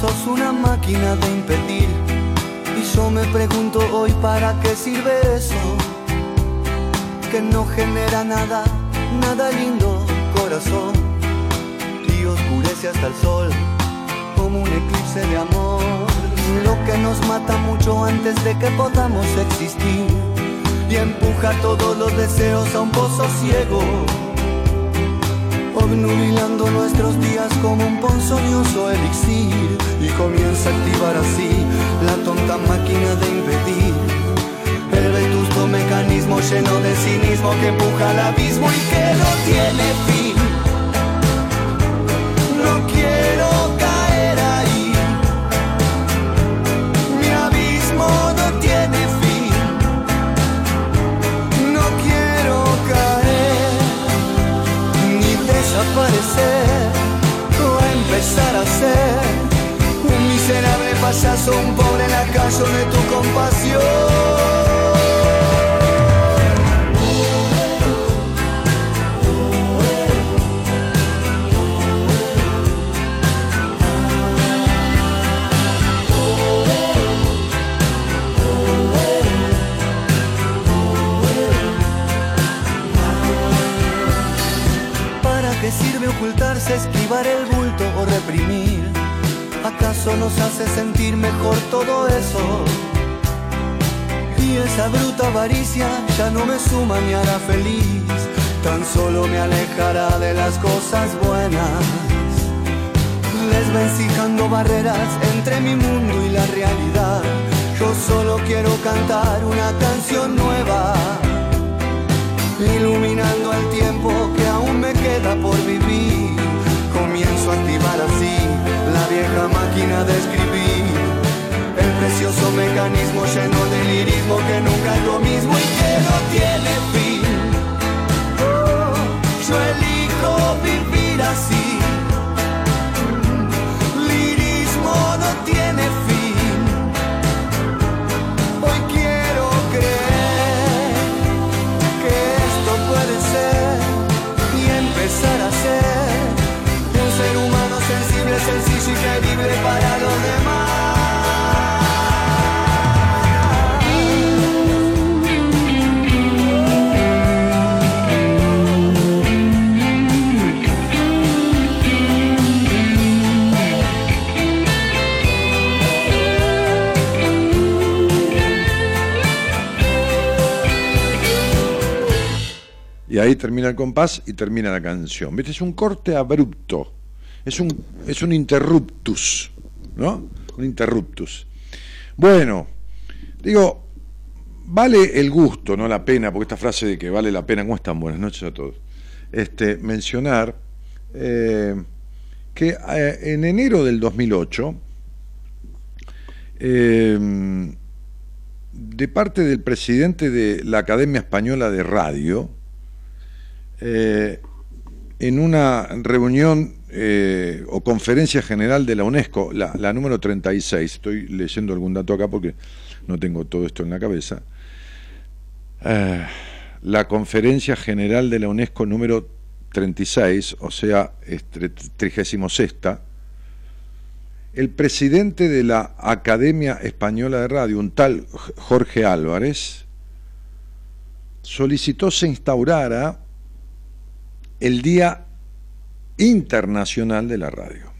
Sos una máquina de impedir. Y yo me pregunto hoy para qué sirve eso, que no genera nada, nada lindo, corazón. Y oscurece hasta el sol, como un eclipse de amor. Lo que nos mata mucho antes de que podamos existir. Y empuja todos los deseos a un pozo ciego obnubilando nuestros días como un ponzoñoso elixir y comienza a activar así la tonta máquina de impedir el vetusto mecanismo lleno de cinismo que empuja al abismo y que no tiene fin. Ser miserable payaso, un pobre lacayo de tu compasión. Sirve ocultarse, esquivar el bulto o reprimir? ¿Acaso nos hace sentir mejor todo eso? Y esa bruta avaricia ya no me suma ni hará feliz, tan solo me alejará de las cosas buenas. Desvencijando barreras entre mi mundo y la realidad, yo solo quiero cantar una canción nueva, iluminando el tiempo que aún me queda por vivir. Comienzo a activar así la vieja máquina de escribir. El precioso mecanismo lleno de lirismo que nunca es lo mismo y que no tiene fin. Oh, yo elijo vivir así. Lirismo no tiene fin. Y ahí termina el compás y termina la canción. ¿Viste? Es un corte abrupto. Es un, es un interruptus. ¿No? Un interruptus. Bueno, digo, vale el gusto, no la pena, porque esta frase de que vale la pena, ¿cómo están? Buenas noches a todos. Este, mencionar eh, que eh, en enero del 2008, eh, de parte del presidente de la Academia Española de Radio, eh, en una reunión eh, o conferencia general de la UNESCO, la, la, número 36, estoy leyendo algún dato acá porque no tengo todo esto en la cabeza, eh, la conferencia general de la UNESCO número 36, o sea, 36, el presidente de la Academia Española de Radio, un tal Jorge Álvarez, solicitó se instaurara el Día Internacional de la Radio.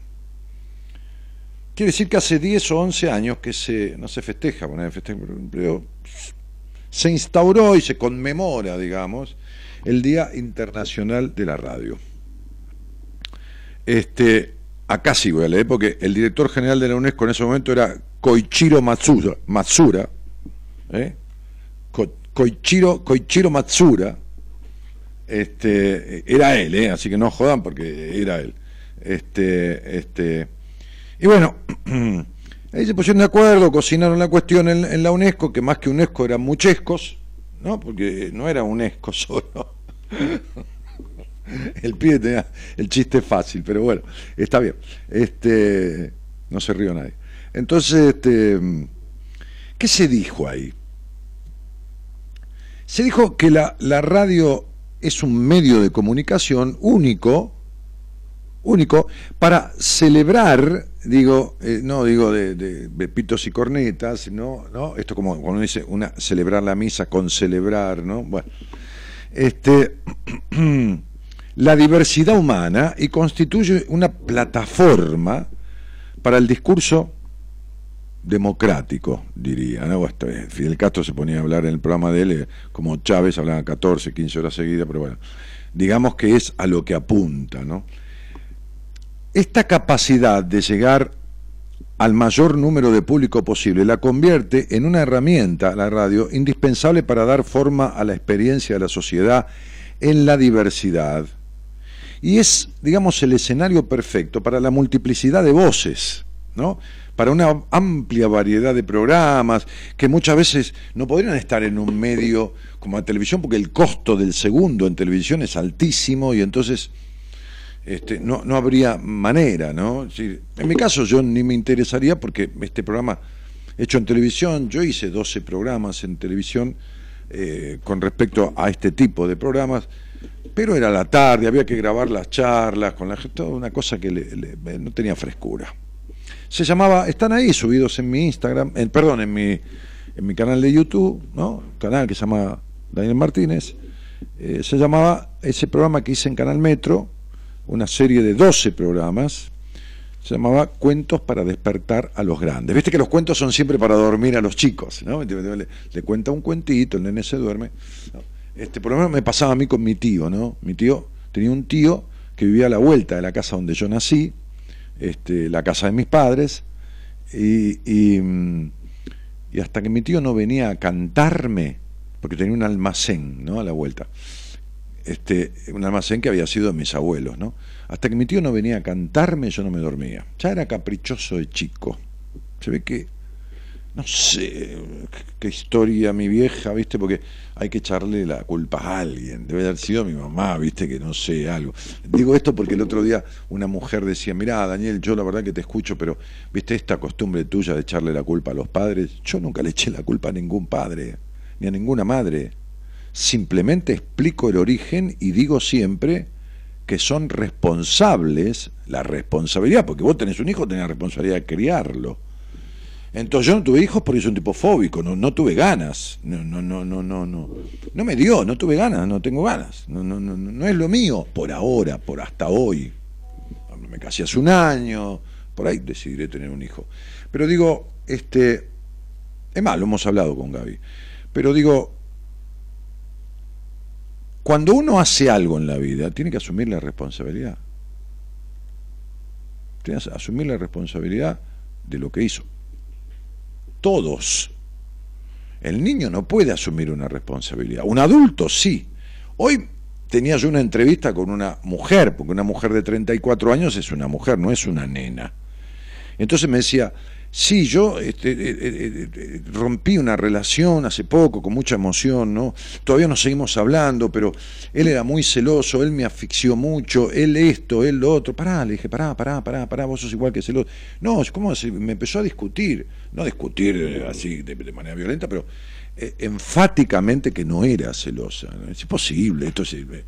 quiere decir que hace 10 o 11 años que se, no se festeja, pero se instauró y se conmemora, digamos, el Día Internacional de la Radio. Este, acá sí voy a leer, porque el director general de la UNESCO en ese momento era Koichiro Matsura, Matsura ¿eh? Koichiro, Koichiro Matsura, este, era él, ¿eh? así que no jodan porque era él. Este, este, y bueno, ahí se pusieron de acuerdo, cocinaron la cuestión en, la UNESCO, que más que UNESCO eran muchescos, ¿no? porque no era UNESCO solo. el pibe tenía el chiste fácil, pero bueno, está bien. Este, no se rió nadie. Entonces, este, ¿qué se dijo ahí? Se dijo que la, la radio es un medio de comunicación único, único, para celebrar, digo, eh, no digo de, de, y cornetas, no, no, esto como cuando dice una celebrar la misa con celebrar, ¿no? Bueno, este la diversidad humana y constituye una plataforma para el discurso democrático, diría. ¿no? Fidel Castro se ponía a hablar en el programa de él, eh, como Chávez hablaba 14, 15 horas seguidas, pero bueno, digamos que es a lo que apunta. ¿no? Esta capacidad de llegar al mayor número de público posible la convierte en una herramienta, la radio, indispensable para dar forma a la experiencia de la sociedad en la diversidad. Y es, digamos, el escenario perfecto para la multiplicidad de voces, ¿no? Para una amplia variedad de programas que muchas veces no podrían estar en un medio como la televisión porque el costo del segundo en televisión es altísimo y entonces este, no, no habría manera, ¿no? en mi caso yo ni me interesaría porque este programa hecho en televisión, yo hice 12 programas en televisión eh, con respecto a este tipo de programas, pero era la tarde, había que grabar las charlas con la gente, una cosa que no tenía frescura se llamaba, están ahí subidos en mi Instagram, en, perdón, en mi, en mi canal de YouTube, ¿no? Canal que se llama Daniel Martínez. Eh, se llamaba ese programa que hice en Canal Metro, una serie de 12 programas, se llamaba Cuentos para despertar a los grandes. Viste que los cuentos son siempre para dormir a los chicos, ¿no? Le, cuenta un cuentito, el nene se duerme. Este, por lo menos me pasaba a mí con mi tío, ¿no? Mi tío tenía un tío que vivía a la vuelta de la casa donde yo nací, este, la casa de mis padres, y, y, hasta que mi tío no venía a cantarme, porque tenía un almacén ¿no? a la vuelta, este, un almacén que había sido de mis abuelos, ¿no? Hasta que mi tío no venía a cantarme, yo no me dormía. Ya era caprichoso de chico. Se ve que no sé qué historia mi vieja, ¿viste? Porque hay que echarle la culpa a alguien. Debe haber sido mi mamá, ¿viste? Que no sé, algo. Digo esto porque el otro día una mujer decía, mirá, Daniel, yo la verdad que te escucho, pero, ¿viste esta costumbre tuya de echarle la culpa a los padres? Yo nunca le eché la culpa a ningún padre, ni a ninguna madre. Simplemente explico el origen y digo siempre que son responsables, la responsabilidad, porque vos tenés un hijo, tenés la responsabilidad de criarlo entonces yo no tuve hijos porque soy un tipo fóbico, no, tuve ganas, no, no, no, no, no, no, no me dio, no tuve ganas, no tengo ganas, no, no, no, no es lo mío, por ahora, por hasta hoy. Me casé hace un año, por ahí decidiré tener un hijo. Pero digo, este, es más, lo hemos hablado con Gaby, pero digo, cuando uno hace algo en la vida, tiene que asumir la responsabilidad. Tiene que asumir la responsabilidad de lo que hizo todos. El niño no puede asumir una responsabilidad. Un adulto sí. Hoy tenía yo una entrevista con una mujer, porque una mujer de 34 años es una mujer, no es una nena. Entonces me decía, Sí, yo este, eh, eh, eh, rompí una relación hace poco con mucha emoción, ¿no? Todavía nos seguimos hablando, pero él era muy celoso, él me asfixió mucho, él esto, él lo otro. Pará, le dije, pará, pará, pará, pará, vos sos igual que celoso. No, ¿cómo me empezó a discutir? No discutir así de, manera violenta, pero enfáticamente que no era celosa. Es posible, esto sirve.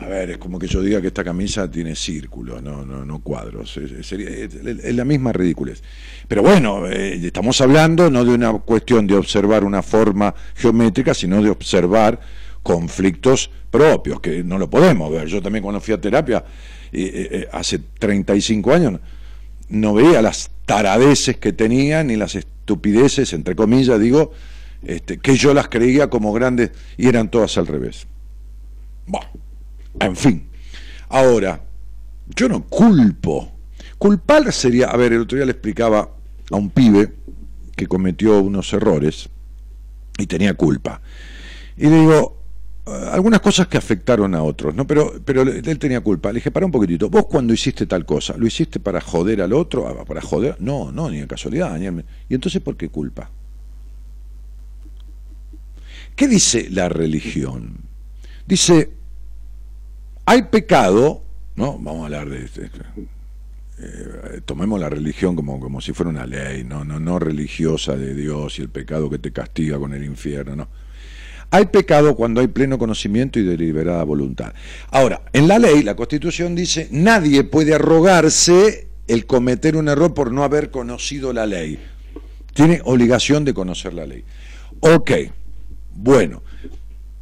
A ver, es como que yo diga que esta camisa tiene círculos, no, no, no cuadros. Es, es, la misma ridiculez. Pero bueno, eh, estamos hablando no de una cuestión de observar una forma geométrica, sino de observar conflictos propios, que no lo podemos ver. Yo también cuando fui a terapia, eh, eh, hace 35 años, no veía las taradeces que tenía, ni las estupideces, entre comillas, digo, este, que yo las creía como grandes y eran todas al revés. Bueno, en fin. Ahora, yo no culpo. Culpar sería, a ver, el otro día le explicaba a un pibe que cometió unos errores y tenía culpa. Y le digo, eh, algunas cosas que afectaron a otros, ¿no? Pero, pero él tenía culpa. Le dije, para un poquitito, vos cuando hiciste tal cosa, ¿lo hiciste para joder al otro? Ah, ¿Para joder? No, no, ni en casualidad. ¿Y entonces por qué culpa? ¿Qué dice la religión? Dice, hay pecado, ¿no? Vamos a hablar de... este eh, tomemos la religión como, como si fuera una ley, ¿no? No, no religiosa de Dios y el pecado que te castiga con el infierno, ¿no? Hay pecado cuando hay pleno conocimiento y deliberada voluntad. Ahora, en la ley, la Constitución dice, nadie puede arrogarse el cometer un error por no haber conocido la ley. Tiene obligación de conocer la ley. Ok, bueno,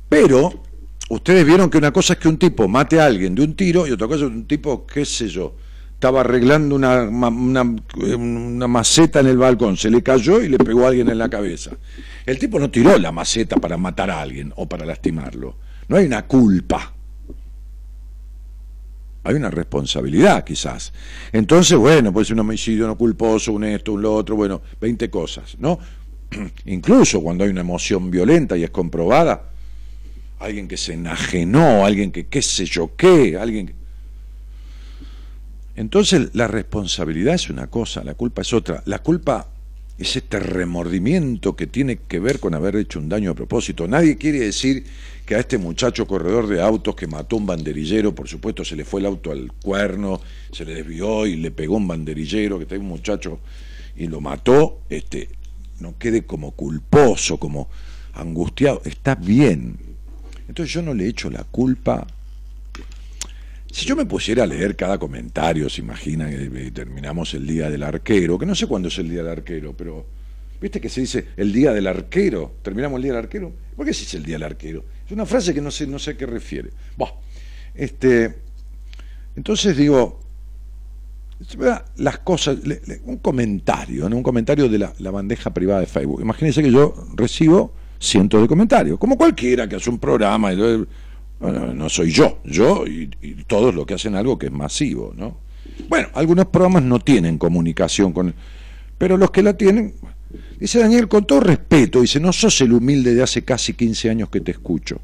pero ustedes vieron que una cosa es que un tipo mate a alguien de un tiro y otra cosa es un tipo, qué sé yo, estaba arreglando una, una, maceta en el balcón, se le cayó y le pegó a alguien en la cabeza. El tipo no tiró la maceta para matar a alguien o para lastimarlo. No hay una culpa. Hay una responsabilidad, quizás. Entonces, bueno, puede ser un homicidio no culposo, un esto, un lo otro, bueno, 20 cosas, ¿no? Incluso cuando hay una emoción violenta y es comprobada, alguien que se enajenó, alguien que qué sé yo qué, alguien que entonces la responsabilidad es una cosa, la culpa es otra. La culpa es este remordimiento que tiene que ver con haber hecho un daño a propósito. Nadie quiere decir que a este muchacho corredor de autos que mató un banderillero, por supuesto se le fue el auto al cuerno, se le desvió y le pegó un banderillero, que está un muchacho y lo mató, este, no quede como culposo, como angustiado, está bien. Entonces yo no le echo la culpa si yo me pusiera a leer cada comentario, se imagina que terminamos el día del arquero, que no sé cuándo es el día del arquero, pero ¿viste que se dice el día del arquero? ¿Terminamos el día del arquero? ¿Por qué se dice el día del arquero? Es una frase que no sé, no sé a qué refiere. este, entonces digo, las cosas, un comentario, un comentario de la, la bandeja privada de Facebook. Imagínense que yo recibo cientos de comentarios, como cualquiera que hace un programa. Y, no soy yo, yo y, todos los que hacen algo que es masivo, ¿no? Bueno, algunos programas no tienen comunicación con... Pero los que la tienen... Dice Daniel, con todo respeto, dice, no sos el humilde de hace casi 15 años que te escucho.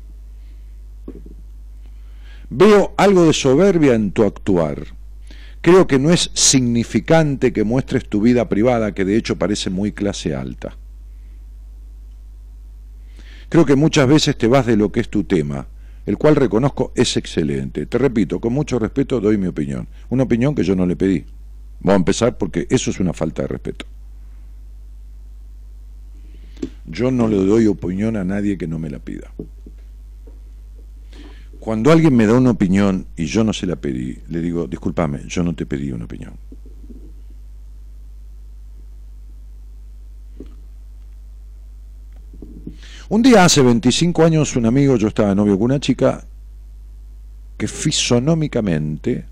Veo algo de soberbia en tu actuar. Creo que no es significante que muestres tu vida privada, que de hecho parece muy clase alta. Creo que muchas veces te vas de lo que es tu tema el cual reconozco es excelente. Te repito, con mucho respeto doy mi opinión. Una opinión que yo no le pedí. Voy a empezar porque eso es una falta de respeto. Yo no le doy opinión a nadie que no me la pida. Cuando alguien me da una opinión y yo no se la pedí, le digo, discúlpame, yo no te pedí una opinión. Un día hace 25 años un amigo, yo estaba novio con una chica que fisonómicamente,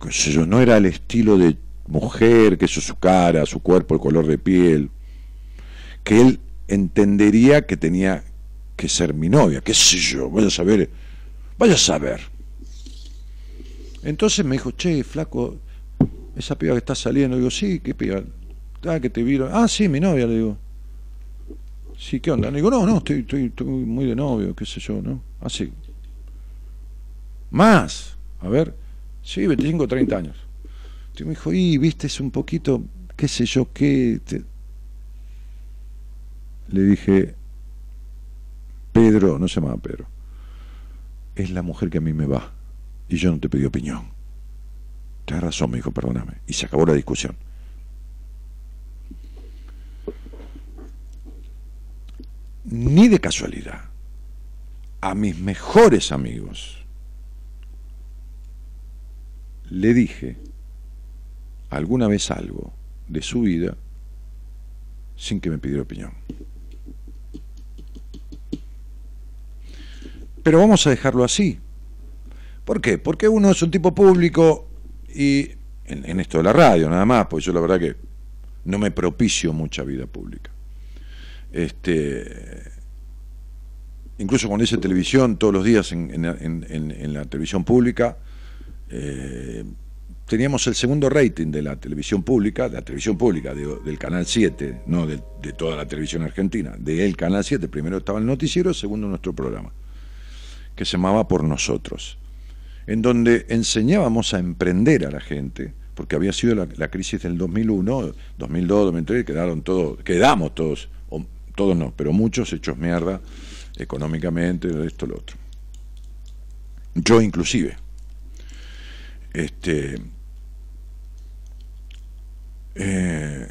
que yo, no era el estilo de mujer, que eso su cara, su cuerpo, el color de piel, que él entendería que tenía que ser mi novia, qué sé yo, vaya a saber, vaya a saber. Entonces me dijo, che, flaco, esa piba que está saliendo, digo, sí, qué piba, ah, que te vieron, ah, sí, mi novia, le digo. Sí, ¿qué onda? Le digo, no, no, estoy, estoy, muy de novio, qué sé yo, ¿no? Así. Más, a ver, sí, 25, 30 años. Y me dijo, y viste, es un poquito, qué sé yo, qué. Le dije, Pedro, no se llama Pedro, es la mujer que a mí me va. Y yo no te pedí opinión. Tienes razón, me dijo, perdóname. Y se acabó la discusión. Ni de casualidad, a mis mejores amigos le dije alguna vez algo de su vida sin que me pidiera opinión. Pero vamos a dejarlo así. ¿Por qué? Porque uno es un tipo público y en, esto de la radio, nada más, porque yo la verdad que no me propicio mucha vida pública. Este, incluso cuando hice televisión todos los días en, la televisión pública, eh, teníamos el segundo rating de la televisión pública, de la televisión pública del Canal 7, no de, toda la televisión argentina, del Canal 7, primero estaba el noticiero, segundo nuestro programa, que se llamaba Por Nosotros, en donde enseñábamos a emprender a la gente, porque había sido la, crisis del 2001, 2002, 2003, quedaron todos, quedamos todos, todos no, pero muchos hechos mierda económicamente, esto, lo otro. Yo inclusive. Este, eh,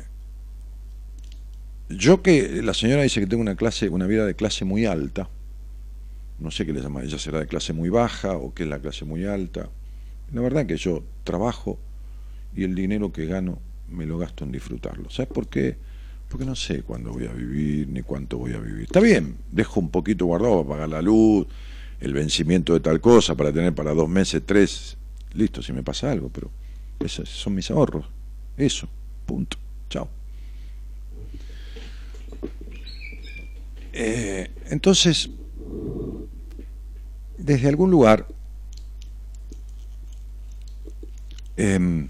yo que la señora dice que tengo una clase, una vida de clase muy alta, no sé qué le llama, ella será de clase muy baja o qué es la clase muy alta. La verdad que yo trabajo y el dinero que gano me lo gasto en disfrutarlo. ¿Sabes por qué? Porque no sé cuándo voy a vivir ni cuánto voy a vivir. Está bien, dejo un poquito guardado para pagar la luz, el vencimiento de tal cosa, para tener para dos meses, tres, listo, si me pasa algo, pero esos son mis ahorros. Eso. Punto. Chao. Eh, entonces, desde algún lugar, em,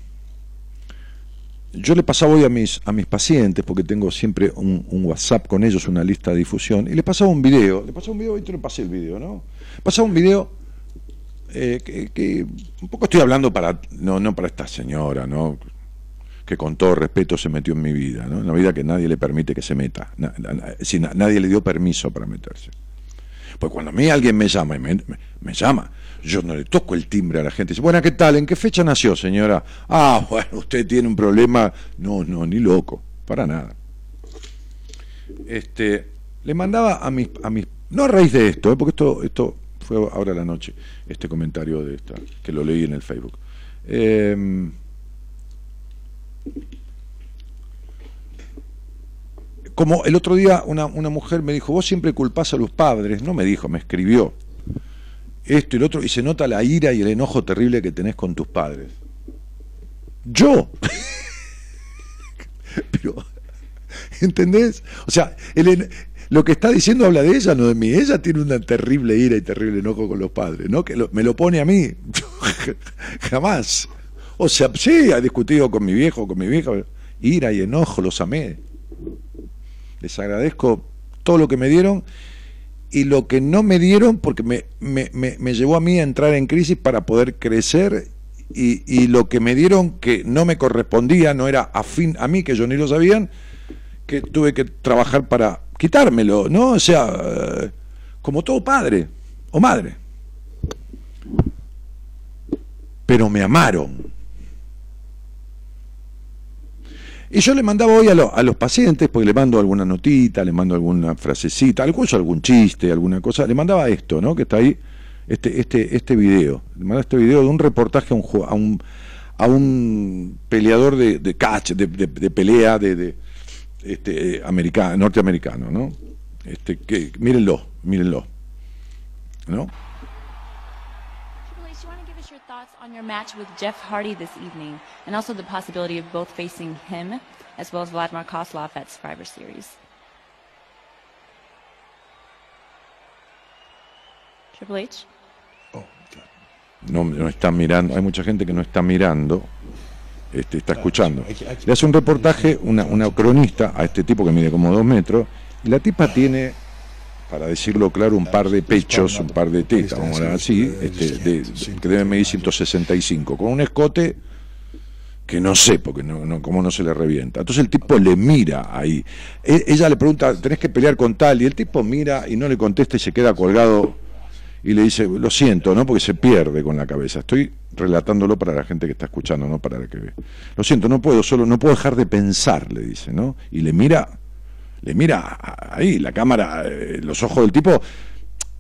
yo le pasaba hoy a mis, a mis pacientes, porque tengo siempre un, WhatsApp con ellos, una lista de difusión, y le pasaba un video, le pasaba un video, y te lo pasé el video, ¿no? Pasaba un video eh, que, que, un poco estoy hablando para, no, no para esta señora, ¿no? que con todo respeto se metió en mi vida, ¿no? en la vida que nadie le permite que se meta, si nadie le dio permiso para meterse. Pues cuando a mí alguien me llama y me, llama, yo no le toco el timbre a la gente. Dice, bueno, ¿qué tal? ¿En qué fecha nació, señora? Ah, bueno, usted tiene un problema. No, no, ni loco, para nada. Este, le mandaba a mis, a mis, no a raíz de esto, ¿eh? porque esto, esto fue ahora la noche, este comentario de esta, que lo leí en el Facebook. Eh, como el otro día una, mujer me dijo, vos siempre culpás a los padres, no me dijo, me escribió esto y lo otro, y se nota la ira y el enojo terrible que tenés con tus padres. Yo. Pero, ¿entendés? O sea, lo que está diciendo habla de ella, no de mí. Ella tiene una terrible ira y terrible enojo con los padres, ¿no? Que me lo pone a mí. Jamás. O sea, sí, ha discutido con mi viejo, con mi vieja, ira y enojo, los amé. Les agradezco todo lo que me dieron y lo que no me dieron porque me, me, me, llevó a mí a entrar en crisis para poder crecer y, y, lo que me dieron que no me correspondía, no era afín a mí, que yo ni lo sabían, que tuve que trabajar para quitármelo, ¿no? O sea, eh, como todo padre o madre. Pero me amaron Y yo le mandaba hoy a, a, los pacientes, porque le mando alguna notita, le mando alguna frasecita, incluso algún chiste, alguna cosa, le mandaba esto, ¿no? Que está ahí, este, este, este video. Le mandaba este video de un reportaje a un, a un, peleador de, de catch, de, de, pelea de, de este, americano, norteamericano, ¿no? Este, que, mírenlo, mírenlo. ¿No? Your match with Jeff Hardy this evening, and also the possibility of both facing him as well as Vladimir Kozlov at Survivor Series. Triple H. Oh, no, no está mirando, hay mucha gente que no está mirando, este, está escuchando. Le hace un reportaje, una, una cronista, a este tipo que mide como dos metros, y la tipa tiene para decirlo claro, un par de pechos, un par de tetas, vamos a así, este, que deben medir 165, con un escote que no sé, porque no, no, cómo no se le revienta. Entonces el tipo le mira ahí. E, ella le pregunta, tenés que pelear con tal, y el tipo mira y no le contesta y se queda colgado y le dice, lo siento, ¿no? Porque se pierde con la cabeza. Estoy relatándolo para la gente que está escuchando, no para la que ve. Lo siento, no puedo, solo no puedo dejar de pensar, le dice, ¿no? Y le mira le mira ahí la cámara, eh, los ojos del tipo,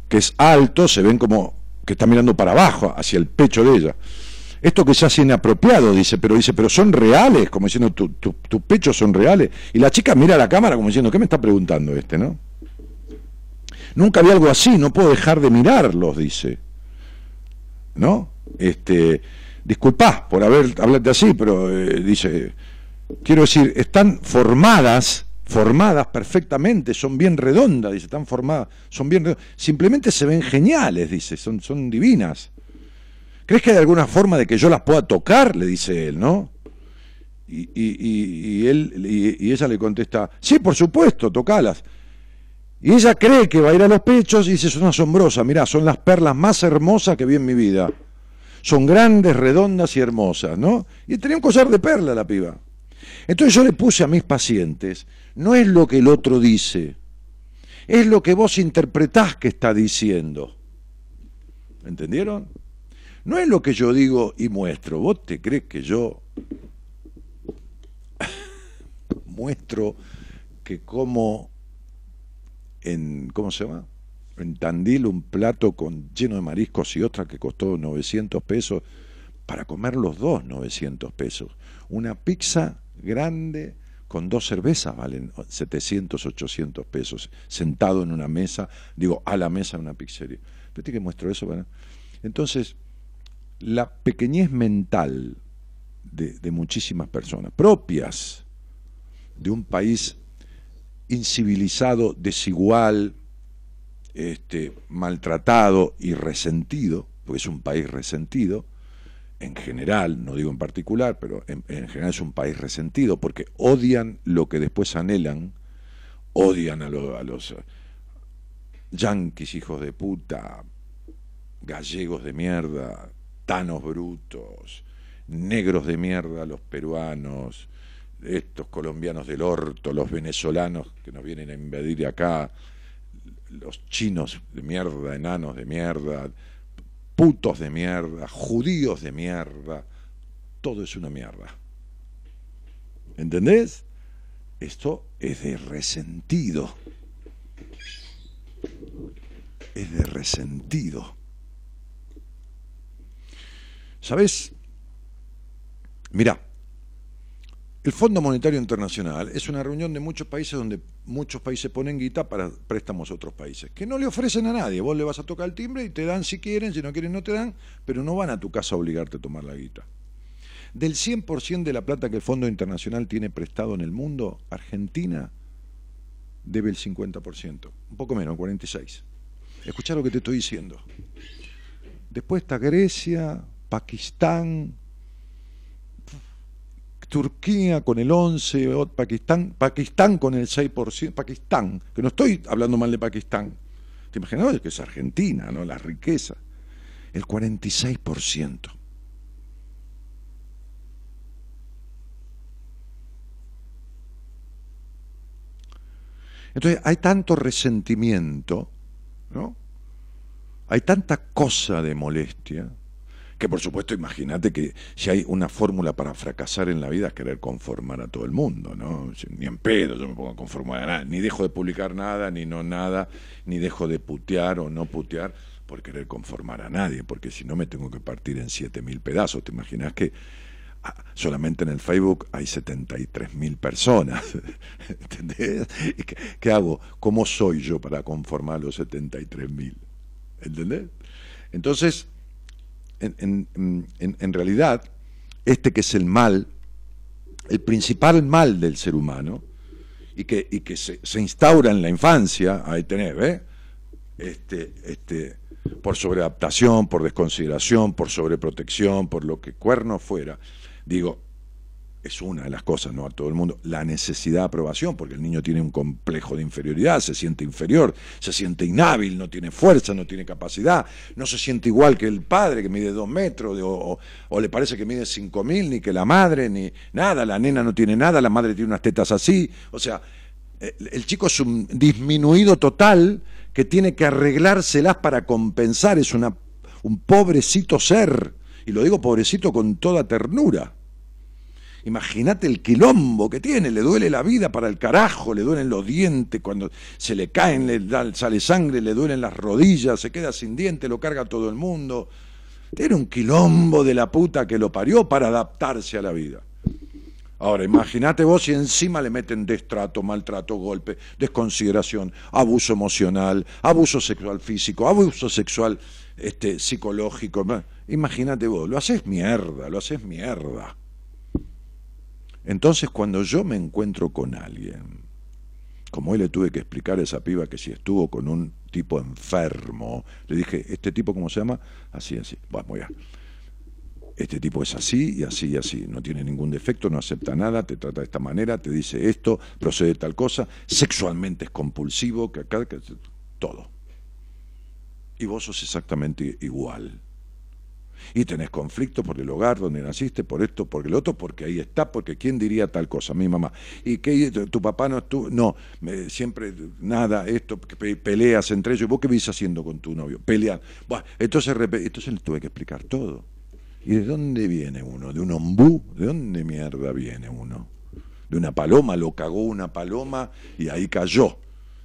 que es alto, se ven como que está mirando para abajo, hacia el pecho de ella. Esto que se hace inapropiado, dice, pero dice, pero son reales, como diciendo, tus tu, pechos son reales. Y la chica mira a la cámara como diciendo, ¿qué me está preguntando este, no? Nunca vi algo así, no puedo dejar de mirarlos, dice. ¿No? Este, disculpá por haber hablarte así, pero eh, dice, quiero decir, están formadas, formadas perfectamente, son bien redondas, dice, están formadas, son bien redondas, simplemente se ven geniales, dice, son, son divinas. ¿Crees que hay alguna forma de que yo las pueda tocar? Le dice él, ¿no? Y, y, él, y, ella le contesta, sí, por supuesto, tocalas. Y ella cree que va a ir a los pechos y dice, son asombrosas, mirá, son las perlas más hermosas que vi en mi vida. Son grandes, redondas y hermosas, ¿no? Y tenía un collar de perla la piba. Entonces yo le puse a mis pacientes, no es lo que el otro dice, es lo que vos interpretás que está diciendo. ¿Entendieron? No es lo que yo digo y muestro. ¿Vos te crees que yo muestro que como en, ¿cómo se llama? En Tandil un plato con, lleno de mariscos y otra que costó 900 pesos, para comer los dos 900 pesos. Una pizza grande con dos cervezas valen 700, 800 pesos, sentado en una mesa, digo, a la mesa en una pizzería. ¿Viste que muestro eso? Entonces, la pequeñez mental de muchísimas personas, propias de un país incivilizado, desigual, este, maltratado y resentido, porque es un país resentido, en general, no digo en particular, pero en, general es un país resentido, porque odian lo que después anhelan, odian a, a los yanquis hijos de puta, gallegos de mierda, tanos brutos, negros de mierda, los peruanos, estos colombianos del orto, los venezolanos que nos vienen a invadir acá, los chinos de mierda, enanos de mierda, putos de mierda, judíos de mierda, todo es una mierda. ¿Entendés? Esto es de resentido. Es de resentido. ¿Sabes? Mira, el Fondo Monetario Internacional es una reunión de muchos países donde muchos países ponen guita para préstamos a otros países, que no le ofrecen a nadie. Vos le vas a tocar el timbre y te dan si quieren, si no quieren no te dan, pero no van a tu casa a obligarte a tomar la guita. Del 100% de la plata que el Fondo Internacional tiene prestado en el mundo, Argentina debe el 50%, un poco menos, 46%. Escucha lo que te estoy diciendo. Después está Grecia, Pakistán, Turquía con el 11, Pakistán, Pakistán con el 6%, Pakistán, que no estoy hablando mal de Pakistán, te imaginas que es Argentina, ¿no? La riqueza, el 46%. Entonces hay tanto resentimiento, ¿no? Hay tanta cosa de molestia, que por supuesto, imagínate que si hay una fórmula para fracasar en la vida es querer conformar a todo el mundo, ¿no? Ni en pedo yo me pongo a conformar a nada, ni dejo de publicar nada, ni no nada, ni dejo de putear o no putear por querer conformar a nadie, porque si no me tengo que partir en siete mil pedazos. ¿Te imaginas que ah, solamente en el Facebook hay 73 mil personas? ¿Entendés? qué, hago? ¿Cómo soy yo para conformar los 73 mil? ¿Entendés? Entonces, en, realidad, este que es el mal, el principal mal del ser humano, y que, y que se, instaura en la infancia, ahí tenés, ¿ves? Este, este, por sobreadaptación, por desconsideración, por sobreprotección, por lo que cuerno fuera, digo, es una de las cosas, no a todo el mundo, la necesidad de aprobación, porque el niño tiene un complejo de inferioridad, se siente inferior, se siente inhábil, no tiene fuerza, no tiene capacidad, no se siente igual que el padre que mide dos metros, o, le parece que mide cinco mil, ni que la madre, ni nada, la nena no tiene nada, la madre tiene unas tetas así, o sea, el chico es un disminuido total que tiene que arreglárselas para compensar, es una, un pobrecito ser, y lo digo pobrecito con toda ternura Imagínate el quilombo que tiene, le duele la vida para el carajo, le duelen los dientes, cuando se le caen, le sale sangre, le duelen las rodillas, se queda sin dientes, lo carga todo el mundo. Tiene un quilombo de la puta que lo parió para adaptarse a la vida. Ahora, imagínate vos si encima le meten destrato, maltrato, golpe, desconsideración, abuso emocional, abuso sexual físico, abuso sexual este, psicológico. Imagínate vos, lo haces mierda, lo haces mierda. Entonces, cuando yo me encuentro con alguien, como hoy le tuve que explicar a esa piba que si estuvo con un tipo enfermo, le dije, ¿este tipo cómo se llama? Así, así. Bueno, muy bien este tipo es así y así y así, no tiene ningún defecto, no acepta nada, te trata de esta manera, te dice esto, procede tal cosa, sexualmente es compulsivo, que acá, todo. Y vos sos exactamente igual. Y tenés conflicto por el hogar donde naciste, por esto, por el otro, porque ahí está, porque quién diría tal cosa, mi mamá. Y que tu papá no estuvo, no, siempre nada, esto, peleas entre ellos. ¿Vos qué vivís haciendo con tu novio? Pelean. Bueno, entonces, entonces le tuve que explicar todo. ¿Y de dónde viene uno? ¿De un ombú? ¿De dónde mierda viene uno? De una paloma, lo cagó una paloma y ahí cayó.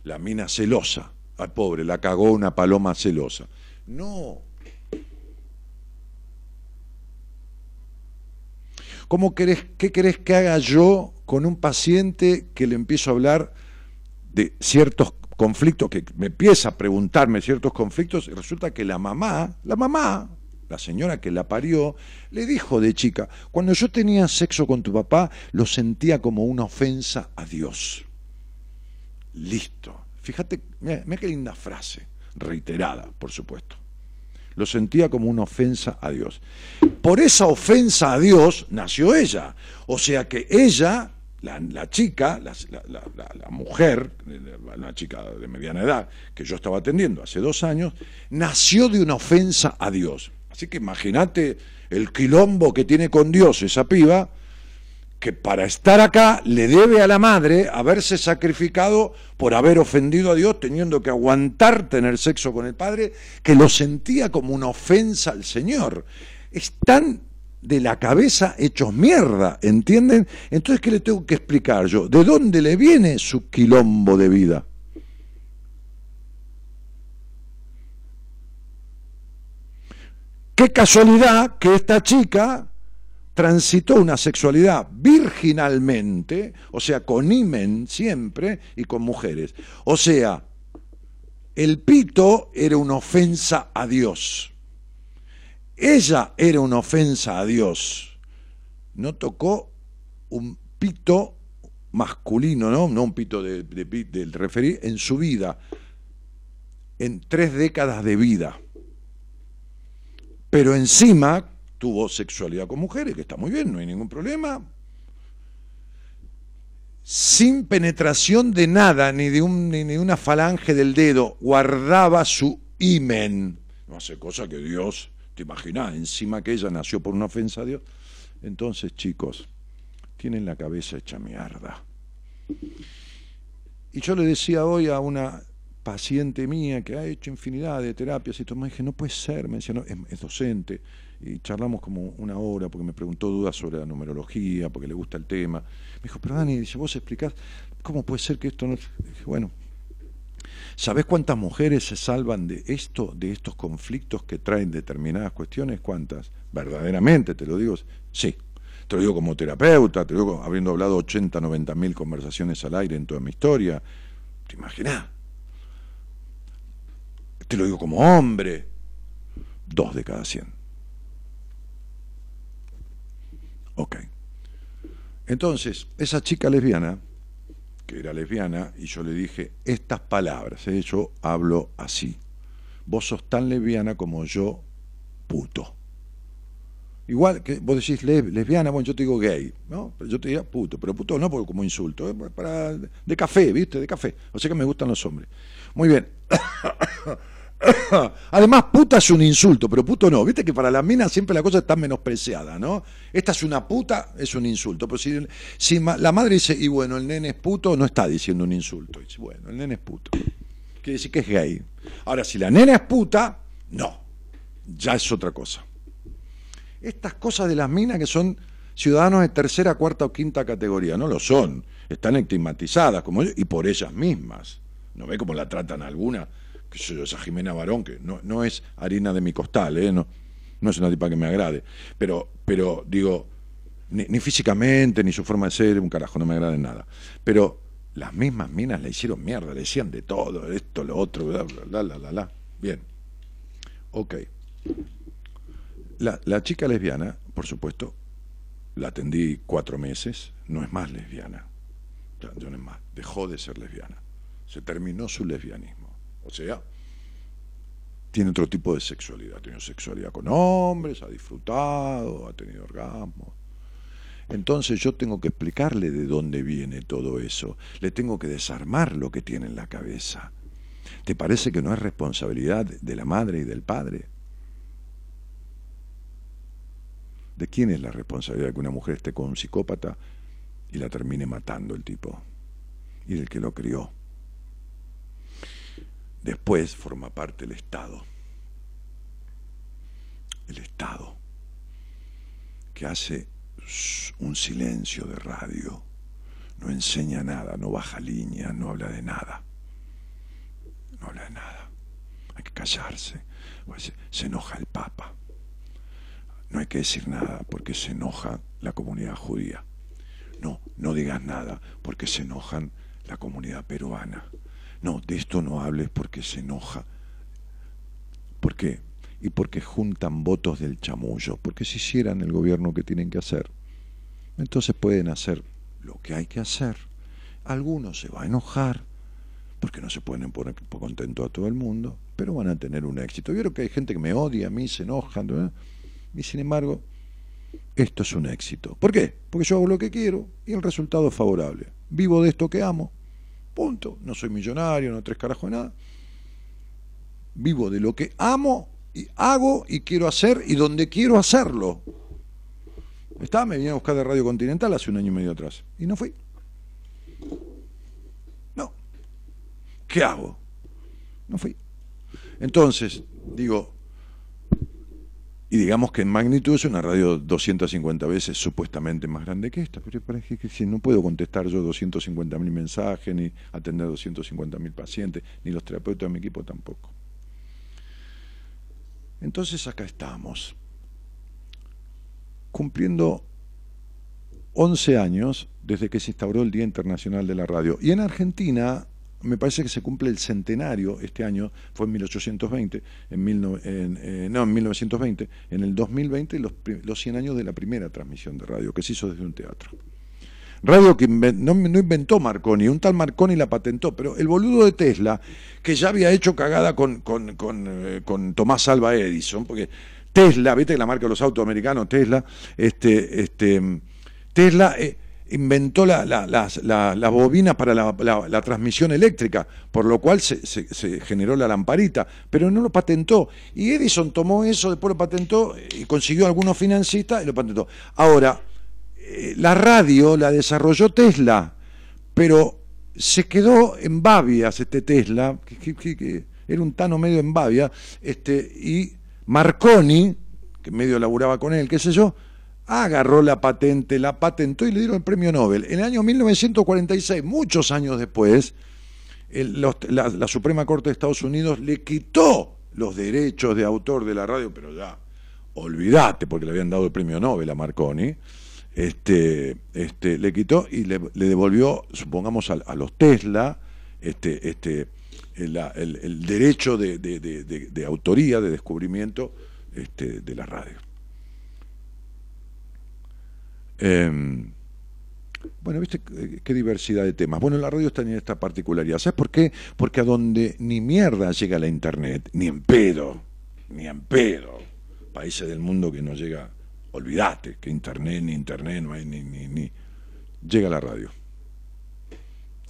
La mina celosa. Al pobre, la cagó una paloma celosa. No. ¿Cómo querés, ¿Qué querés que haga yo con un paciente que le empiezo a hablar de ciertos conflictos, que me empieza a preguntarme ciertos conflictos y resulta que la mamá, la mamá, la señora que la parió, le dijo de chica, cuando yo tenía sexo con tu papá, lo sentía como una ofensa a Dios. Listo. Fíjate, mira, qué linda frase, reiterada, por supuesto. Lo sentía como una ofensa a Dios. Por esa ofensa a Dios nació ella. O sea que ella la, chica, la, la, mujer, una chica de mediana edad que yo estaba atendiendo hace dos años, nació de una ofensa a Dios. Así que imagínate el quilombo que tiene con Dios esa piba, que para estar acá le debe a la madre haberse sacrificado por haber ofendido a Dios, teniendo que aguantar tener sexo con el padre, que lo sentía como una ofensa al Señor. Están de la cabeza hechos mierda, ¿entienden? Entonces, ¿qué le tengo que explicar yo? ¿De dónde le viene su quilombo de vida? Qué casualidad que esta chica transitó una sexualidad virginalmente, o sea, con imen siempre y con mujeres. O sea, el pito era una ofensa a Dios. Ella era una ofensa a Dios. No tocó un pito masculino, ¿no? No un pito de, del referir en su vida, en tres décadas de vida pero encima tuvo sexualidad con mujeres, que está muy bien, no hay ningún problema. Sin penetración de nada, ni de, un, ni de una falange del dedo, guardaba su imen. No hace cosa que Dios, te imaginas, encima que ella nació por una ofensa a Dios. Entonces, chicos, tienen la cabeza hecha mierda. Y yo le decía hoy a una paciente mía que ha hecho infinidad de terapias y todo, me dije, no puede ser, me decía, no, es, docente, y charlamos como una hora porque me preguntó dudas sobre la numerología, porque le gusta el tema. Me dijo, pero Dani, dice, vos explicás, ¿cómo puede ser que esto no... Dije, bueno, ¿sabés cuántas mujeres se salvan de esto, de estos conflictos que traen determinadas cuestiones? ¿Cuántas? Verdaderamente, te lo digo, sí. Te lo digo como terapeuta, te lo digo habiendo hablado 80, 90 mil conversaciones al aire en toda mi historia. ¿Te imaginas? te lo digo como hombre, dos de cada cien. Ok. Entonces, esa chica lesbiana, que era lesbiana, y yo le dije estas palabras, ¿eh? yo hablo así. Vos sos tan lesbiana como yo, puto. Igual que vos decís lesbiana, bueno, yo te digo gay, ¿no? Pero yo te diría puto, pero puto no porque como insulto, ¿eh? para, de café, ¿viste? De café. O sea que me gustan los hombres. Muy bien. Además, puta es un insulto, pero puto no. Viste que para las minas siempre la cosa está menospreciada, ¿no? Esta es una puta, es un insulto. Pero si, la madre dice, y bueno, el nene es puto, no está diciendo un insulto. Dice, bueno, el nene es puto. Quiere decir que es gay. Ahora, si la nena es puta, no. Ya es otra cosa. Estas cosas de las minas que son ciudadanos de tercera, cuarta o quinta categoría, no lo son. Están estigmatizadas como y por ellas mismas. ¿No ve cómo la tratan alguna? Que yo, esa Jimena Barón, que no, no es harina de mi costal, ¿eh? no, no es una tipa que me agrade, pero, pero digo, ni, físicamente, ni su forma de ser, un carajo, no me agrada en nada. Pero las mismas minas le hicieron mierda, le decían de todo, esto, lo otro, bla, bla, bla, bla, bla. Bien. Ok. La, la chica lesbiana, por supuesto, la atendí cuatro meses, no es más lesbiana. Ya, no es más, dejó de ser lesbiana. Se terminó su lesbianismo. O sea, tiene otro tipo de sexualidad. Ha tenido sexualidad con hombres, ha disfrutado, ha tenido orgasmos. Entonces yo tengo que explicarle de dónde viene todo eso. Le tengo que desarmar lo que tiene en la cabeza. ¿Te parece que no es responsabilidad de la madre y del padre? ¿De quién es la responsabilidad de que una mujer esté con un psicópata y la termine matando el tipo? Y del que lo crió. Después forma parte el Estado. El Estado, que hace un silencio de radio, no enseña nada, no baja línea, no habla de nada. No habla de nada. Hay que callarse. Se enoja el Papa. No hay que decir nada porque se enoja la comunidad judía. No, no digas nada porque se enojan la comunidad peruana. No, de esto no hables porque se enoja. ¿Por qué? Y porque juntan votos del chamullo. Porque si hicieran el gobierno que tienen que hacer, entonces pueden hacer lo que hay que hacer. Algunos se va a enojar, porque no se pueden poner contento a todo el mundo, pero van a tener un éxito. Vieron que hay gente que me odia a mí, se enojan, y sin embargo, esto es un éxito. ¿Por qué? Porque yo hago lo que quiero y el resultado es favorable. Vivo de esto que amo, punto. No soy millonario, no tres carajos de nada. Vivo de lo que amo y hago y quiero hacer y donde quiero hacerlo. Estaba, me venía a buscar de Radio Continental hace un año y medio atrás. Y no fui. No. ¿Qué hago? No fui. Entonces, digo, y digamos que en magnitud es una radio 250 veces supuestamente más grande que esta, pero parece que si no puedo contestar yo 250.000 mensajes, ni atender 250.000 pacientes, ni los terapeutas de mi equipo tampoco. Entonces acá estamos cumpliendo 11 años desde que se instauró el Día Internacional de la Radio. Y en Argentina me parece que se cumple el centenario este año, fue en 1820, en, eh, no, en 1920, en el 2020 los, los 100 años de la primera transmisión de radio que se hizo desde un teatro. Radio que no, inventó Marconi, un tal Marconi la patentó, pero el boludo de Tesla, que ya había hecho cagada con, con, con, eh, con Tomás Alba Edison, porque Tesla, viste que la marca de los autos americanos, Tesla, este, este, Tesla eh, inventó la, la, bobina para la, transmisión eléctrica, por lo cual se, generó la lamparita, pero no lo patentó. Y Edison tomó eso, después lo patentó y consiguió algunos financistas y lo patentó. Ahora, eh, la radio la desarrolló Tesla, pero se quedó en babias este Tesla, que, era un tano medio en babia, este, y Marconi, que medio laburaba con él, qué sé yo, agarró la patente, la patentó y le dieron el premio Nobel. En el año 1946, muchos años después, la, Suprema Corte de Estados Unidos le quitó los derechos de autor de la radio, pero ya, olvídate, porque le habían dado el premio Nobel a Marconi, este, este, le quitó y le, devolvió, supongamos, a, los Tesla, este, este, el, derecho de, autoría, de descubrimiento este, de la radio. Em, bueno, viste qué diversidad de temas. Bueno, la radio está en esta particularidad. ¿Sabes por qué? Porque a donde ni mierda llega la internet, ni en pedo, ni en pedo, países del mundo que no llega, olvídate que internet, ni internet, no hay ni, ni, ni. Llega la radio.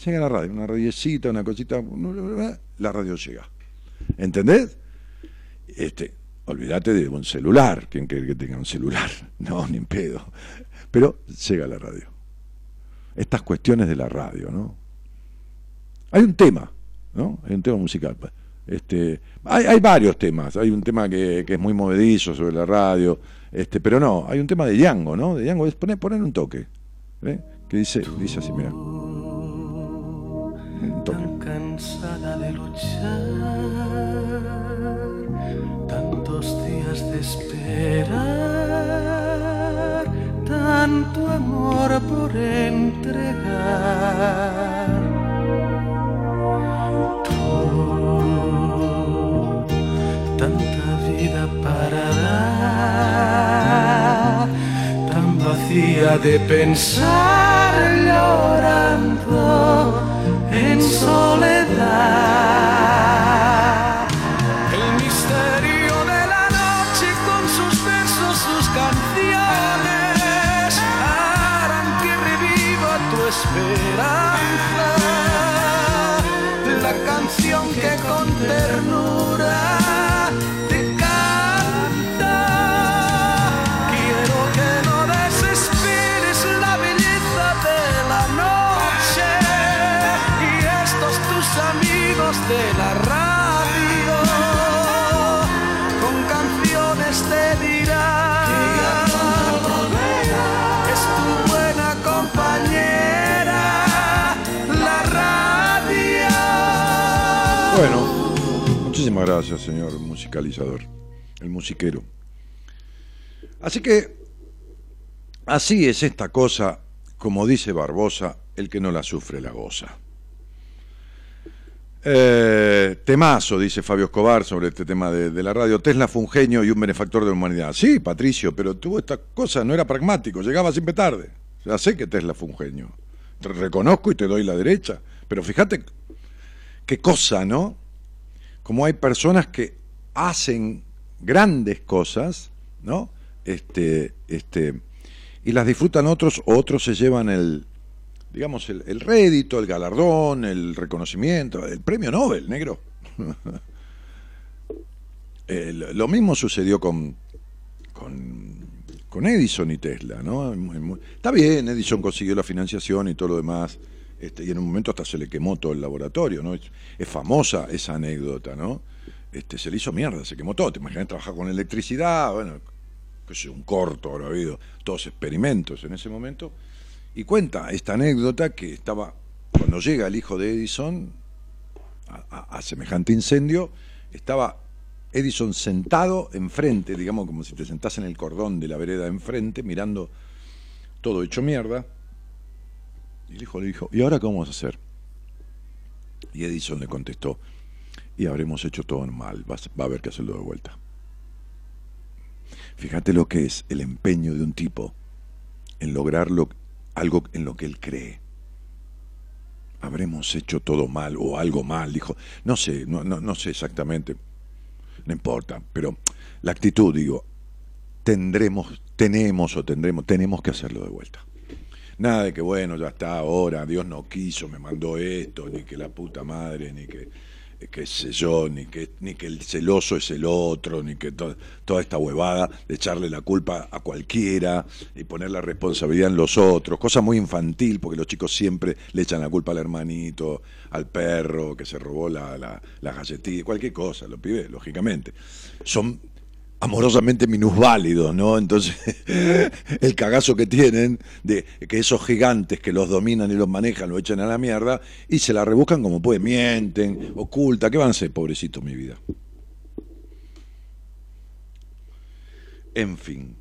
Llega la radio, una radiecita, una cosita, la radio llega. ¿Entendés? Este, olvídate de un celular, quien quiere que tenga un celular, no, ni en pedo. Pero llega la radio. Estas cuestiones de la radio, ¿no? Hay un tema, ¿no? Hay un tema musical. Este, hay, hay varios temas. Hay un tema que, es muy movedizo sobre la radio, este, pero no, hay un tema de Django, ¿no? De Django es poner, poner un toque, ¿eh? que dice, dice así, mira. Un toque. cansada de luchar, tantos días de esperar tanto amor por entregar. Tanta vida para dar, tan vacía de pensar llorando en soledad. Gracias, señor musicalizador, el musiquero. Así que, así es esta cosa, como dice Barbosa, el que no la sufre la goza. Eh, temazo, dice Fabio Escobar sobre este tema de, de la radio. Tesla fue un genio y un benefactor de la humanidad. Sí, Patricio, pero tuvo esta cosa, no era pragmático, llegaba siempre tarde. Ya sé que Tesla fue un genio. Te reconozco y te doy la derecha. Pero fíjate qué cosa, ¿no? Como hay personas que hacen grandes cosas, ¿no? Este, este, y las disfrutan otros, o otros se llevan el, digamos, el, rédito, el galardón, el reconocimiento, el premio Nobel, negro. El- lo mismo sucedió con, con, Edison y Tesla, ¿no? Está bien, Edison consiguió la financiación y todo lo demás, este, y en un momento hasta se le quemó todo el laboratorio, ¿no? Es, famosa esa anécdota, ¿no? Este, se le hizo mierda, se quemó todo. Te imaginas trabajar con electricidad, bueno, que sé, un corto habrá habido, todos experimentos en ese momento. Y cuenta esta anécdota que estaba, cuando llega el hijo de Edison a, a- a semejante incendio, estaba Edison sentado enfrente, digamos como si te sentás en el cordón de la vereda enfrente, mirando todo hecho mierda. Y el hijo le dijo, ¿y ahora qué vamos a hacer? Y Edison le contestó, y habremos hecho todo mal, va a haber que hacerlo de vuelta. Fíjate lo que es el empeño de un tipo en lograr lo- algo en lo que él cree. Habremos hecho todo mal o algo mal, dijo. No sé, no, no, no sé exactamente, no importa, pero la actitud, digo, tendremos, tenemos o tendremos, tenemos que hacerlo de vuelta. Nada de que, bueno, ya está ahora, Dios no quiso, me mandó esto, ni que la puta madre, ni que, qué sé yo, ni que, ni que el celoso es el otro, ni que to- toda esta huevada de echarle la culpa a cualquiera y poner la responsabilidad en los otros, cosa muy infantil, porque los chicos siempre le echan la culpa al hermanito, al perro que se robó la, la, la galletita, cualquier cosa, los pibes, lógicamente. Son amorosamente minusválidos, ¿no? Entonces, el cagazo que tienen de que esos gigantes que los dominan y los manejan lo echan a la mierda y se la rebuscan como pueden, mienten, oculta, ¿qué van a hacer, pobrecito mi vida? En fin.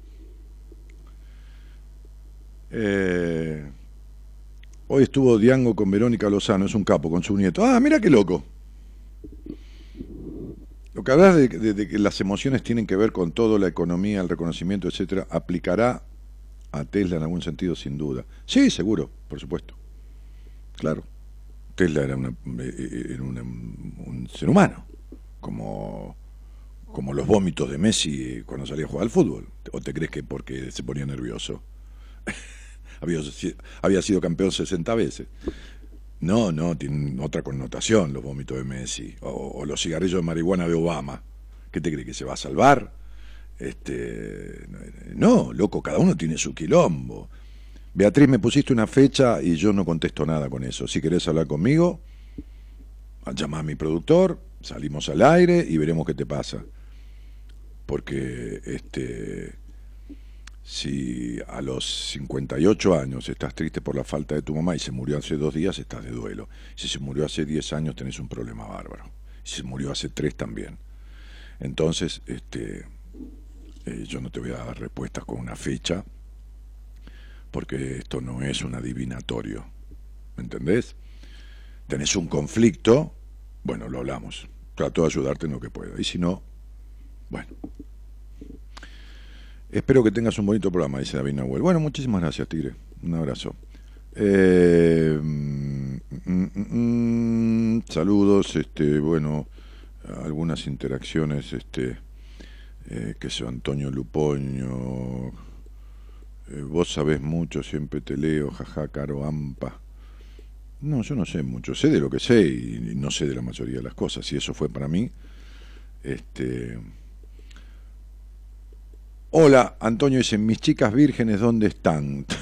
Eh, hoy estuvo Diango con Verónica Lozano, es un capo, con su nieto. Ah, mira qué loco. Lo que hablas de, que las emociones tienen que ver con todo, la economía, el reconocimiento, etcétera, aplicará a Tesla en algún sentido, sin duda. Sí, seguro, por supuesto. Claro. Tesla era, una- eh, una- un ser humano, como, como los vómitos de Messi cuando salía a jugar al fútbol. ¿O te crees que porque se ponía nervioso? había, había sido campeón 60 veces. No, no, tienen otra connotación los vómitos de Messi o, los cigarrillos de marihuana de Obama. ¿Qué te cree que se va a salvar? Este, no, loco, cada uno tiene su quilombo. Beatriz, me pusiste una fecha y yo no contesto nada con eso. Si querés hablar conmigo, llama a mi productor, salimos al aire y veremos qué te pasa. Porque este si a los 58 años estás triste por la falta de tu mamá y se murió hace dos días, estás de duelo. Si se murió hace 10 años, tenés un problema bárbaro. Si se murió hace 3 también. Entonces, este, eh, yo no te voy a dar respuestas con una fecha, porque esto no es un adivinatorio, ¿me entendés? Tenés un conflicto, bueno, lo hablamos, trato de ayudarte en lo que pueda, y si no, bueno. Espero que tengas un bonito programa, dice David Nahuel. Bueno, muchísimas gracias, Tigre. Un abrazo. Eh, mm, mm, mm, saludos, este, bueno, algunas interacciones, este, eh, que sea Antonio Lupoño, eh, vos sabés mucho, siempre te leo, jaja, caro ampa. No, yo no sé mucho, sé de lo que sé y, no sé de la mayoría de las cosas, y eso fue para mí, este... Hola, Antonio dice, mis chicas vírgenes, ¿dónde están?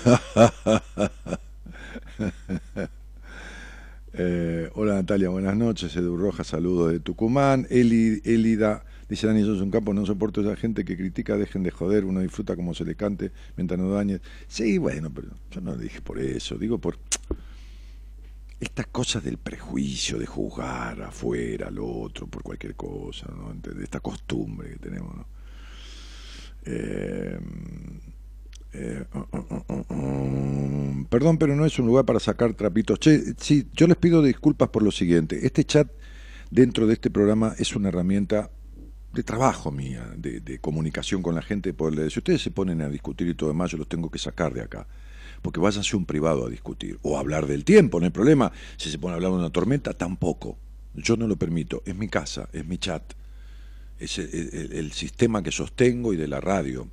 Eh, hola Natalia, buenas noches. Edu Rojas, saludos de Tucumán. Eli, Elida, dice Dani, sos un campo, no soporto esa gente que critica, dejen de joder, uno disfruta como se le cante mientras no dañe. Sí, bueno, pero yo no lo dije por eso, digo por estas cosas del prejuicio, de juzgar afuera al otro por cualquier cosa, ¿no? De esta costumbre que tenemos, ¿no? Eh, eh, uh, uh, uh, perdón, pero no es un lugar para sacar trapitos. Che, sí, yo les pido disculpas por lo siguiente. Este chat dentro de este programa es una herramienta de trabajo mía, de, comunicación con la gente. si ustedes se ponen a discutir y todo demás, yo los tengo que sacar de acá. Porque váyanse un privado a discutir. O a hablar del tiempo, no hay problema. Si se pone a hablar de una tormenta, tampoco. Yo no lo permito. Es mi casa, es mi chat. Es el sistema que sostengo y de la radio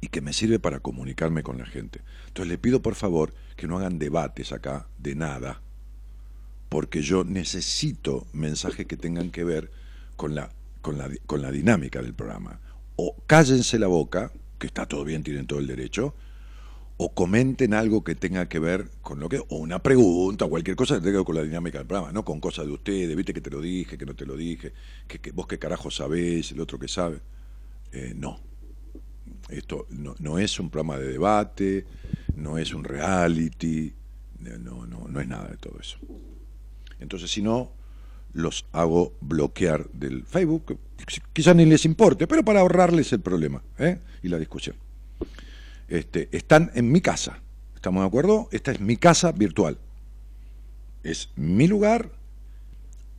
y que me sirve para comunicarme con la gente. Entonces le pido por favor que no hagan debates acá de nada, porque yo necesito mensajes que tengan que ver con la, con la, con la dinámica del programa. O cállense la boca, que está todo bien, tienen todo el derecho, o comenten algo que tenga que ver con lo que, o una pregunta, o cualquier cosa que tenga que ver con la dinámica del programa, no con cosas de ustedes, viste que te lo dije, que no te lo dije, que, vos qué carajo sabés, el otro que sabe. Eh, no, esto no, es un programa de debate, no es un reality, no, no, no es nada de todo eso. Entonces, si no, los hago bloquear del Facebook, quizás ni les importe, pero para ahorrarles el problema ¿eh? y la discusión. Este, están en mi casa, ¿estamos de acuerdo? Esta es mi casa virtual. Es mi lugar,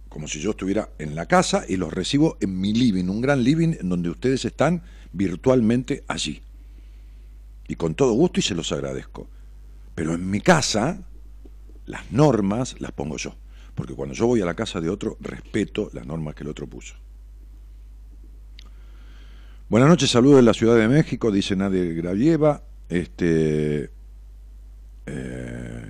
como si yo estuviera en la casa y los recibo en mi living, un gran living en donde ustedes están virtualmente allí. Y con todo gusto y se los agradezco. Pero en mi casa, las normas las pongo yo. Porque cuando yo voy a la casa de otro, respeto las normas que el otro puso. Buenas noches, saludos de la Ciudad de México, dice Nadia Gravieva. Este, eh,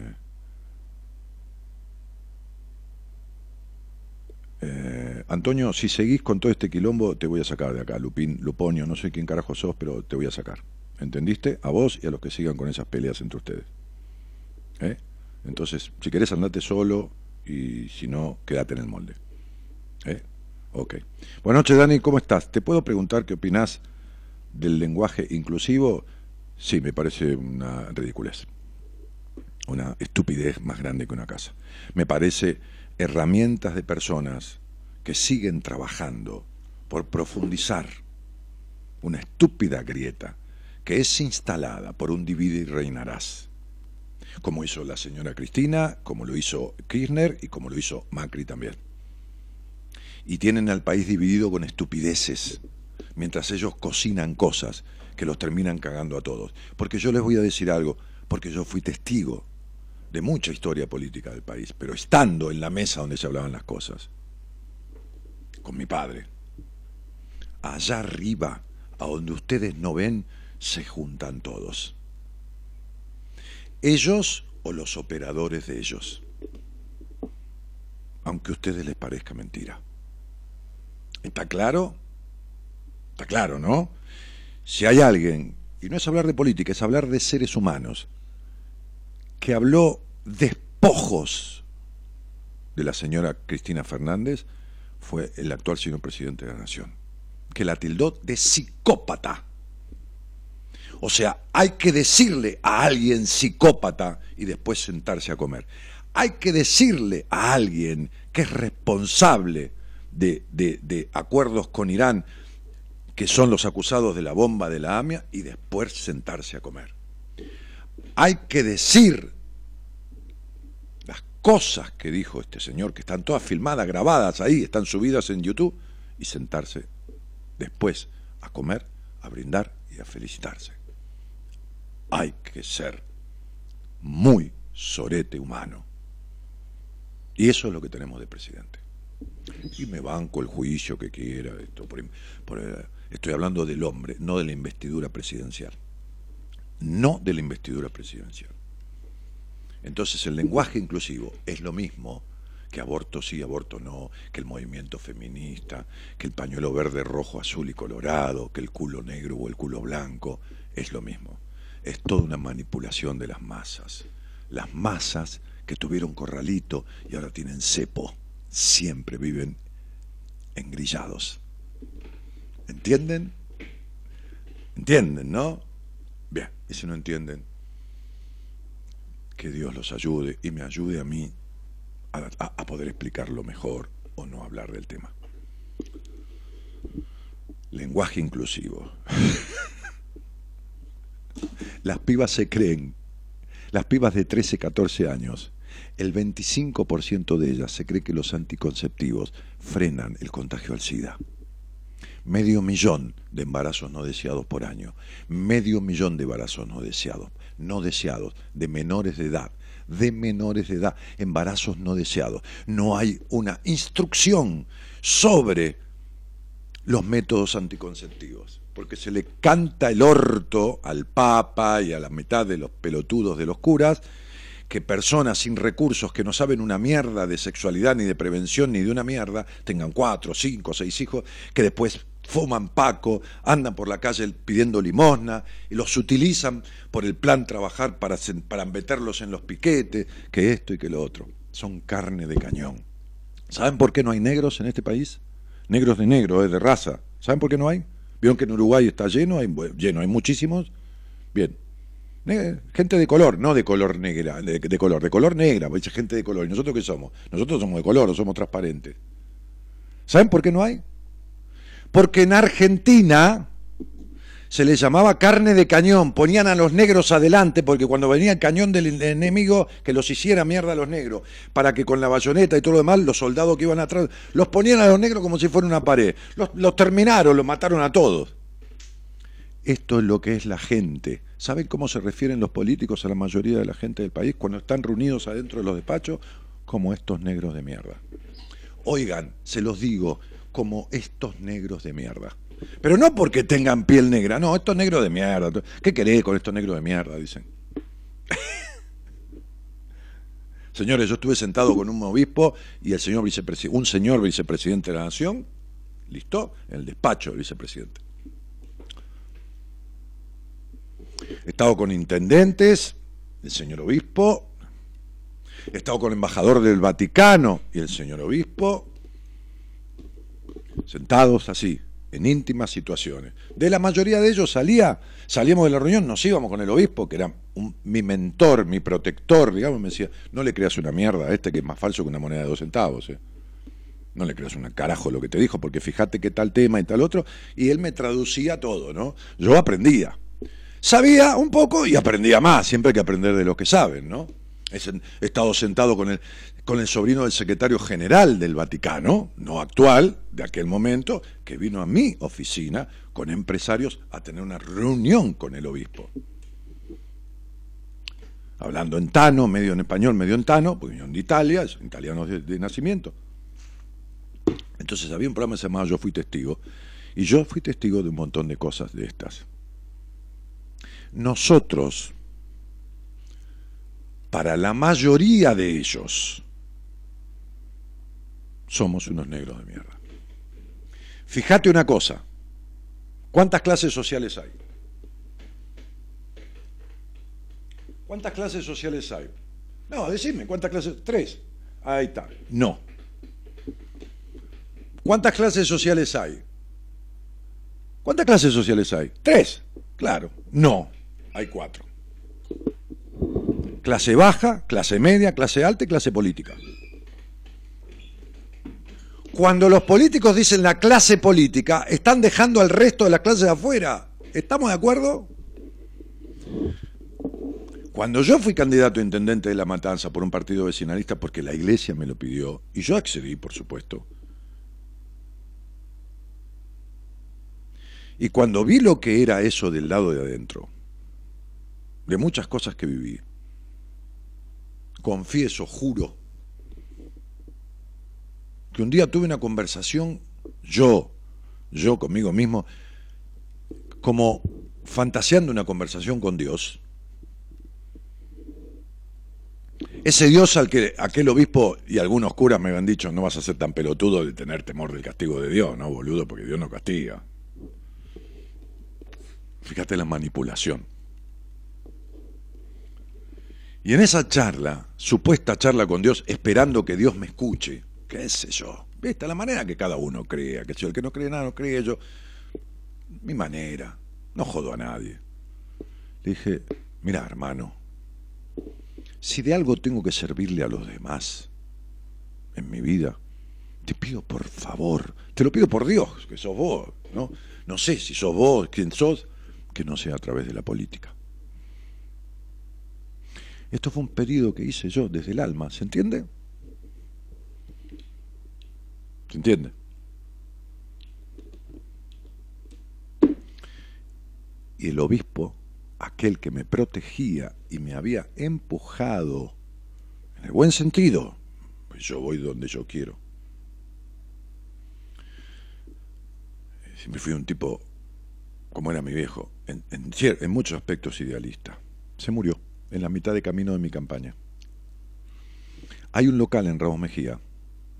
Eh, Antonio, si seguís con todo este quilombo, te voy a sacar de acá, Lupín, Luponio, no sé quién carajo sos, pero te voy a sacar. ¿Entendiste? A vos y a los que sigan con esas peleas entre ustedes. ¿Eh? Entonces, si querés andate solo y si no, quédate en el molde. Ok. Buenas noches, Dani, ¿cómo estás? ¿Te puedo preguntar qué opinás del lenguaje inclusivo? Sí, me parece una ridiculez. Una estupidez más grande que una casa. Me parece herramientas de personas que siguen trabajando por profundizar una estúpida grieta que es instalada por un divide y reinarás, como hizo la señora Cristina, como lo hizo Kirchner y como lo hizo Macri también. Y tienen al país dividido con estupideces, mientras ellos cocinan cosas que los terminan cagando a todos. Porque yo les voy a decir algo, porque yo fui testigo de mucha historia política del país, pero estando en la mesa donde se hablaban las cosas, con mi padre, allá arriba, a donde ustedes no ven, se juntan todos. Ellos o los operadores de ellos, aunque a ustedes les parezca mentira. ¿Está claro? Está claro, ¿no? Si hay alguien, y no es hablar de política, es hablar de seres humanos, que habló despojos de la señora Cristina Fernández fue el actual señor presidente de la Nación, que la tildó de psicópata. O sea, hay que decirle a alguien psicópata y después sentarse a comer. Hay que decirle a alguien que es responsable de, acuerdos con Irán, que son los acusados de la bomba de la AMIA, y después sentarse a comer hay que decir las cosas que dijo este señor, que están todas filmadas, grabadas ahí, están subidas en YouTube, y sentarse después a comer, a brindar y a felicitarse. Hay que ser muy sorete humano. Y eso es lo que tenemos de presidente. Y me banco el juicio que quiera. Esto, eh, estoy hablando del hombre, no de la investidura presidencial no de la investidura presidencial. Entonces el lenguaje inclusivo es lo mismo que aborto sí, aborto no, que el movimiento feminista, que el pañuelo verde, rojo, azul y colorado, que el culo negro o el culo blanco, es lo mismo. Es toda una manipulación de las masas. Las masas que tuvieron corralito y ahora tienen cepo, siempre viven engrillados. ¿Entienden? ¿Entienden, no? Bien, y si no entienden, que Dios los ayude y me ayude a mí a, poder explicarlo mejor o no hablar del tema. Lenguaje inclusivo. Las pibas se creen, las pibas de 13, 14 años, el 25% de ellas se cree que los anticonceptivos frenan el contagio al SIDA medio millón de embarazos no deseados por año, medio millón de embarazos no deseados, no deseados, de menores de edad, de menores de edad, embarazos no deseados. No hay una instrucción sobre los métodos anticonceptivos, porque se le canta el orto al Papa y a la mitad de los pelotudos de los curas, que personas sin recursos que no saben una mierda de sexualidad ni de prevención ni de una mierda tengan cuatro, cinco, seis hijos que después fuman paco, andan por la calle pidiendo limosna y los utilizan por el plan trabajar para, para meterlos en los piquetes, que esto y que lo otro. Son carne de cañón. ¿Saben por qué no hay negros en este país? Negros de negro, es de raza. ¿Saben por qué no hay? ¿Vieron que en Uruguay está lleno? Hay, lleno, hay muchísimos. Bien. Gente de color, no de color negra, de, color, de color negra, gente de color. ¿Y nosotros qué somos? Nosotros somos de color, somos transparentes. ¿Saben por qué no hay? porque en Argentina se les llamaba carne de cañón, ponían a los negros adelante, porque cuando venía el cañón del enemigo, que los hiciera mierda a los negros, para que con la bayoneta y todo lo demás, los soldados que iban atrás, los ponían a los negros como si fuera una pared. Los, los terminaron, los mataron a todos. Esto es lo que es la gente. ¿Saben cómo se refieren los políticos a la mayoría de la gente del país cuando están reunidos adentro de los despachos? Como estos negros de mierda. Oigan, se los digo, como estos negros de mierda. Pero no porque tengan piel negra, no, estos negros de mierda. ¿Qué querés con estos negros de mierda? Dicen. Señores, yo estuve sentado con un obispo y el señor vicepresidente, un señor vicepresidente de la Nación, listo, en el despacho del vicepresidente. He estado con intendentes, el señor obispo, he estado con el embajador del Vaticano y el señor obispo, sentados así, en íntimas situaciones. De la mayoría de ellos salía, salíamos de la reunión, nos íbamos con el obispo, que era mi mentor, mi protector, digamos, me decía, no le creas una mierda a este que es más falso que una moneda de dos centavos. ¿eh? No le creas una carajo lo que te dijo, porque fíjate que tal tema y tal otro, y él me traducía todo, ¿no? Yo aprendía. Sabía un poco y aprendía más, siempre hay que aprender de lo que saben, ¿no? He estado sentado con el, con el sobrino del secretario general del Vaticano, no actual, de aquel momento, que vino a mi oficina con empresarios a tener una reunión con el obispo. Hablando en tano, medio en español, medio en tano, porque vinieron de Italia, italianos de, nacimiento. Entonces había un programa llamaba Yo fui testigo, y yo fui testigo de un montón de cosas de estas. Nosotros, para la mayoría de ellos, somos unos negros de mierda. Fíjate una cosa, ¿cuántas clases sociales hay? ¿Cuántas clases sociales hay? No, decime, ¿cuántas clases? Tres. Ahí está. No. ¿Cuántas clases sociales hay? ¿Cuántas clases sociales hay? Tres. Claro. No. Hay cuatro clase baja, clase media, clase alta y clase política. Cuando los políticos dicen la clase política, están dejando al resto de las clases de afuera. ¿Estamos de acuerdo? Cuando yo fui candidato a intendente de La Matanza por un partido vecinalista, porque la iglesia me lo pidió, y yo accedí, por supuesto, y cuando vi lo que era eso del lado de adentro, de muchas cosas que viví, confieso, juro, que un día tuve una conversación, yo, yo conmigo mismo, como fantaseando una conversación con Dios, ese Dios al que aquel obispo y algunos curas me habían dicho, no vas a ser tan pelotudo de tener temor del castigo de Dios, no, boludo, porque Dios no castiga. Fíjate la manipulación. Y en esa charla, supuesta charla con Dios, esperando que Dios me escuche, qué sé yo, ¿viste? La manera que cada uno crea, que si el que no cree nada no cree yo, mi manera, no jodo a nadie. Le dije, mira hermano, si de algo tengo que servirle a los demás en mi vida, te pido por favor, te lo pido por Dios, que sos vos, ¿no? No sé si sos vos, quién sos, que no sea a través de la política. Esto fue un pedido que hice yo desde el alma, ¿se entiende? ¿Se entiende? Y el obispo aquel que me protegía y me había empujado, en el buen sentido, pues yo voy donde yo quiero. Siempre fui un tipo, como era mi viejo, en, en, muchos aspectos idealista. Se murió en la mitad de camino de mi campaña. Hay un local en Ramos Mejía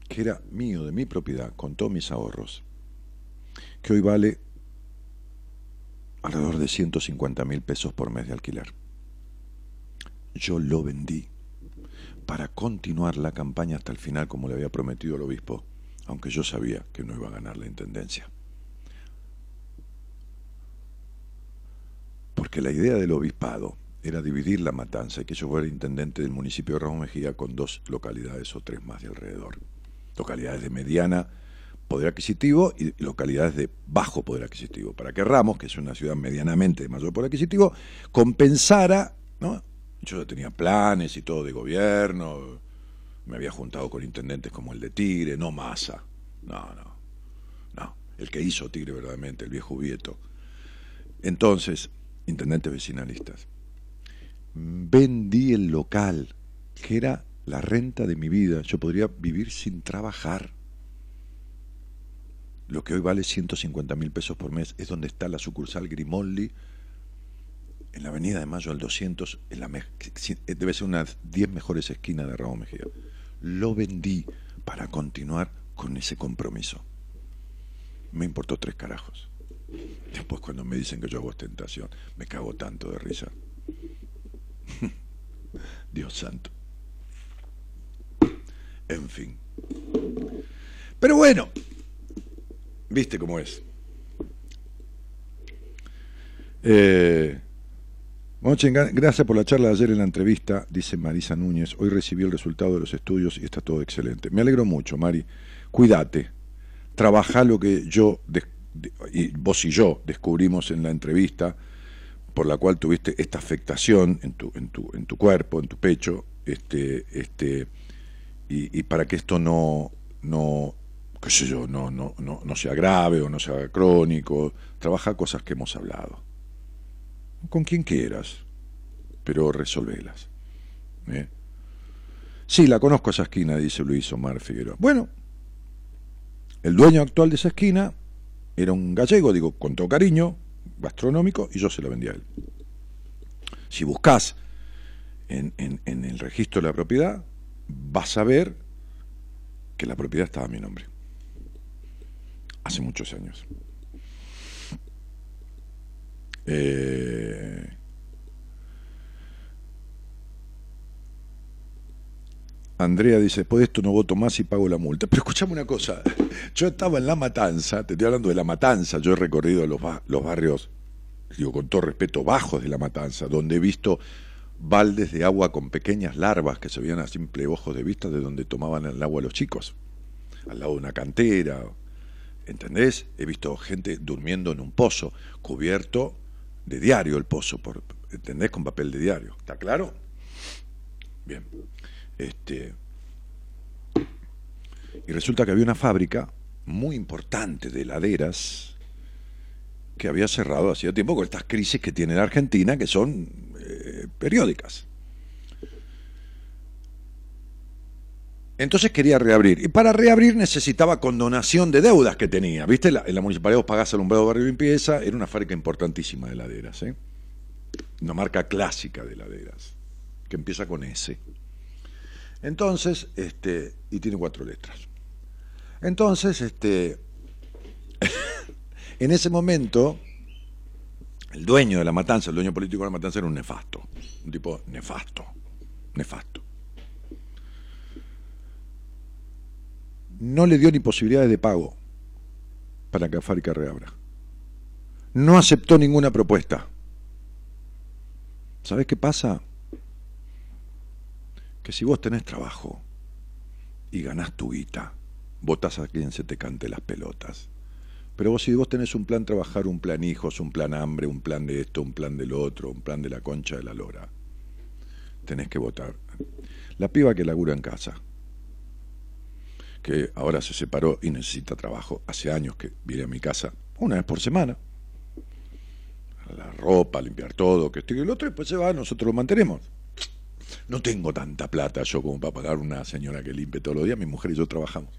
que era mío, de mi propiedad, con todos mis ahorros, que hoy vale alrededor de 150 mil pesos por mes de alquiler. Yo lo vendí para continuar la campaña hasta el final como le había prometido el obispo, aunque yo sabía que no iba a ganar la intendencia. Porque la idea del obispado era dividir la matanza y que yo fuera intendente del municipio de Ramos Mejía con dos localidades o tres más de alrededor. Localidades de mediana poder adquisitivo y localidades de bajo poder adquisitivo, para que Ramos, que es una ciudad medianamente de mayor poder adquisitivo, compensara, ¿no? Yo ya tenía planes y todo de gobierno, me había juntado con intendentes como el de Tigre, no Massa, no, no, no, el que hizo Tigre verdaderamente, el viejo Vieto. Entonces, intendentes vecinalistas, vendí el local, que era la renta de mi vida, yo podría vivir sin trabajar lo que hoy vale 150 mil pesos por mes, es donde está la sucursal Grimoldi, en la avenida de Mayo al 200, en la debe ser una de las 10 mejores esquinas de Ramón Mejía. Lo vendí para continuar con ese compromiso. Me importó tres carajos. Después cuando me dicen que yo hago ostentación, me cago tanto de risa. Dios santo. En fin. Pero bueno, Viste cómo es. Eh, gracias por la charla de ayer en la entrevista, dice Marisa Núñez. Hoy recibí el resultado de los estudios y está todo excelente. Me alegro mucho, Mari. Cuídate. Trabaja lo que yo, y vos y yo, descubrimos en la entrevista, por la cual tuviste esta afectación en tu, en tu, en tu cuerpo, en tu pecho, este, este, y, para que esto no, no qué sé yo, no, no, no, no sea grave o no sea crónico, trabaja cosas que hemos hablado. Con quien quieras, pero resolvelas. ¿eh? Sí, la conozco esa esquina, dice Luis Omar Figueroa. Bueno, el dueño actual de esa esquina era un gallego, digo, con todo cariño, gastronómico, y yo se la vendía a él. Si buscas en, en el registro de la propiedad, vas a ver que la propiedad estaba a mi nombre hace muchos años. Eh, Andrea dice, después de esto no voto más y pago la multa. Pero escuchame una cosa, yo estaba en La Matanza, te estoy hablando de La Matanza, yo he recorrido los, barrios, digo con todo respeto, bajos de La Matanza, donde he visto baldes de agua con pequeñas larvas que se veían a simple ojos de vista de donde tomaban el agua los chicos, al lado de una cantera, ¿Entendés? He visto gente durmiendo en un pozo, cubierto de diario el pozo por ¿entendés? Con papel de diario. ¿Está claro? Bien. Este, y resulta que había una fábrica muy importante de heladeras que había cerrado hacía tiempo con estas crisis que tiene la Argentina, que son eh, periódicas. Entonces quería reabrir. Y para reabrir necesitaba condonación de deudas que tenía. ¿Viste? en la municipalidad vos pagás alumbrado barrio limpieza. Era una fábrica importantísima de heladeras. ¿eh? Una marca clásica de heladeras. Que empieza con S. Entonces, este, y tiene cuatro letras. Entonces, este, en ese momento, el dueño de la matanza, el dueño político de la matanza era un nefasto. Un tipo nefasto. Nefasto. no le dio ni posibilidades de pago para que la fábrica reabra. No aceptó ninguna propuesta. ¿Sabes qué pasa? Que si vos tenés trabajo y ganás tu guita, votás a quien se te cante las pelotas. Pero vos si vos tenés un plan trabajar, un plan hijos, un plan hambre, un plan de esto, un plan del otro, un plan de la concha de la lora, tenés que votar. La piba que labura en casa, que ahora se separó y necesita trabajo. Hace años que viene a mi casa una vez por semana. La ropa, limpiar todo, que esto y el otro, y después se va, nosotros lo mantenemos. No tengo tanta plata yo como para pagar una señora que limpie todos los días, mi mujer y yo trabajamos.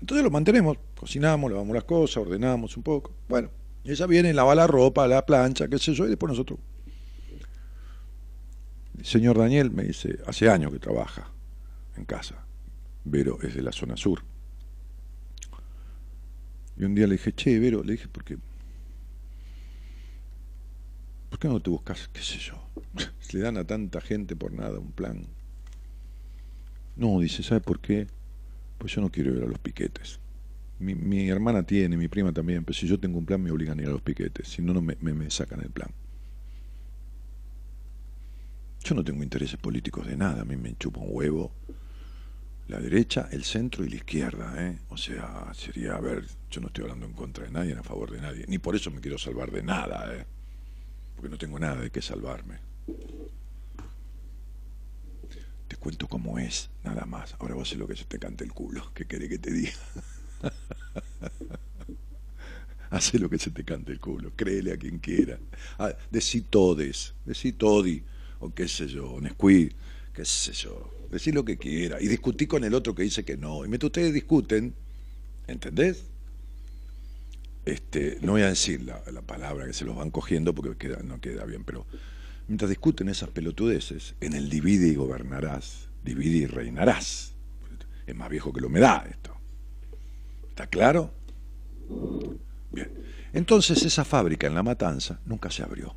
Entonces lo mantenemos, cocinamos, lavamos las cosas, ordenamos un poco. Bueno, ella viene, lava la ropa, la plancha, qué sé yo, y después nosotros. El señor Daniel me dice, hace años que trabaja en casa. Vero es de la zona sur. Y un día le dije, che, Vero, le dije, ¿por qué? ¿Por qué no te buscas, qué sé yo? Le dan a tanta gente por nada un plan. No, dice, ¿sabe por qué? Pues yo no quiero ir a los piquetes. Mi, mi hermana tiene, mi prima también, pero si yo tengo un plan me obligan a ir a los piquetes, si no, no me, me, sacan el plan. Yo no tengo intereses políticos de nada, a mí me chupa un huevo la derecha, el centro y la izquierda. ¿eh? O sea, sería, a ver, yo no estoy hablando en contra de nadie, en a favor de nadie, ni por eso me quiero salvar de nada, ¿eh? Porque no tengo nada de qué salvarme. Te cuento cómo es, nada más. Ahora vos sé lo que se te cante el culo. ¿Qué querés que te diga? Hace lo que se te cante el culo. Créele a quien quiera. Ah, decí todes, decí todi, o qué sé yo, Nesquí, qué sé yo decir lo que quiera, y discutí con el otro que dice que no. Y mientras ustedes discuten, ¿entendés? Este, no voy a decir la, palabra que se los van cogiendo porque no queda bien, pero mientras discuten esas pelotudeces, en el divide y gobernarás, divide y reinarás. Es más viejo que lo me da esto. ¿Está claro? Bien. Entonces esa fábrica en La Matanza nunca se abrió.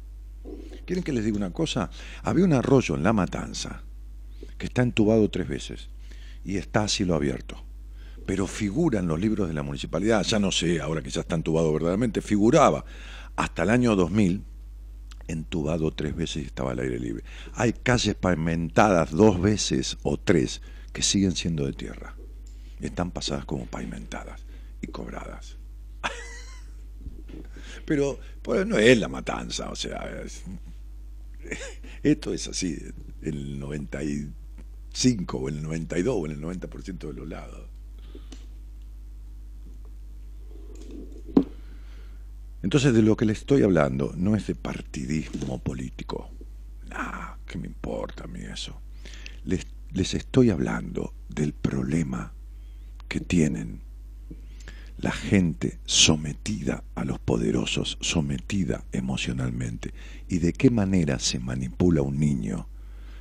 ¿Quieren que les diga una cosa? Había un arroyo en La Matanza que está entubado tres veces y está a cielo abierto. Pero figura en los libros de la municipalidad, ya no sé, ahora que ya está entubado verdaderamente, figuraba hasta el año 2000 entubado tres veces y estaba al aire libre. Hay calles pavimentadas dos veces o tres que siguen siendo de tierra. Están pasadas como pavimentadas y cobradas. Pero pues, no es la matanza, o sea, esto es así, el 90 5 o el 92 o el 90% de los lados. Entonces de lo que les estoy hablando no es de partidismo político. Nah, ¿qué me importa a mí eso? Les, les estoy hablando del problema que tienen la gente sometida a los poderosos, sometida emocionalmente, y de qué manera se manipula un niño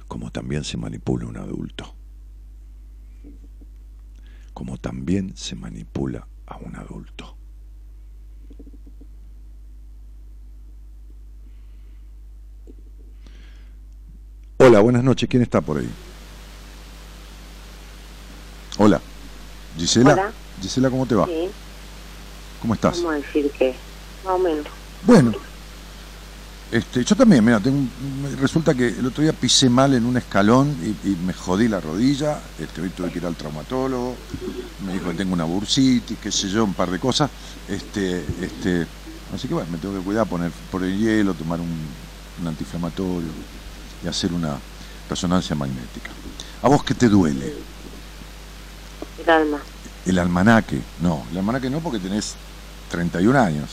como también se manipula un adulto. Como también se manipula a un adulto. Hola, buenas noches. ¿Quién está por ahí? Hola. Gisela. Hola. Gisela, ¿cómo te va? Sí. ¿Cómo estás? Vamos a decir que, más o menos. Bueno, este, yo también, mira, resulta que el otro día pisé mal en un escalón y, me jodí la rodilla, este, hoy tuve que ir al traumatólogo, me dijo que tengo una bursitis, qué sé yo, un par de cosas, este, este, así que bueno, me tengo que cuidar, poner por el hielo, tomar un un antiinflamatorio y hacer una resonancia magnética. ¿A vos qué te duele? El alma. El almanaque. No, el almanaque no porque tenés 31 años.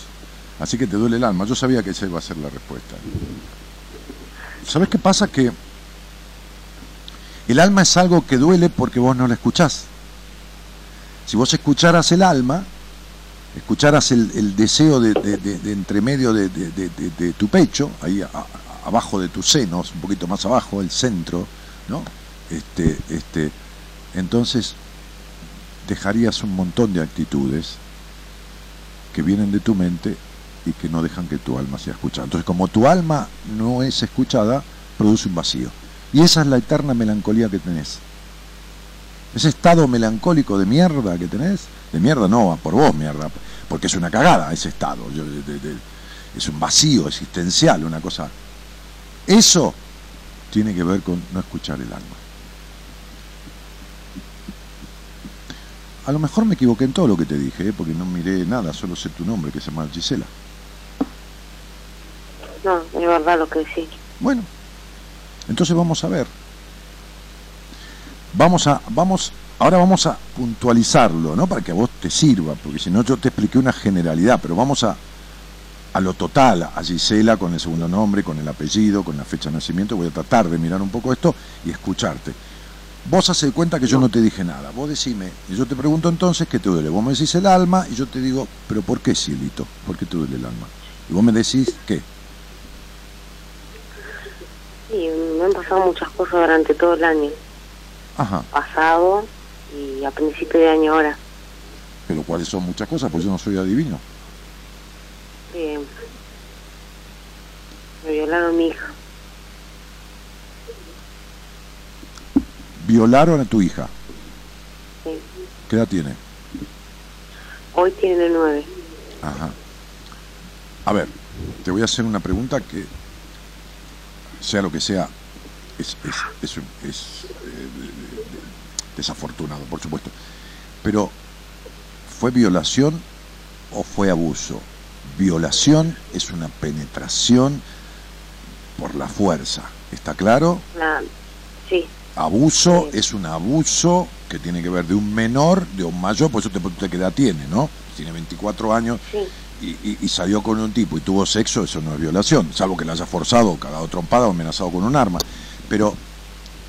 Así que te duele el alma. Yo sabía que esa iba a ser la respuesta. ¿Sabes qué pasa? Que el alma es algo que duele porque vos no la escuchás. Si vos escucharas el alma, escucharas el, deseo de, de, entremedio de, tu pecho, ahí abajo de tus senos, un poquito más abajo, el centro, ¿no? Este, este, entonces dejarías un montón de actitudes que vienen de tu mente y que no dejan que tu alma sea escuchada. Entonces, como tu alma no es escuchada, produce un vacío. Y esa es la eterna melancolía que tenés. Ese estado melancólico de mierda que tenés, de mierda no, por vos mierda, porque es una cagada ese estado, es un vacío existencial, una cosa. Eso tiene que ver con no escuchar el alma. A lo mejor me equivoqué en todo lo que te dije, ¿eh? porque no miré nada, solo sé tu nombre, que se llama Gisela. No, es verdad lo que decís. Bueno, entonces vamos a ver. Vamos a, vamos, ahora vamos a puntualizarlo, ¿no? Para que a vos te sirva, porque si no yo te expliqué una generalidad, pero vamos a, a lo total, a Gisela con el segundo nombre, con el apellido, con la fecha de nacimiento, voy a tratar de mirar un poco esto y escucharte. Vos haces cuenta que yo no te dije nada. Vos decime, y yo te pregunto entonces qué te duele. Vos me decís el alma y yo te digo, pero ¿por qué, cielito? ¿Por qué te duele el alma? Y vos me decís qué. Sí, me han pasado muchas cosas durante todo el año. Ajá. Pasado y a principio de año ahora. Pero ¿cuáles son muchas cosas? Pues yo no soy adivino. Bien. Me violaron a mi hija. violaron a tu hija. Sí. ¿Qué edad tiene? Hoy tiene nueve. Ajá. A ver, te voy a hacer una pregunta que, sea lo que sea, es, es, es, eh, desafortunado, por supuesto. Pero, ¿fue violación o fue abuso? Violación es una penetración por la fuerza, ¿está claro? sí. Abuso es un abuso que tiene que ver de un menor, de un mayor, por eso te pregunto qué edad tiene, ¿no? Tiene 24 años y, salió con un tipo y tuvo sexo, eso no es violación, salvo que la haya forzado, cagado trompada o amenazado con un arma. Pero,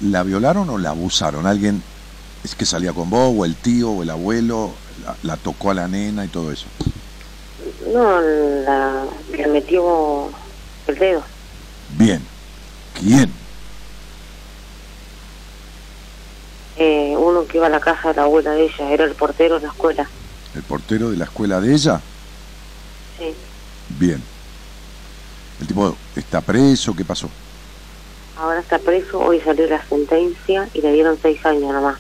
¿la violaron o la abusaron? ¿Alguien es que salía con vos, o el tío, o el abuelo, la, tocó a la nena y todo eso? No, la, le metió el dedo. Bien. ¿Quién? Eh, uno que iba a la casa de la abuela de ella, era el portero de la escuela. ¿El portero de la escuela de ella? Sí. Bien. ¿El tipo está preso? ¿Qué pasó? Ahora está preso, hoy salió la sentencia y le dieron seis años nomás.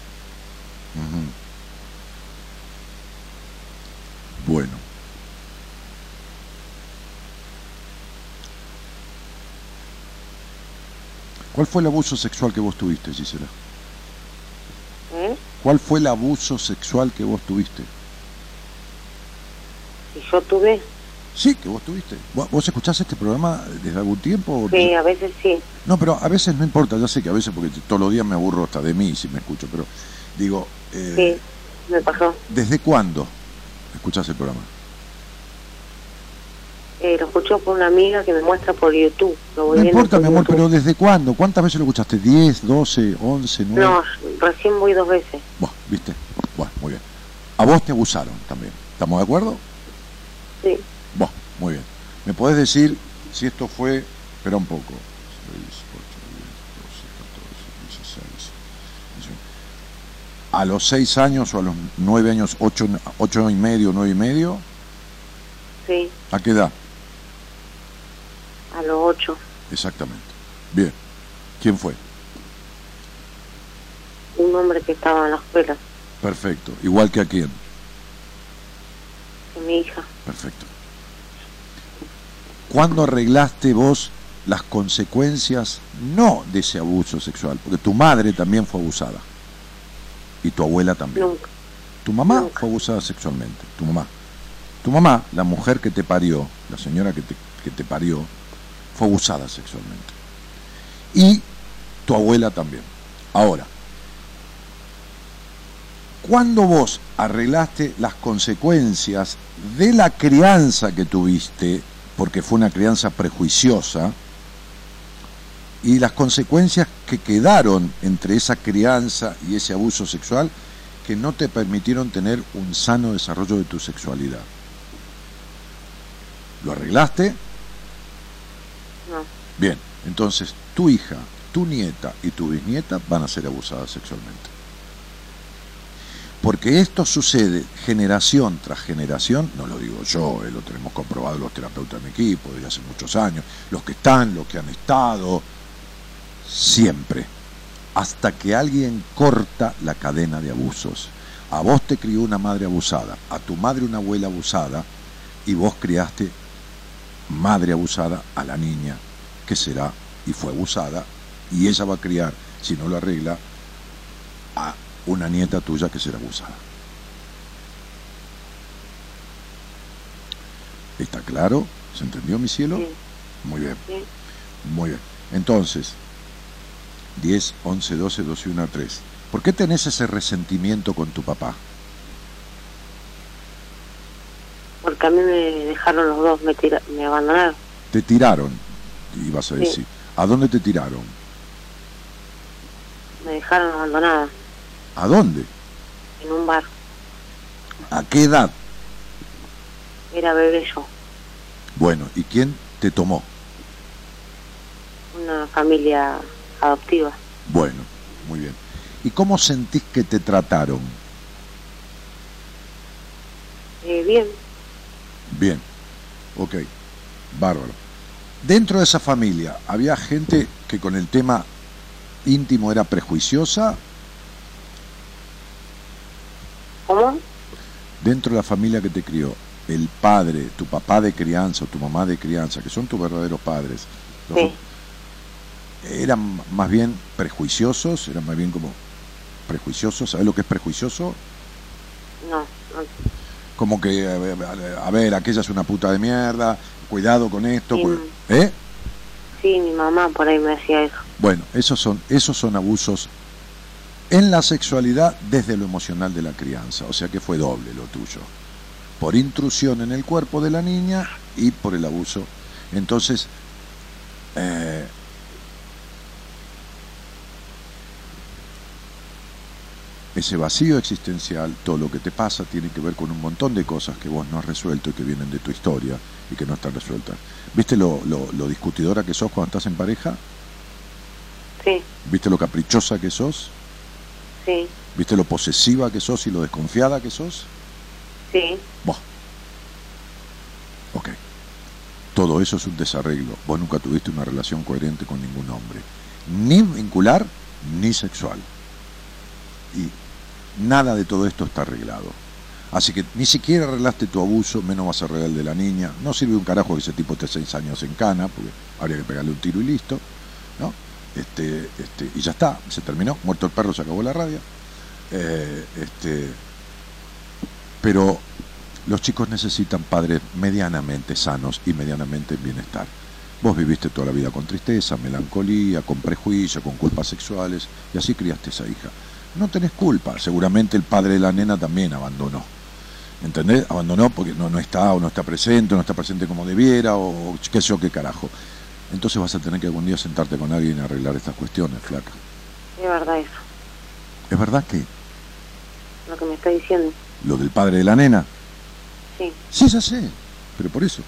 Bueno. ¿Cuál fue el abuso sexual que vos tuviste, Gisela? ¿Eh? ¿Cuál fue el abuso sexual que vos tuviste? ¿Y yo tuve? Sí, que vos tuviste. ¿Vos escuchás este programa desde algún tiempo? Sí, a veces sí. No, pero a veces no importa, ya sé que a veces, porque todos los días me aburro hasta de mí si me escucho, pero digo... Eh, sí, me pasó. ¿Desde cuándo escuchás el programa? Eh, lo escucho por una amiga que me muestra por YouTube. no importa, mi amor, pero ¿desde cuándo? ¿Cuántas veces lo escuchaste? ¿10, 12, 11, 9? No, recién voy dos veces. Bueno, ¿viste? Bueno, muy bien. A vos te abusaron también. ¿Estamos de acuerdo? Sí. Bueno, muy bien. ¿Me podés decir si esto fue... Espera un poco. 6, 8, 10, 12, 14, 16. ¿A los 6 años o a los 9 años, 8, 8 y medio, 9 y medio? Sí. ¿A qué edad? A los ocho. Exactamente. Bien. ¿Quién fue? Un hombre que estaba en la escuela. Perfecto. ¿Igual que a quién? Que mi hija. Perfecto. ¿Cuándo arreglaste vos las consecuencias no de ese abuso sexual? Porque tu madre también fue abusada. Y tu abuela también. Nunca. Tu mamá fue abusada sexualmente. Tu mamá. Tu mamá, la mujer que te parió, la señora que te, que te parió, fue abusada sexualmente. Y tu abuela también. Ahora, cuando vos arreglaste las consecuencias de la crianza que tuviste, porque fue una crianza prejuiciosa, y las consecuencias que quedaron entre esa crianza y ese abuso sexual que no te permitieron tener un sano desarrollo de tu sexualidad. ¿Lo arreglaste? Bien, entonces tu hija, tu nieta y tu bisnieta van a ser abusadas sexualmente. Porque esto sucede generación tras generación, no lo digo yo, eh, lo tenemos comprobado los terapeutas de mi equipo desde hace muchos años, los que están, los que han estado, siempre, hasta que alguien corta la cadena de abusos. A vos te crió una madre abusada, a tu madre una abuela abusada, y vos criaste madre abusada a la niña que será y fue abusada, y ella va a criar, si no lo arregla, a una nieta tuya que será abusada. ¿Está claro? ¿Se entendió, mi cielo? Sí. Muy bien, Sí. muy bien. Entonces, 10, 11, 12, 12, 1, 3. ¿Por qué tenés ese resentimiento con tu papá? Porque a mí me dejaron los dos, me, tira- me abandonaron. Te tiraron, ibas a Sí. decir. ¿A dónde te tiraron? Me dejaron abandonada ¿A dónde? en un bar. ¿A qué edad? Era bebé yo. Bueno, ¿y quién te tomó? Una familia adoptiva. Bueno, muy bien. ¿Y cómo sentís que te trataron? Eh, bien, Bien, ok, bárbaro. Dentro de esa familia, ¿había gente que con el tema íntimo era prejuiciosa? ¿cómo? Dentro de la familia que te crió, el padre, tu papá de crianza o tu mamá de crianza, que son tus verdaderos padres, Sí. eran más bien prejuiciosos, eran más bien como prejuiciosos, ¿sabes lo que es prejuicioso? No, no. Como que, a ver, aquella es una puta de mierda, cuidado con esto, Sí. ¿eh? Sí, mi mamá por ahí me decía eso. Bueno, esos son, esos son abusos en la sexualidad desde lo emocional de la crianza, o sea que fue doble lo tuyo, por intrusión en el cuerpo de la niña y por el abuso. Entonces, eh, ese vacío existencial, todo lo que te pasa, tiene que ver con un montón de cosas que vos no has resuelto y que vienen de tu historia y que no están resueltas. ¿Viste lo, lo, lo discutidora que sos cuando estás en pareja? Sí, ¿Viste lo caprichosa que sos? sí, ¿Viste lo posesiva que sos y lo desconfiada que sos? sí, Vos. Ok. Todo eso es un desarreglo. Vos nunca tuviste una relación coherente con ningún hombre. Ni vincular, ni sexual. Y nada de todo esto está arreglado. Así que ni siquiera arreglaste tu abuso, menos vas a arreglar el de la niña. No sirve un carajo que ese tipo esté seis años en cana, porque habría que pegarle un tiro y listo. ¿no? Este, este, y ya está, se terminó. Muerto el perro, se acabó la radio. Eh, este, pero los chicos necesitan padres medianamente sanos y medianamente en bienestar. Vos viviste toda la vida con tristeza, melancolía, con prejuicio, con culpas sexuales, y así criaste esa hija. No tenés culpa, seguramente el padre de la nena también abandonó. ¿Entendés? Abandonó porque no, no está o no está presente, o no está presente como debiera, o qué sé yo qué carajo. Entonces vas a tener que algún día sentarte con alguien y arreglar estas cuestiones, flaca. es verdad eso, ¿Es verdad que lo que me está diciendo. lo del padre de la nena? Sí, Sí, ya sé, pero por eso.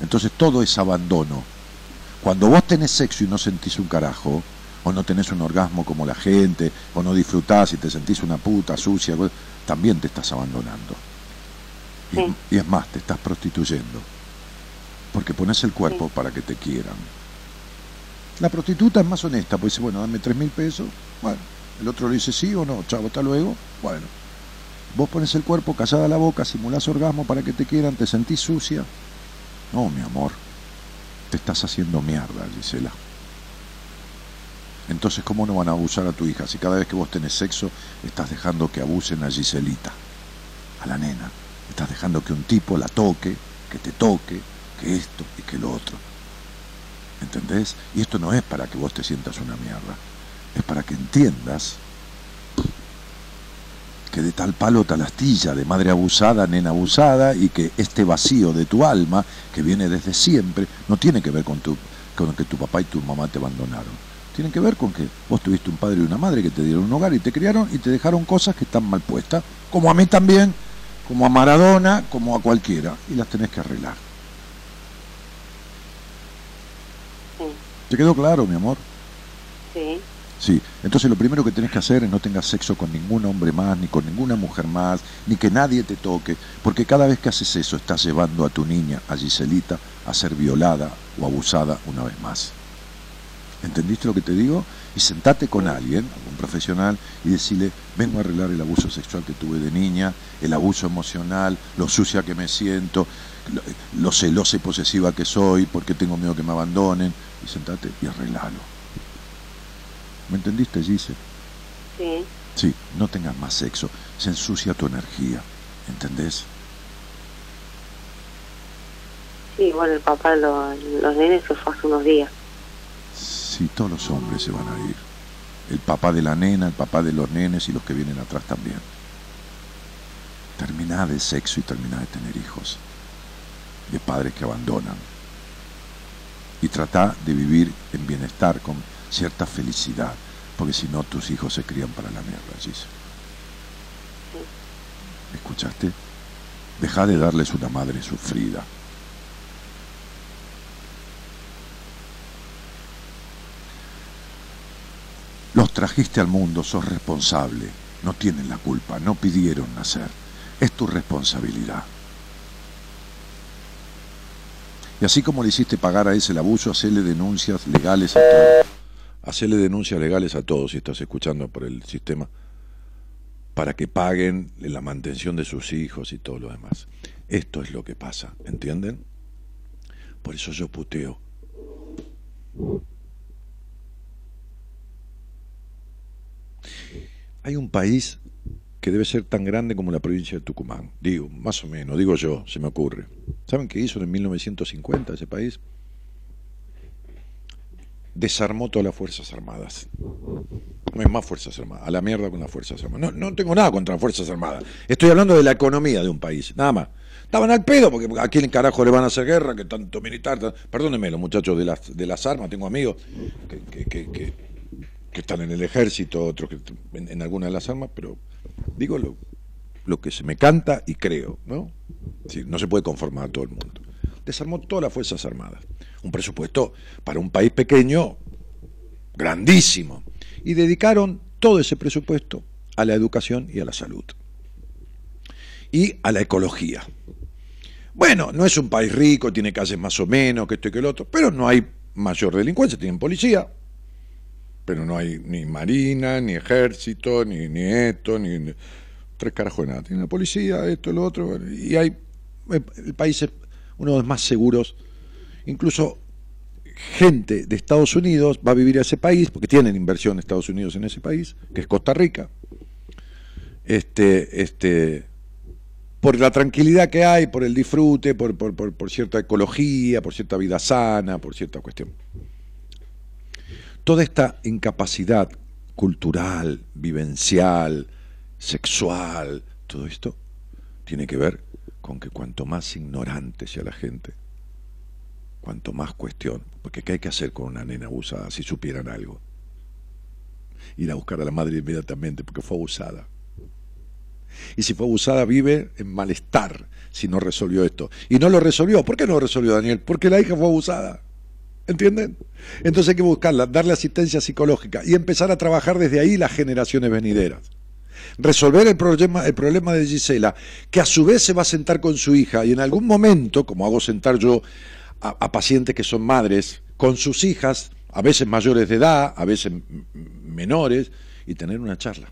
Entonces todo es abandono. Cuando vos tenés sexo y no sentís un carajo, o no tenés un orgasmo como la gente, o no disfrutás y te sentís una puta sucia, co- también te estás abandonando. Y, Sí. y es más, te estás prostituyendo. Porque pones el cuerpo para que te quieran. La prostituta es más honesta, pues dice, bueno, dame tres mil pesos. Bueno, el otro le dice sí o no, chavo, hasta luego. Bueno, Vos pones el cuerpo callada la boca, simulás orgasmo para que te quieran, te sentís sucia. No, mi amor, te estás haciendo mierda, Gisela. Entonces, ¿cómo no van a abusar a tu hija si cada vez que vos tenés sexo estás dejando que abusen a Giselita, a la nena? Estás dejando que un tipo la toque, que te toque, que esto y que lo otro. ¿Entendés? Y esto no es para que vos te sientas una mierda, es para que entiendas que de tal palo tal astilla, de madre abusada, nena abusada, y que este vacío de tu alma, que viene desde siempre, no tiene que ver con, con que tu papá y tu mamá te abandonaron. Tiene que ver con que vos tuviste un padre y una madre que te dieron un hogar y te criaron y te dejaron cosas que están mal puestas, como a mí también, como a Maradona, como a cualquiera, y las tenés que arreglar. ¿Te quedó claro, mi amor? Sí. Sí, entonces lo primero que tenés que hacer es no tengas sexo con ningún hombre más, ni con ninguna mujer más, ni que nadie te toque, porque cada vez que haces eso estás llevando a tu niña, a Giselita, a ser violada o abusada una vez más. ¿Entendiste lo que te digo? Y sentate con alguien, algún profesional, y decirle, vengo a arreglar el abuso sexual que tuve de niña, el abuso emocional, lo sucia que me siento, lo, lo celosa y posesiva que soy, porque tengo miedo que me abandonen, y sentate y arreglalo. ¿Me entendiste, Gise? Sí. Sí, no tengas más sexo, se ensucia tu energía, ¿entendés? Sí, bueno, el papá de los, los nenes se fue hace unos días. Sí, todos los hombres se van a ir. El papá de la nena, el papá de los nenes y los que vienen atrás también. Terminá de sexo y terminá de tener hijos. De padres que abandonan. Y trata de vivir en bienestar con cierta felicidad, porque si no tus hijos se crían para la mierda, Gis. ¿Escuchaste? Deja de darles una madre sufrida. Los trajiste al mundo, sos responsable, no tienen la culpa, no pidieron nacer, es tu responsabilidad. Y así como le hiciste pagar a ese el abuso, hacerle denuncias legales a todos. Hacerle denuncias legales a todos si estás escuchando por el sistema para que paguen la mantención de sus hijos y todo lo demás. Esto es lo que pasa, ¿entienden? Por eso yo puteo. Hay un país que debe ser tan grande como la provincia de Tucumán. Digo, más o menos, digo yo, se me ocurre. ¿Saben qué hizo en 1950 ese país? Desarmó todas las Fuerzas Armadas. No más Fuerzas Armadas. A la mierda con las Fuerzas Armadas. No, no tengo nada contra las Fuerzas Armadas. Estoy hablando de la economía de un país, nada más. Estaban al pedo, porque a quién carajo le van a hacer guerra, que tanto militar. Perdónenme, los muchachos de las, de las armas, tengo amigos que, que, que están en el ejército, otros que en, en alguna de las armas, pero digo lo, lo que se me canta y creo, ¿no? Sí, no se puede conformar a todo el mundo. Desarmó todas las Fuerzas Armadas. Un presupuesto para un país pequeño grandísimo. Y dedicaron todo ese presupuesto a la educación y a la salud. Y a la ecología. Bueno, no es un país rico, tiene calles más o menos, que esto y que el otro, pero no hay mayor delincuencia, tienen policía, pero no hay ni marina, ni ejército, ni, ni esto, ni, tres carajos de nada. Tiene la policía, esto, lo otro, y hay el país es uno de los más seguros. Incluso gente de Estados Unidos va a vivir a ese país, porque tienen inversión Estados Unidos en ese país, que es Costa Rica. Este, este, por la tranquilidad que hay, por el disfrute, por, por, por, por cierta ecología, por cierta vida sana, por cierta cuestión. Toda esta incapacidad cultural, vivencial, sexual, todo esto tiene que ver con que cuanto más ignorante sea la gente, cuanto más cuestión, porque ¿qué hay que hacer con una nena abusada si supieran algo? Ir a buscar a la madre inmediatamente porque fue abusada. Y si fue abusada vive en malestar si no resolvió esto. Y no lo resolvió. ¿Por qué no lo resolvió Daniel? Porque la hija fue abusada. ¿Entienden? Entonces hay que buscarla, darle asistencia psicológica y empezar a trabajar desde ahí las generaciones venideras. Resolver el problema, el problema de Gisela, que a su vez se va a sentar con su hija y en algún momento, como hago sentar yo a, a pacientes que son madres, con sus hijas, a veces mayores de edad, a veces menores, y tener una charla.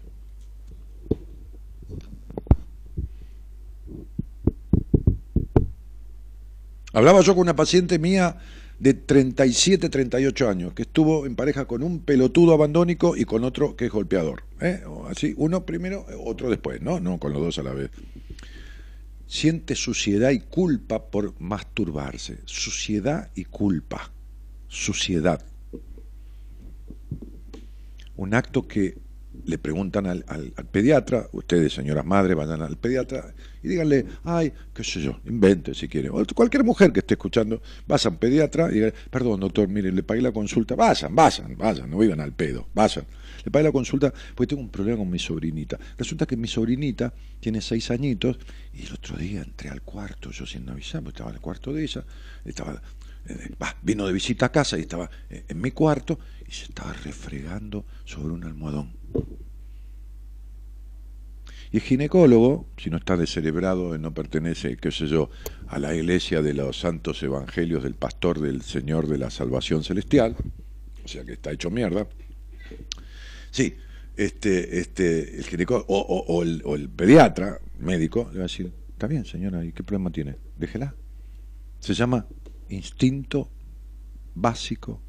Hablaba yo con una paciente mía de 37, 38 años, que estuvo en pareja con un pelotudo abandónico y con otro que es golpeador. ¿eh? Así, uno primero, otro después, ¿no? No con los dos a la vez. Siente suciedad y culpa por masturbarse. Suciedad y culpa. suciedad. Un acto que le preguntan al, al, pediatra, ustedes señoras madres vayan al pediatra y díganle, ay, qué sé yo, invente si quiere. O cualquier mujer que esté escuchando, vas a un pediatra y digan, perdón doctor, mire, le pagué la consulta, vayan, vayan, vayan, no vivan al pedo, vayan. Le pagué la consulta porque tengo un problema con mi sobrinita. Resulta que mi sobrinita tiene seis añitos y el otro día entré al cuarto, yo sin avisar, porque estaba en el cuarto de ella, estaba, eh, vino de visita a casa y estaba en mi cuarto y se estaba refregando sobre un almohadón. Y el ginecólogo, si no está descerebrado y no pertenece, qué sé yo, a la iglesia de los santos evangelios del pastor del Señor de la Salvación Celestial, o sea que está hecho mierda, sí, este, este, el ginecólogo, o, el, o el pediatra, médico, le va a decir, está bien señora, ¿y qué problema tiene? Déjela. Se llama instinto básico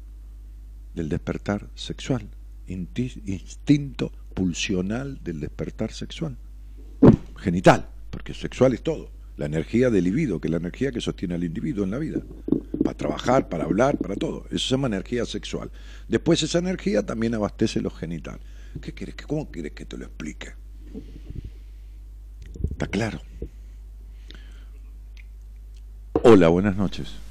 del despertar sexual, instinto pulsional del despertar sexual, genital, porque sexual es todo, la energía del libido, que es la energía que sostiene al individuo en la vida, para trabajar, para hablar, para todo, eso se llama energía sexual. Después esa energía también abastece los genitales. ¿Qué quieres? ¿Cómo quieres que te lo explique? ¿Está claro? Hola, buenas noches.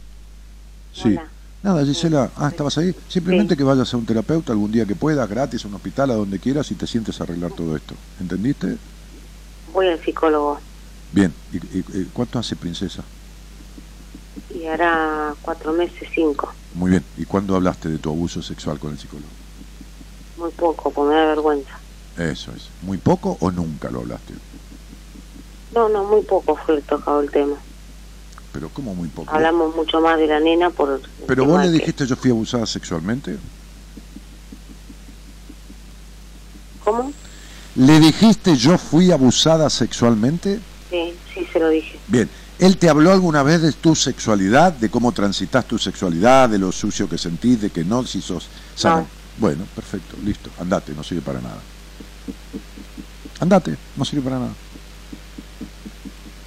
Sí. Nada, Gisela, ah, estabas ahí. Simplemente que vayas a un terapeuta algún día que puedas, gratis, a un hospital, a donde quieras y te sientes a arreglar todo esto. ¿Entendiste? Voy al psicólogo. Bien, ¿y, cuánto hace, princesa? Y hará cuatro meses, cinco. Muy bien, ¿y cuándo hablaste de tu abuso sexual con el psicólogo? Muy poco, por me da vergüenza. Eso es. ¿Muy poco o nunca lo hablaste? No, no, muy poco fue tocado el tema pero como muy poco. Hablamos mucho más de la nena por... Pero vos le dijiste yo fui abusada sexualmente. ¿Cómo? ¿Le dijiste yo fui abusada sexualmente? Sí, sí se lo dije. Bien, ¿él te habló alguna vez de tu sexualidad, de cómo transitas tu sexualidad, de lo sucio que sentís, de que no, si sos sana? Bueno, perfecto, listo, andate, no sirve para nada. Andate, no sirve para nada.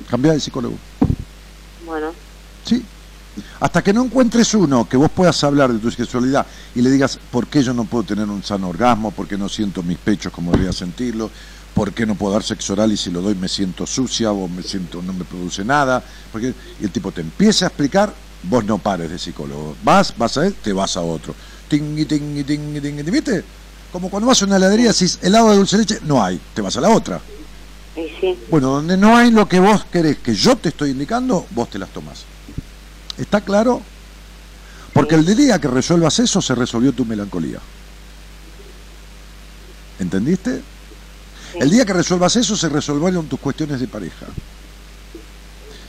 Cambia de psicólogo. Bueno. Sí. Hasta que no encuentres uno que vos puedas hablar de tu sexualidad y le digas por qué yo no puedo tener un sano orgasmo, por qué no siento mis pechos como debería sentirlo, por qué no puedo dar sexo oral y si lo doy me siento sucia o me siento no me produce nada, porque y el tipo te empieza a explicar, vos no pares de psicólogo. Vas, vas a él, te vas a otro. Tingui, tingui, tingui, tingui, ¿viste? Como cuando vas a una heladería, si helado de dulce leche, no hay, te vas a la otra. Bueno, donde no hay lo que vos querés que yo te estoy indicando, vos te las tomás. ¿Está claro? Porque el día que resuelvas eso, se resolvió tu melancolía. ¿Entendiste? El día que resuelvas eso, se resolvieron tus cuestiones de pareja.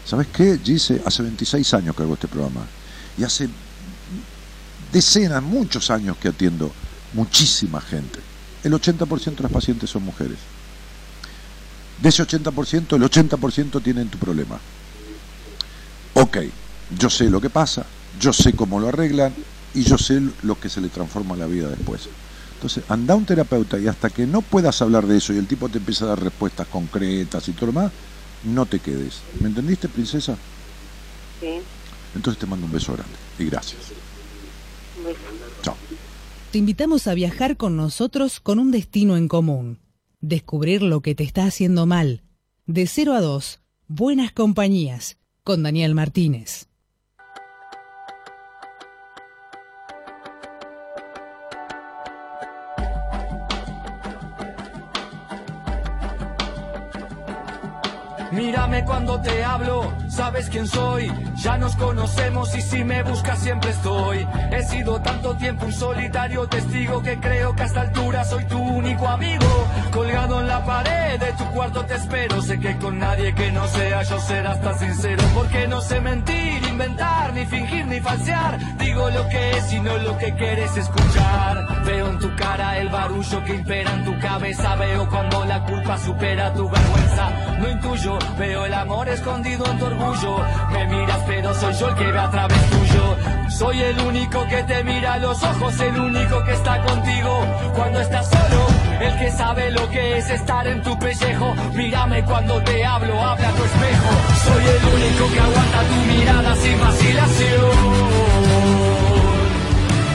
¿Sabes qué? Gise, hace 26 años que hago este programa. Y hace decenas, muchos años que atiendo muchísima gente. El 80% de las pacientes son mujeres. De ese 80%, el 80% tienen tu problema. Ok, yo sé lo que pasa, yo sé cómo lo arreglan y yo sé lo que se le transforma la vida después. Entonces, anda a un terapeuta y hasta que no puedas hablar de eso y el tipo te empieza a dar respuestas concretas y todo lo demás, no te quedes. ¿Me entendiste, princesa? Sí. Entonces te mando un beso grande y gracias. Un beso. Chao. Te invitamos a viajar con nosotros con un destino en común descubrir lo que te está haciendo mal. De 0 a 2, Buenas Compañías, con Daniel Martínez. Mírame cuando te hablo, sabes quién soy. Ya nos conocemos y si me buscas siempre estoy. He sido tanto tiempo un solitario testigo que creo que a esta altura soy tu único amigo. Colgado en la pared de tu cuarto te espero. Sé que con nadie que no sea yo serás tan sincero. Porque no sé mentir, inventar, ni fingir, ni falsear. Digo lo que es y no lo que quieres escuchar. Veo en tu cara el barullo que impera en tu cabeza. Veo cuando la culpa supera tu vergüenza. No intuyo Veo el amor escondido en tu orgullo. Me miras, pero soy yo el que ve a través tuyo. Soy el único que te mira a los ojos, el único que está contigo cuando estás solo. El que sabe lo que es estar en tu pellejo. Mírame cuando te hablo, habla a tu espejo. Soy el único que aguanta tu mirada sin vacilación.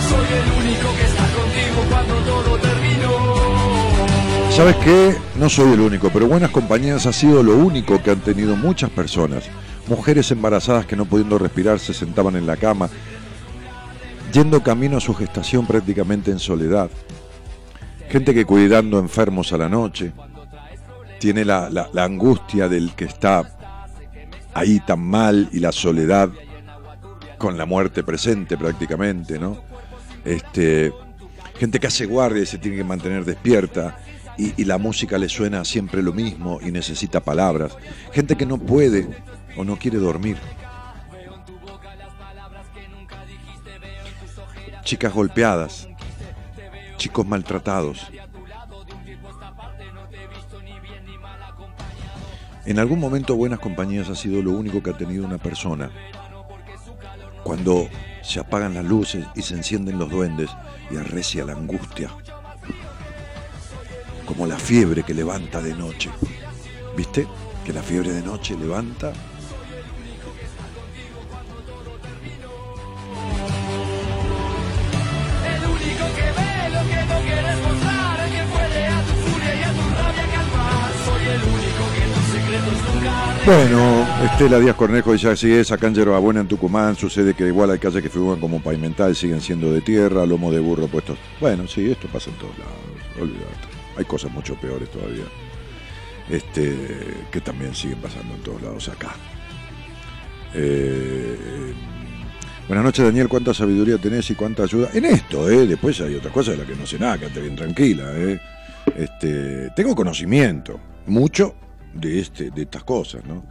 Soy el único que está contigo cuando todo terminó. ¿Sabes qué? No soy el único, pero Buenas Compañías ha sido lo único que han tenido muchas personas. Mujeres embarazadas que no pudiendo respirar se sentaban en la cama, yendo camino a su gestación prácticamente en soledad. Gente que cuidando enfermos a la noche, tiene la, la- la angustia del que está ahí tan mal y la soledad con la muerte presente prácticamente, ¿no? Este, gente que hace guardia y se tiene que mantener despierta y, y la música le suena siempre lo mismo y necesita palabras. Gente que no puede o no quiere dormir. Chicas golpeadas, chicos maltratados. En algún momento Buenas Compañías ha sido lo único que ha tenido una persona. Cuando se apagan las luces y se encienden los duendes y arrecia la angustia. Como la fiebre que levanta de noche. ¿Viste? Que la fiebre de noche levanta. Bueno, Estela Díaz Cornejo dice así es, acá en Yerbabuena, en Tucumán, sucede que igual hay calles que figuran como pavimental, siguen siendo de tierra, lomo de burro puestos. Bueno, sí, esto pasa en todos lados, olvídate. Hay cosas mucho peores todavía. Este, que también siguen pasando en todos lados acá. Eh, buenas noches, Daniel. ¿Cuánta sabiduría tenés y cuánta ayuda? En esto, ¿eh? Después hay otras cosas de las que no sé nada, quédate bien tranquila, ¿eh? Este, tengo conocimiento, mucho de, este, de estas cosas, ¿no?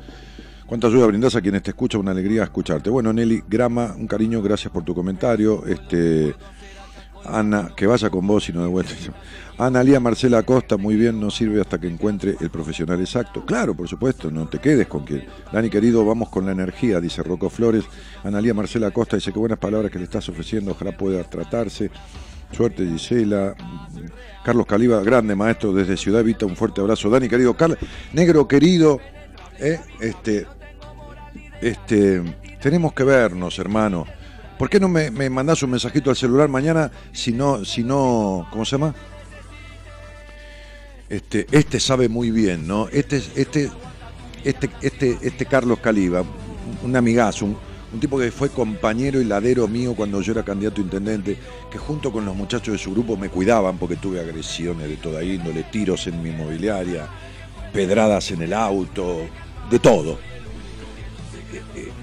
¿Cuánta ayuda brindás a quienes te escuchan? Una alegría escucharte. Bueno, Nelly Grama, un cariño, gracias por tu comentario. Este, Ana, que vaya con vos y no de vuelta. Ana Lía Marcela Acosta, muy bien, no sirve hasta que encuentre el profesional exacto. Claro, por supuesto, no te quedes con que. Dani querido, vamos con la energía, dice Rocco Flores. Ana Lía Marcela Acosta dice que buenas palabras que le estás ofreciendo, ojalá pueda tratarse. Suerte, Gisela. Carlos Caliba, grande maestro desde Ciudad Vita, un fuerte abrazo. Dani querido, Carlos, negro querido, eh, este, este, tenemos que vernos, hermano. ¿Por qué no me, me mandás un mensajito al celular mañana si no, si no, ¿cómo se llama? Este, este sabe muy bien, ¿no? Este, este, este, este, este Carlos Caliba, un- amigazo, un, un tipo que fue compañero y ladero mío cuando yo era candidato a intendente, que junto con los muchachos de su grupo me cuidaban porque tuve agresiones de toda índole, tiros en mi inmobiliaria, pedradas en el auto, de todo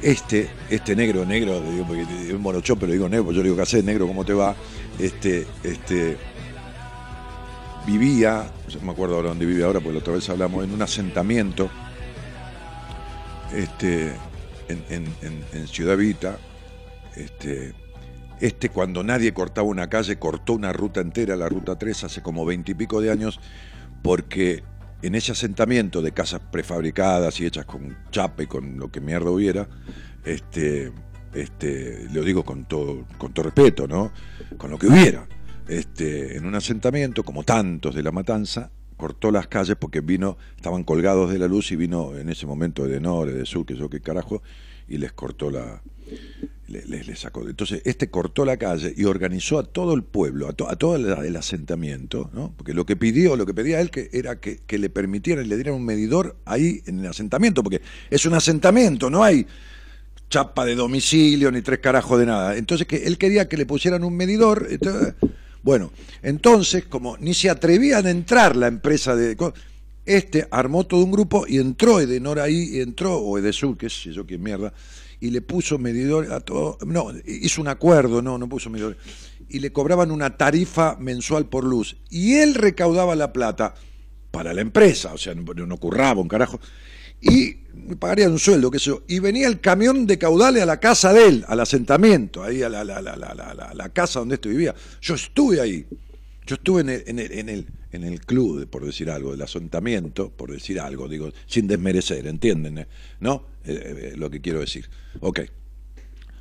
este, este negro, negro, digo, porque es un morochón, pero digo negro, yo le digo, ¿qué haces, negro? ¿Cómo te va? Este, este, vivía, no me acuerdo ahora dónde vive ahora, porque la otra vez hablamos, en un asentamiento, este, en Ciudad Vita, este, este cuando nadie cortaba una calle, cortó una ruta entera, la ruta 3, hace como veintipico de años, porque en ese asentamiento de casas prefabricadas y hechas con chapa y con lo que mierda hubiera, este, este, lo digo con todo, con todo respeto, ¿no? Con lo que hubiera. Este, en un asentamiento, como tantos de la matanza, cortó las calles porque vino, estaban colgados de la luz y vino en ese momento de Nore, de Sur, que yo qué carajo, y les cortó la, le- les, sacó. Entonces, este cortó la calle y organizó a todo el pueblo, a, to- a todo el, asentamiento, ¿no? Porque lo que pidió, lo que pedía él que era que, le permitieran, le dieran un medidor ahí en el asentamiento, porque es un asentamiento, no hay chapa de domicilio ni tres carajos de nada. Entonces, que él quería que le pusieran un medidor. bueno, entonces, como ni se atrevían a entrar la empresa de. Este armó todo un grupo y entró Edenor ahí, y entró, o Edesur, que sé yo qué mierda, y le puso medidor a todo. No, hizo un acuerdo, no, no puso medidor. Y le cobraban una tarifa mensual por luz. Y él recaudaba la plata para la empresa, o sea, no, no curraba un carajo. Y pagaría un sueldo, qué sé yo. Y venía el camión de caudales a la casa de él, al asentamiento, ahí a la- la- la- la casa donde este vivía. Yo estuve ahí. Yo estuve en el, en el, en el, en el club, por decir algo, del asentamiento, por decir algo, digo, sin desmerecer, ¿entienden? eh? ¿No? Eh, eh, lo que quiero decir. Ok.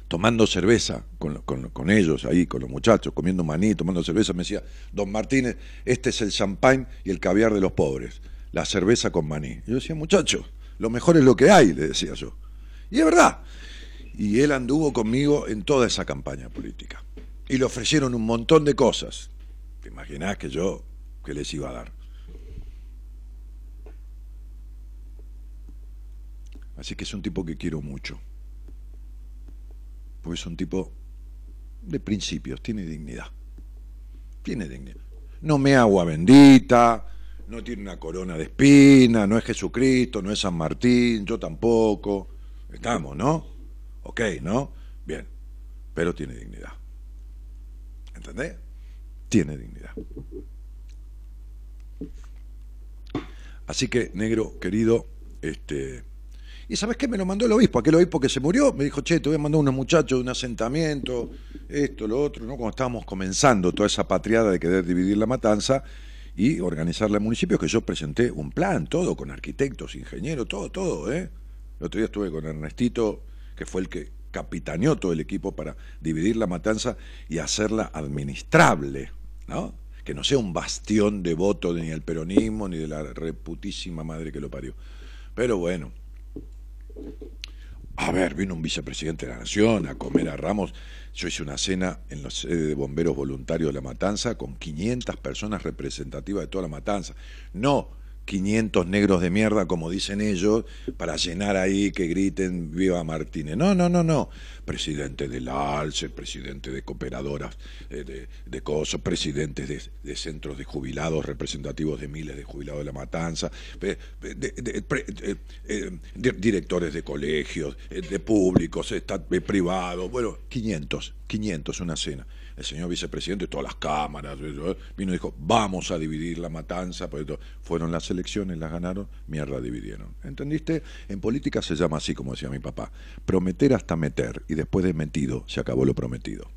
Tomando cerveza con, con, con ellos ahí, con los muchachos, comiendo maní, tomando cerveza, me decía, don Martínez, este es el champán y el caviar de los pobres, la cerveza con maní. Y yo decía, muchachos, lo mejor es lo que hay, le decía yo. Y es verdad. Y él anduvo conmigo en toda esa campaña política. y le ofrecieron un montón de cosas. ¿Te imaginás que yo, que les iba a dar? Así que es un tipo que quiero mucho. Porque es un tipo de principios, tiene dignidad. Tiene dignidad. No me agua bendita, no tiene una corona de espina, no es Jesucristo, no es San Martín, yo tampoco. Estamos, ¿no? Ok, ¿no? Bien, pero tiene dignidad. ¿Entendés? Tiene dignidad. Así que, negro, querido, este, y ¿sabes qué? Me lo mandó el obispo, aquel obispo que se murió, me dijo, che, te voy a mandar unos muchachos de un asentamiento, esto, lo otro, ¿no? Cuando estábamos comenzando toda esa patriada de querer dividir la matanza y organizar el municipio, que yo presenté un plan, todo, con arquitectos, ingenieros, todo, todo, ¿eh? El otro día estuve con Ernestito, que fue el que capitaneó todo el equipo para dividir la matanza y hacerla administrable, ¿no? Que no sea un bastión de voto ni del peronismo ni de la reputísima madre que lo parió. Pero bueno, a ver, vino un vicepresidente de la Nación a comer a Ramos. Yo hice una cena en la sede de bomberos voluntarios de La Matanza con 500 personas representativas de toda La Matanza. No 500 negros de mierda, como dicen ellos, para llenar ahí que griten Viva Martínez. No, no, no, no. Presidente del ALCE, presidente de cooperadoras eh, de, de COSO, presidentes de, centros de jubilados, representativos de miles de jubilados de la matanza, eh, directores de colegios, eh, de públicos, privados, bueno, 500, 500 una cena el señor vicepresidente, todas las cámaras, vino y dijo, vamos a dividir la matanza, fueron las elecciones, las ganaron, mierda dividieron. ¿Entendiste? En política se llama así, como decía mi papá, prometer hasta meter, y después de metido se acabó lo prometido.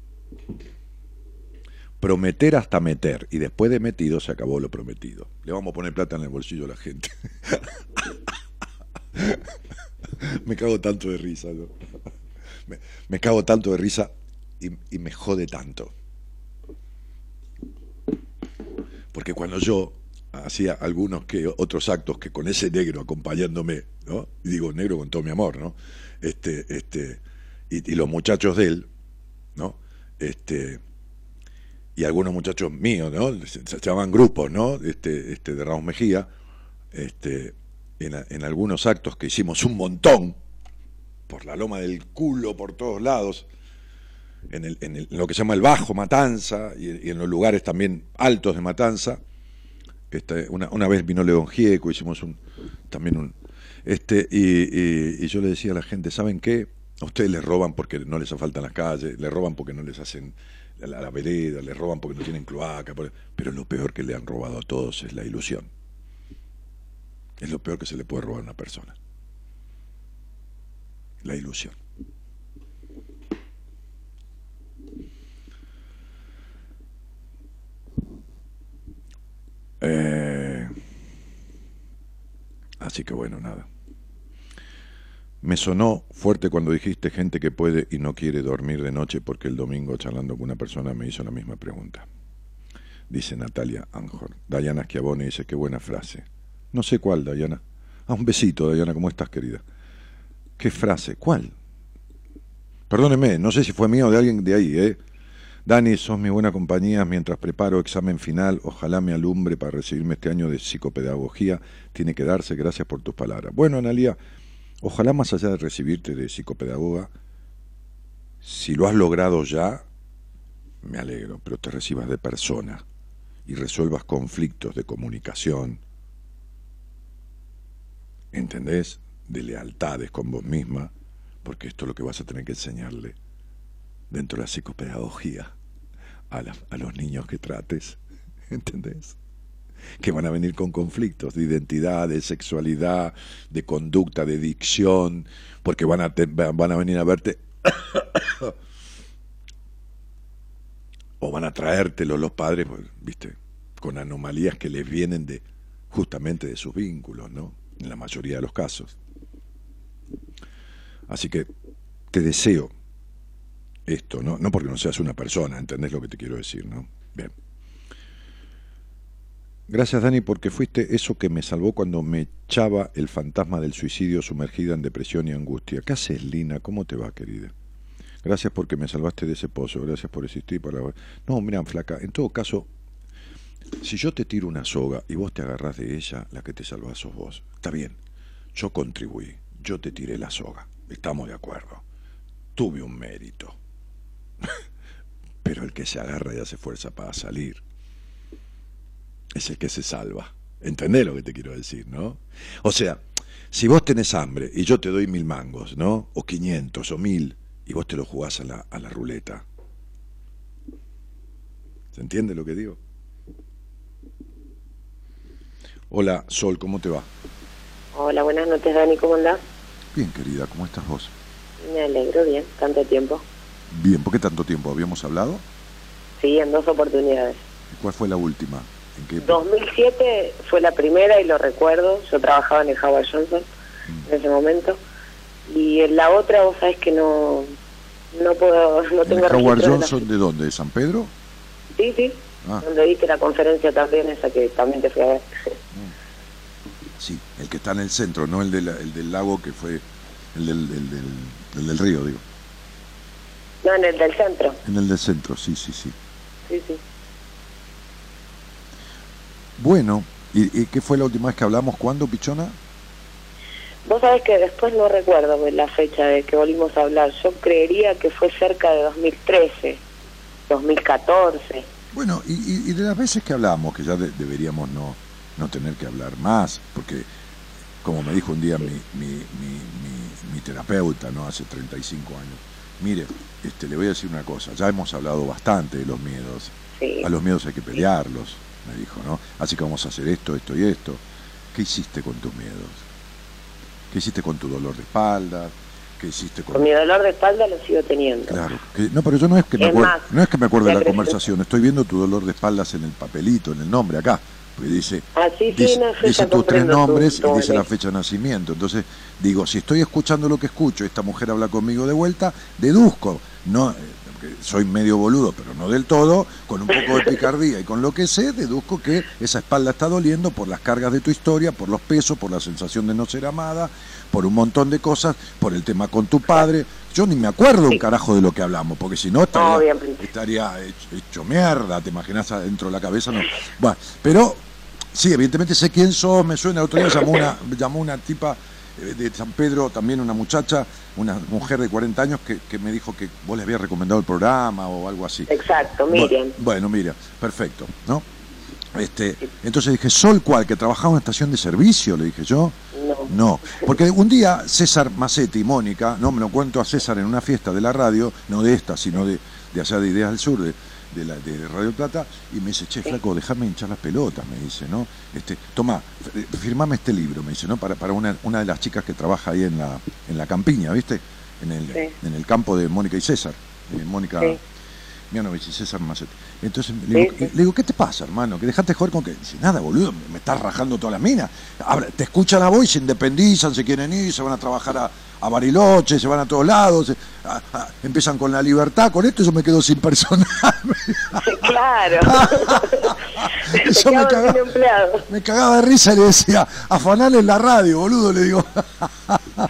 Prometer hasta meter, y después de metido se acabó lo prometido. Le vamos a poner plata en el bolsillo a la gente. me cago tanto de risa. me cago tanto de risa y, me jode tanto. Porque cuando yo hacía algunos que otros actos que con ese negro acompañándome, ¿no? Y digo negro con todo mi amor, ¿no? Este, este, y, los muchachos de él, ¿no? Este, y algunos muchachos míos, ¿no? Se, llamaban grupos, ¿no? Este, este, de Ramos Mejía, este, en, en algunos actos que hicimos un montón, por la loma del culo, por todos lados, en, lo que se llama el Bajo Matanza y, en los lugares también altos de Matanza. Este, una, una, vez vino León Gieco, hicimos un, también un... Este, y, yo le decía a la gente, ¿saben qué? A ustedes les roban porque no les faltan las calles, les roban porque no les hacen la, la vereda, les roban porque no tienen cloaca, pero lo peor que le han robado a todos es la ilusión. Es lo peor que se le puede robar a una persona. La ilusión. Eh, así que bueno, nada. Me sonó fuerte cuando dijiste gente que puede y no quiere dormir de noche porque el domingo charlando con una persona me hizo la misma pregunta. Dice Natalia Anjor. Dayana Schiavone dice, qué buena frase. No sé cuál, Dayana. Ah, un besito, Dayana, ¿cómo estás, querida? ¿Qué frase? ¿Cuál? Perdóneme, no sé si fue mía o de alguien de ahí, ¿eh? Dani, sos mi buena compañía mientras preparo examen final. Ojalá me alumbre para recibirme este año de psicopedagogía. Tiene que darse. Gracias por tus palabras. Bueno, Analia, ojalá más allá de recibirte de psicopedagoga, si lo has logrado ya, me alegro, pero te recibas de persona y resuelvas conflictos de comunicación. ¿Entendés? De lealtades con vos misma, porque esto es lo que vas a tener que enseñarle dentro de la psicopedagogía a, los niños que trates, ¿entendés? Que van a venir con conflictos de identidad, de sexualidad, de conducta, de dicción, porque van a, van a venir a verte o van a traértelo los padres, pues, viste, con anomalías que les vienen de justamente de sus vínculos, ¿no? En la mayoría de los casos. Así que te deseo esto, ¿no? No porque no seas una persona, ¿entendés lo que te quiero decir, ¿no? Bien. Gracias, Dani, porque fuiste eso que me salvó cuando me echaba el fantasma del suicidio sumergida en depresión y angustia. ¿Qué haces, Lina? ¿Cómo te va, querida? Gracias porque me salvaste de ese pozo, gracias por existir. Para... No, mira, flaca, en todo caso, si yo te tiro una soga y vos te agarrás de ella, la que te salvás sos vos. Está bien, yo contribuí, yo te tiré la soga, estamos de acuerdo. Tuve un mérito. Pero el que se agarra y hace fuerza para salir es el que se salva. ¿Entendés lo que te quiero decir, no? O sea, si vos tenés hambre y yo te doy mil mangos, ¿no? O quinientos o mil, y vos te lo jugás a la, a la ruleta. ¿Se entiende lo que digo? Hola, Sol, ¿cómo te va? Hola, buenas noches, Dani, ¿cómo andás? Bien, querida, ¿cómo estás vos? Me alegro, bien, tanto tiempo. Bien, ¿por qué tanto tiempo? ¿Habíamos hablado? Sí, en dos oportunidades. ¿Y ¿Cuál fue la última? ¿En qué 2007 fue la primera y lo recuerdo, yo trabajaba en el Howard Johnson en ese momento. Y en la otra, vos sabés que no no puedo, no ¿En tengo el Howard registro de la- Johnson de dónde? ¿De San Pedro? Sí, sí, Ah. donde diste la conferencia también, esa que también te fui a ver. Sí, el que está en el centro, no el, de la- el del lago que fue el del, el del, el del río, digo. No, en el del centro, En el del centro, sí, sí, sí. sí, sí. Bueno, ¿y, y qué fue la última vez que hablamos? ¿Cuándo, Pichona? Vos sabés que después no recuerdo la fecha de que volvimos a hablar. Yo creería que fue cerca de 2013, 2014. Bueno, y, y- y de las veces que hablamos, que ya de- deberíamos no, no tener que hablar más, porque como me dijo un día mi, mi, mi, mi- mi terapeuta, ¿no? Hace 35 años, mire, este, le voy a decir una cosa, ya hemos hablado bastante de los miedos, Sí. a los miedos hay que pelearlos, me dijo, ¿no? Así que vamos a hacer esto, esto y esto. ¿Qué hiciste con tus miedos? ¿Qué hiciste con tu dolor de espalda? ¿Qué hiciste con... Con mi dolor de espalda lo sigo teniendo. Claro, que- no, pero yo no es que me más, no es que me acuerde de la conversación, estoy viendo tu dolor de espaldas en el papelito, en el nombre acá, porque dice, dice, tus tres nombres y dice la fecha de nacimiento. Entonces, digo, si estoy escuchando lo que escucho, esta mujer habla conmigo de vuelta, deduzco, no soy medio boludo, pero no del todo, con un poco de picardía y con lo que sé, deduzco que esa espalda está doliendo por las cargas de tu historia, por los pesos, por la sensación de no ser amada, por un montón de cosas, por el tema con tu padre. Yo ni me acuerdo un carajo de lo que hablamos, porque si no estaría, hecho, hecho mierda, te imaginas adentro de la cabeza, no. Bueno, pero sí, evidentemente sé quién sos, me suena, el otro día llamó una, llamó una tipa de San Pedro, también una muchacha, una mujer de 40 años que, que me dijo que vos le habías recomendado el programa o algo así. Exacto, Bueno, Miriam. Bueno, Miriam, perfecto, ¿no? Este, entonces dije, ¿Sol cuál? ¿Que trabajaba en una estación de servicio? Le dije yo. No. No, porque un día César Macetti y Mónica, no me lo cuento a César en una fiesta de la radio, no de esta, sino de, de allá de Ideas del Sur, de, de, la, de Radio Plata, y me dice, che, flaco, déjame hinchar las pelotas, me dice, ¿no? Este, toma, f- firmame este libro, me dice, ¿no? Para, para una, una de las chicas que trabaja ahí en la, en la campiña, ¿viste? En el, Sí. en el campo de Mónica y César. eh, Mónica Sí. Mianovich y César Macetti. Entonces le digo, sí. le digo, ¿qué te pasa, hermano? Que dejaste de joder con que. Dice, nada, boludo, me, me estás rajando todas las minas. Habla- te escuchan a vos y se independizan, se quieren ir, se van a trabajar a, a Bariloche, se van a todos lados, se- a- a- empiezan con la libertad. Con esto yo me quedo sin personal. claro. Eso me cagaba, me de risa y le decía, afanale en la radio, boludo, le digo.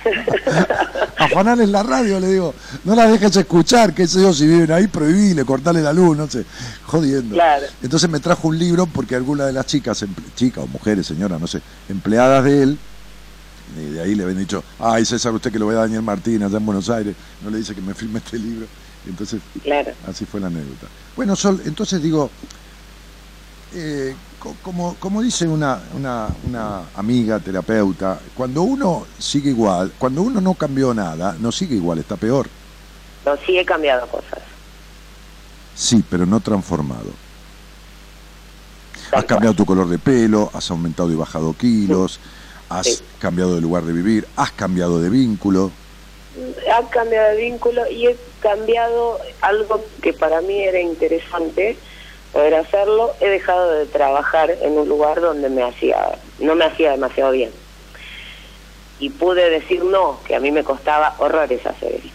afanale en la radio, le digo. No la dejes escuchar, qué sé yo, si viven ahí, prohibile, cortale la luz, no sé, jodiendo. Claro. Entonces me trajo un libro porque alguna de las chicas, emple- chicas o mujeres, señora, no sé, empleadas de él, y de ahí le habían dicho, ay César, usted que lo ve a Daniel Martín allá en Buenos Aires, no le dice que me firme este libro. Entonces Claro. Así fue la anécdota. Bueno, Sol, entonces digo, eh, co- como, como dice una, una, una amiga terapeuta, cuando uno sigue igual, cuando uno no cambió nada, no sigue igual, está peor. No, sí he cambiado cosas. Sí, pero no transformado. Has cambiado tu color de pelo, has aumentado y bajado kilos, has Sí. cambiado de lugar de vivir, has cambiado de vínculo. Ha cambiado de vínculo y he cambiado algo que para mí era interesante poder hacerlo. He dejado de trabajar en un lugar donde me hacía, no me hacía demasiado bien. Y pude decir no, que a mí me costaba horrores hacer eso.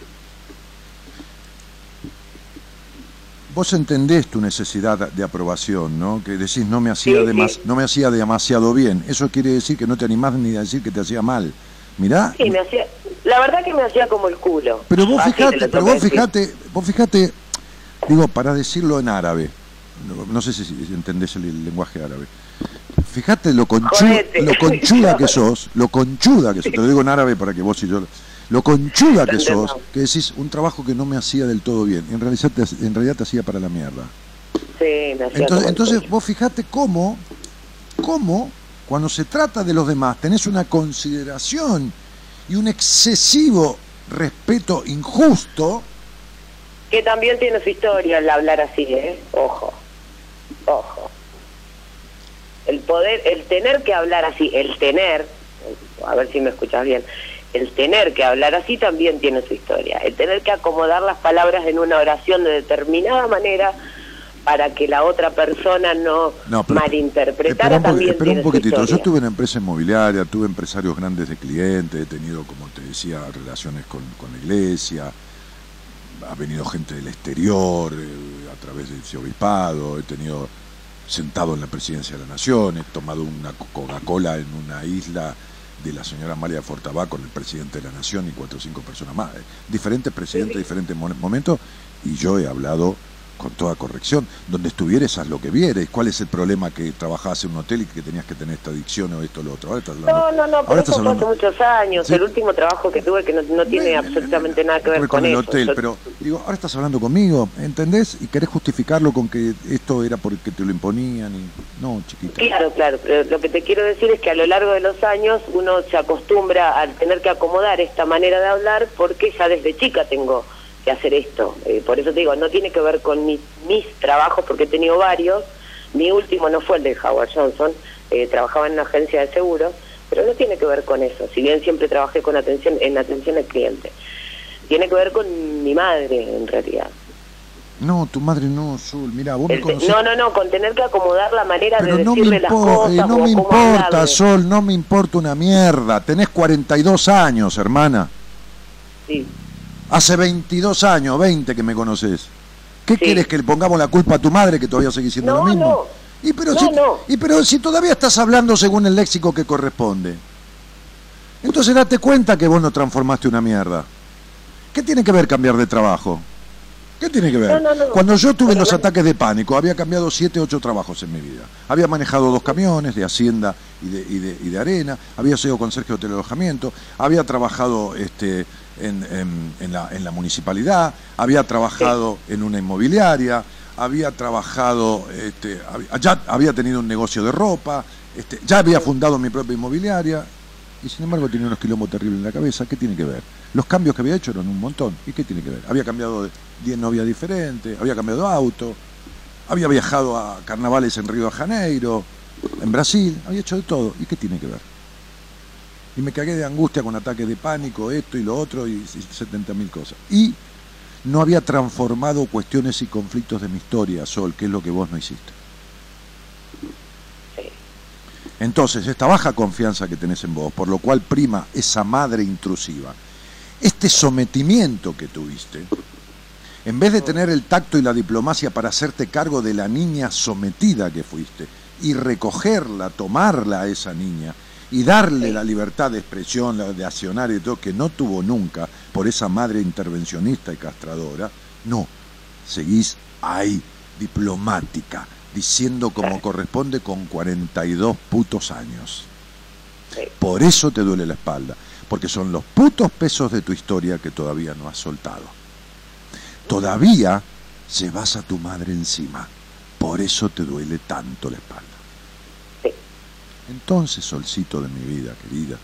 Vos entendés tu necesidad de aprobación, ¿no? Que decís no me hacía Sí, demas- sí. no me hacía demasiado bien. Eso quiere decir que no te animás ni a decir que te hacía mal. Mirá. Sí, me hacía, la verdad que me hacía como el culo. Pero vos Así fijate, pero vos decir. fijate, vos fijate, digo, para decirlo en árabe, no, no sé si, entendés el, el lenguaje árabe. Fíjate lo, conchu- lo conchuda que sos, lo conchuda que sos, te lo digo en árabe para que vos y yo, lo conchuda que sos, que decís un trabajo que no me hacía del todo bien, en realidad te, en realidad te hacía para la mierda. Sí, me hacía Entonces, vos fijate cómo, cómo, cuando se trata de los demás, tenés una consideración y un excesivo respeto injusto, Que también tiene su historia el hablar así, ¿eh? Ojo, ojo. El poder, el tener que hablar así, el tener, a ver si me escuchas bien, el tener que hablar así también tiene su historia. El tener que acomodar las palabras en una oración de determinada manera para que la otra persona no, No, pero- malinterpretara espera un, también espera tiene un poquitito. su Yo estuve en empresa inmobiliaria, tuve empresarios grandes de clientes, he tenido, como te decía, relaciones con, con la iglesia, ha venido gente del exterior eh, a través de ese obispado, he tenido sentado en la presidencia de la nación, he tomado una co- Coca-Cola en una isla de la señora María Fortabá con el presidente de la nación y cuatro o cinco personas más. eh, Diferentes presidentes, diferentes mo- momentos, y yo he hablado con toda corrección. Donde estuvieres, haz lo que vieres. ¿Cuál es el problema que trabajabas en un hotel y que tenías que tener esta adicción o esto o lo otro? Ahora estás hablando- No, no, no, ahora pero estás eso fue hace muchos años. Sí. El último trabajo que tuve que no, no tiene absolutamente nada que ver con, el eso. hotel, Yo- pero digo, ahora estás hablando conmigo, ¿entendés? Y querés justificarlo con que esto era porque te lo imponían y no, chiquita. Claro, claro, pero lo que te quiero decir es que a lo largo de los años uno se acostumbra al tener que acomodar esta manera de hablar porque ya desde chica tengo que hacer esto. Eh, por eso te digo, no tiene que ver con mis, mis trabajos porque he tenido varios. Mi último no fue el de Howard Johnson, eh, trabajaba en una agencia de seguros, pero no tiene que ver con eso. Si bien siempre trabajé con atención en atención al cliente, tiene que ver con mi madre en realidad. No, tu madre no, Sol, mira, vos me conocés. no, no, no, con tener que acomodar la manera Pero de no me, las cosas. eh, no me importa, hablarle. Sol, no me importa una mierda. Tenés 42 años, hermana. Sí. Hace 22 años, 20 que me conoces. ¿Qué Sí. quieres que le pongamos la culpa a tu madre que todavía sigue siendo No, lo mismo? no. Y pero, No, si, no. y pero si todavía estás hablando según el léxico que corresponde. Entonces date cuenta que vos no transformaste una mierda. ¿Qué tiene que ver cambiar de trabajo? ¿Qué tiene que ver? No, no, no. Cuando yo tuve los ataques de pánico, había cambiado siete, ocho trabajos en mi vida. Había manejado dos camiones de hacienda y de, y de, y de arena, había sido conserje de hotel de alojamiento, había trabajado este, en, en- en la, en la municipalidad, había trabajado en una inmobiliaria, había trabajado, este, había- ya había tenido un negocio de ropa, este, ya había fundado mi propia inmobiliaria, y sin embargo tenía unos quilombos terribles en la cabeza. ¿Qué tiene que ver? Los cambios que había hecho eran un montón. ¿Y qué tiene que ver? Había cambiado de 10 novias diferentes, había cambiado de auto, había viajado a carnavales en Río de Janeiro, en Brasil, había hecho de todo. ¿Y qué tiene que ver? Y me cagué de angustia con ataques de pánico, esto y lo otro, y 70 mil cosas. Y no había transformado cuestiones y conflictos de mi historia, Sol, que es lo que vos no hiciste. Entonces, esta baja confianza que tenés en vos, por lo cual prima esa madre intrusiva, este sometimiento que tuviste, en vez de tener el tacto y la diplomacia para hacerte cargo de la niña sometida que fuiste y recogerla, tomarla a esa niña y darle la libertad de expresión, la de accionar y todo, que no tuvo nunca por esa madre intervencionista y castradora, no, seguís ahí, diplomática, diciendo como corresponde con 42 putos años. Sí. Por eso te duele la espalda, porque son los putos pesos de tu historia que todavía no has soltado. Todavía llevas a tu madre encima, por eso te duele tanto la espalda. Entonces, solcito de mi vida, querida,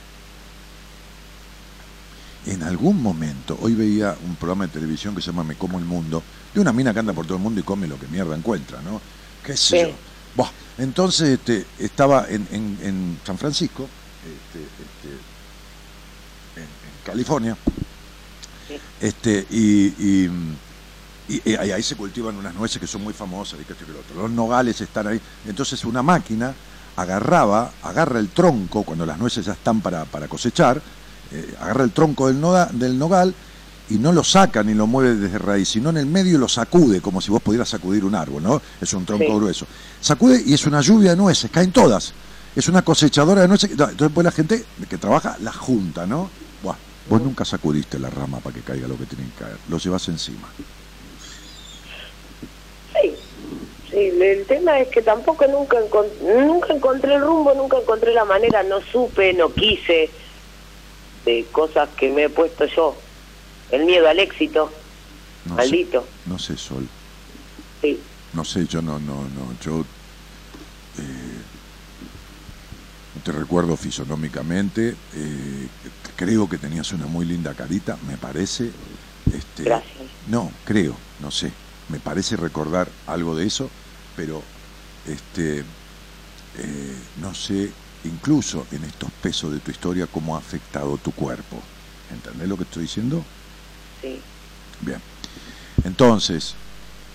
en algún momento, hoy veía un programa de televisión que se llama Me como el mundo, de una mina que anda por todo el mundo y come lo que mierda encuentra, ¿no? ¿Qué sé Sí. yo? Entonces este, estaba en, en- en San Francisco, este, este, en, en California, Sí. este, y, y- y- y ahí, ahí se cultivan unas nueces que son muy famosas y que que lo otro. Los nogales están ahí. Entonces una máquina agarraba, agarra el tronco, cuando las nueces ya están para, para cosechar, eh, agarra el tronco del, noda- del nogal y no lo saca ni lo mueve desde raíz, sino en el medio lo sacude, como si vos pudieras sacudir un árbol, ¿no? Es un tronco Sí. grueso. Sacude y es una lluvia de nueces, caen todas. Es una cosechadora de noche. Entonces, después la gente que trabaja la junta, ¿no? Buah, vos nunca sacudiste la rama para que caiga lo que tiene que caer. Lo llevas encima. Sí, el tema es que tampoco nunca, nunca encontré el rumbo, nunca encontré la manera, no supe, no quise de cosas que me he puesto yo. El miedo al éxito, maldito. no sé, Sol. Sí. No sé, yo no, no, no, yo eh, no te recuerdo fisonómicamente, eh, creo que tenías una muy linda carita, me parece. Este, Gracias. No, creo, no sé, me parece recordar algo de eso, pero este, eh, no sé, incluso en estos pesos de tu historia, cómo ha afectado tu cuerpo. ¿Entendés lo que estoy diciendo? Sí. Bien. Entonces,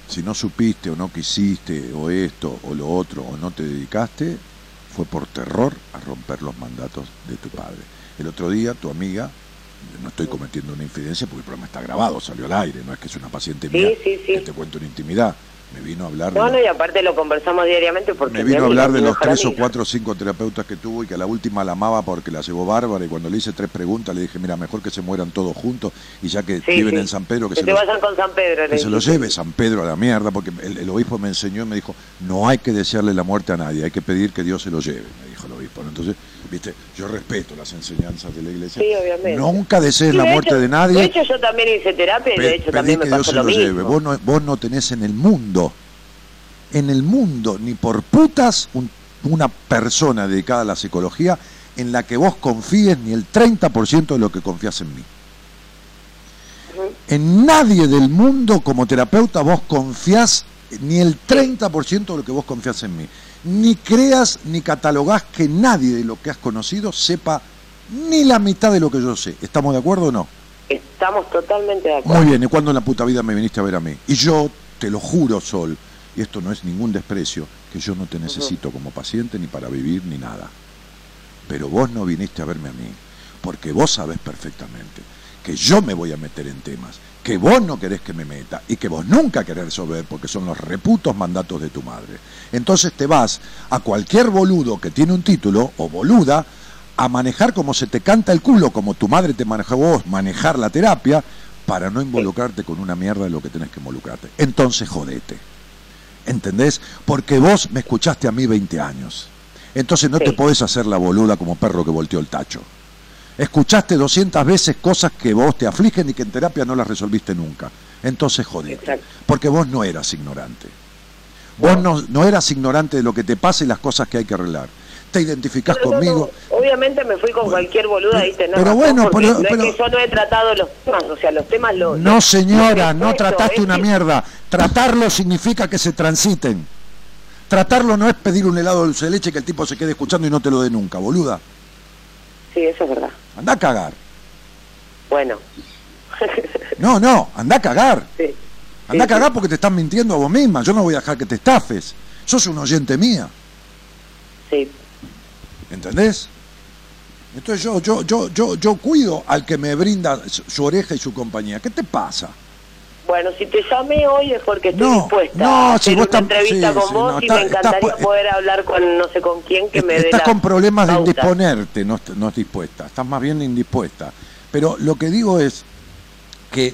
si no supiste o no quisiste o esto o lo otro o no te dedicaste, fue por terror a romper los mandatos de tu padre. El otro día tu amiga, no estoy cometiendo una infidencia porque el programa está grabado, salió al aire, no es que es una paciente Sí, mía sí, sí. que te cuento una intimidad. Me vino a hablar No, de, no, y aparte lo conversamos diariamente porque me vino a hablar de los tres o cuatro o cinco terapeutas que tuvo y que a la última la amaba porque la llevó bárbara y cuando le hice tres preguntas le dije, mira, mejor que se mueran todos juntos y ya que Sí, viven sí. en San Pedro que, Que se los- con San Pedro. que se lo lleve San Pedro a la mierda, porque el, el obispo me enseñó y me dijo, no hay que desearle la muerte a nadie, hay que pedir que Dios se lo lleve, me dijo el obispo. Entonces, viste, yo respeto las enseñanzas de la iglesia. Sí, obviamente. Nunca desees Sí, la muerte hecho- de nadie, De hecho, yo también hice terapia y de hecho también me que Dios pasó se lo lo mismo. lleve. Vos no, vos no tenés en el mundo, en el mundo, ni por putas, un- una persona dedicada a la psicología en la que vos confíes ni el 30% de lo que confías en mí. En nadie del mundo como terapeuta vos confiás ni el 30% de lo que vos confías en mí. Ni creas ni catalogás que nadie de lo que has conocido sepa ni la mitad de lo que yo sé. ¿Estamos de acuerdo o no? Estamos totalmente de acuerdo. Muy bien, ¿y cuándo en la puta vida me viniste a ver a mí? Y yo te lo juro, Sol, y esto no es ningún desprecio, que yo no te necesito como paciente ni para vivir ni nada. Pero vos no viniste a verme a mí, porque vos sabés perfectamente que yo me voy a meter en temas, que vos no querés que me meta y que vos nunca querés resolver porque son los reputos mandatos de tu madre. Entonces te vas a cualquier boludo que tiene un título o boluda a manejar como se te canta el culo, como tu madre te manejó vos, manejar la terapia, para no involucrarte con una mierda de lo que tenés que involucrarte. Entonces jodete. ¿Entendés? Porque vos me escuchaste a mí 20 años. Entonces no Sí. te podés hacer la boluda como perro que volteó el tacho. Escuchaste 200 veces cosas que vos te afligen y que en terapia no las resolviste nunca. Entonces jodete. Exacto. Porque vos no eras ignorante. Vos no, no eras ignorante de lo que te pasa y las cosas que hay que arreglar. Te identificás conmigo. no, Obviamente me fui con Bueno, cualquier boluda, ¿viste? No, pero bueno, pero- no pero- es que yo no he tratado los temas, o sea, los temas los... No, señora, los no trataste es una que- mierda. Tratarlo significa que se transiten. Tratarlo no es pedir un helado de dulce de leche que el tipo se quede escuchando y no te lo dé nunca, boluda. Sí, eso es verdad. Anda a cagar. Bueno. No, no, anda a cagar. sí. Anda a sí. cagar porque te estás mintiendo a vos misma. Yo no voy a dejar que te estafes. Sos un oyente mía. Sí, ¿Entendés? Entonces yo, yo, yo, yo, yo cuido al que me brinda su oreja y su compañía. ¿Qué te pasa? Bueno, si te llamé hoy es porque estoy No, dispuesta no, si vos una entrevista sí, con sí, vos no, y está- me encantaría está po- poder hablar con no sé con quién que me dé Estás con problemas de indisponerte, no, no es dispuesta. Estás más bien indispuesta. Pero lo que digo es que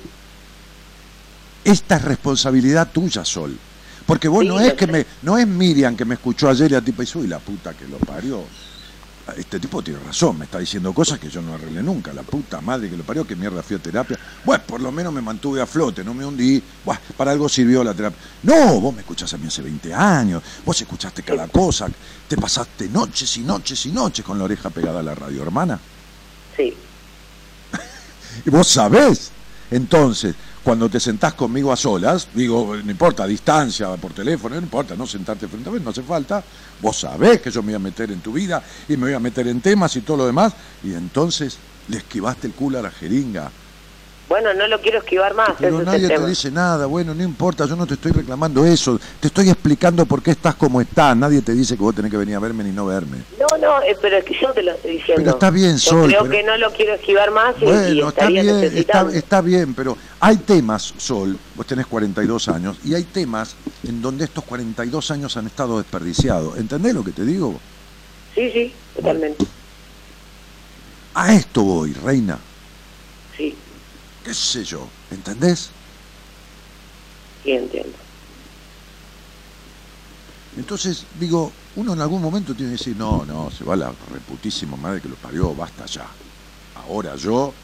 esta es responsabilidad tuya, Sol. Porque vos Sí, no es que sé. me, no es Miriam que me escuchó ayer y a tipo y soy la puta que lo parió. Este tipo tiene razón, me está diciendo cosas que yo no arreglé nunca. La puta madre que lo parió, que mierda fui a terapia. Bueno, por lo menos me mantuve a flote, no me hundí. Buah, para algo sirvió la terapia. No, vos me escuchás a mí hace 20 años, vos escuchaste cada cosa, te pasaste noches y noches y noches con la oreja pegada a la radio, hermana. Sí, Y vos sabés. Entonces, cuando te sentás conmigo a solas, digo, no importa, distancia, por teléfono, no importa, no sentarte frente a mí, no hace falta. Vos sabés que yo me voy a meter en tu vida y me voy a meter en temas y todo lo demás. Y entonces le esquivaste el culo a la jeringa. Bueno, no lo quiero esquivar más, Pero nadie te dice nada, bueno, no importa, yo no te estoy reclamando eso. Te estoy explicando por qué estás como estás. Nadie te dice que vos tenés que venir a verme ni no verme. No, no, eh, pero es que yo te lo estoy diciendo. Pero está bien, Yo Sol, creo pero- que no lo quiero esquivar más y, y Bueno, está bien, está, está bien, pero hay temas, Sol, vos tenés 42 años, y hay temas en donde estos 42 años han estado desperdiciados. ¿Entendés lo que te digo? Sí, sí, totalmente. A esto voy, reina. ¿Qué sé yo? ¿Entendés? sí, entiendo. Entonces, digo, uno en algún momento tiene que decir, no, no, se va la reputísima madre que lo parió, basta ya. Ahora yo,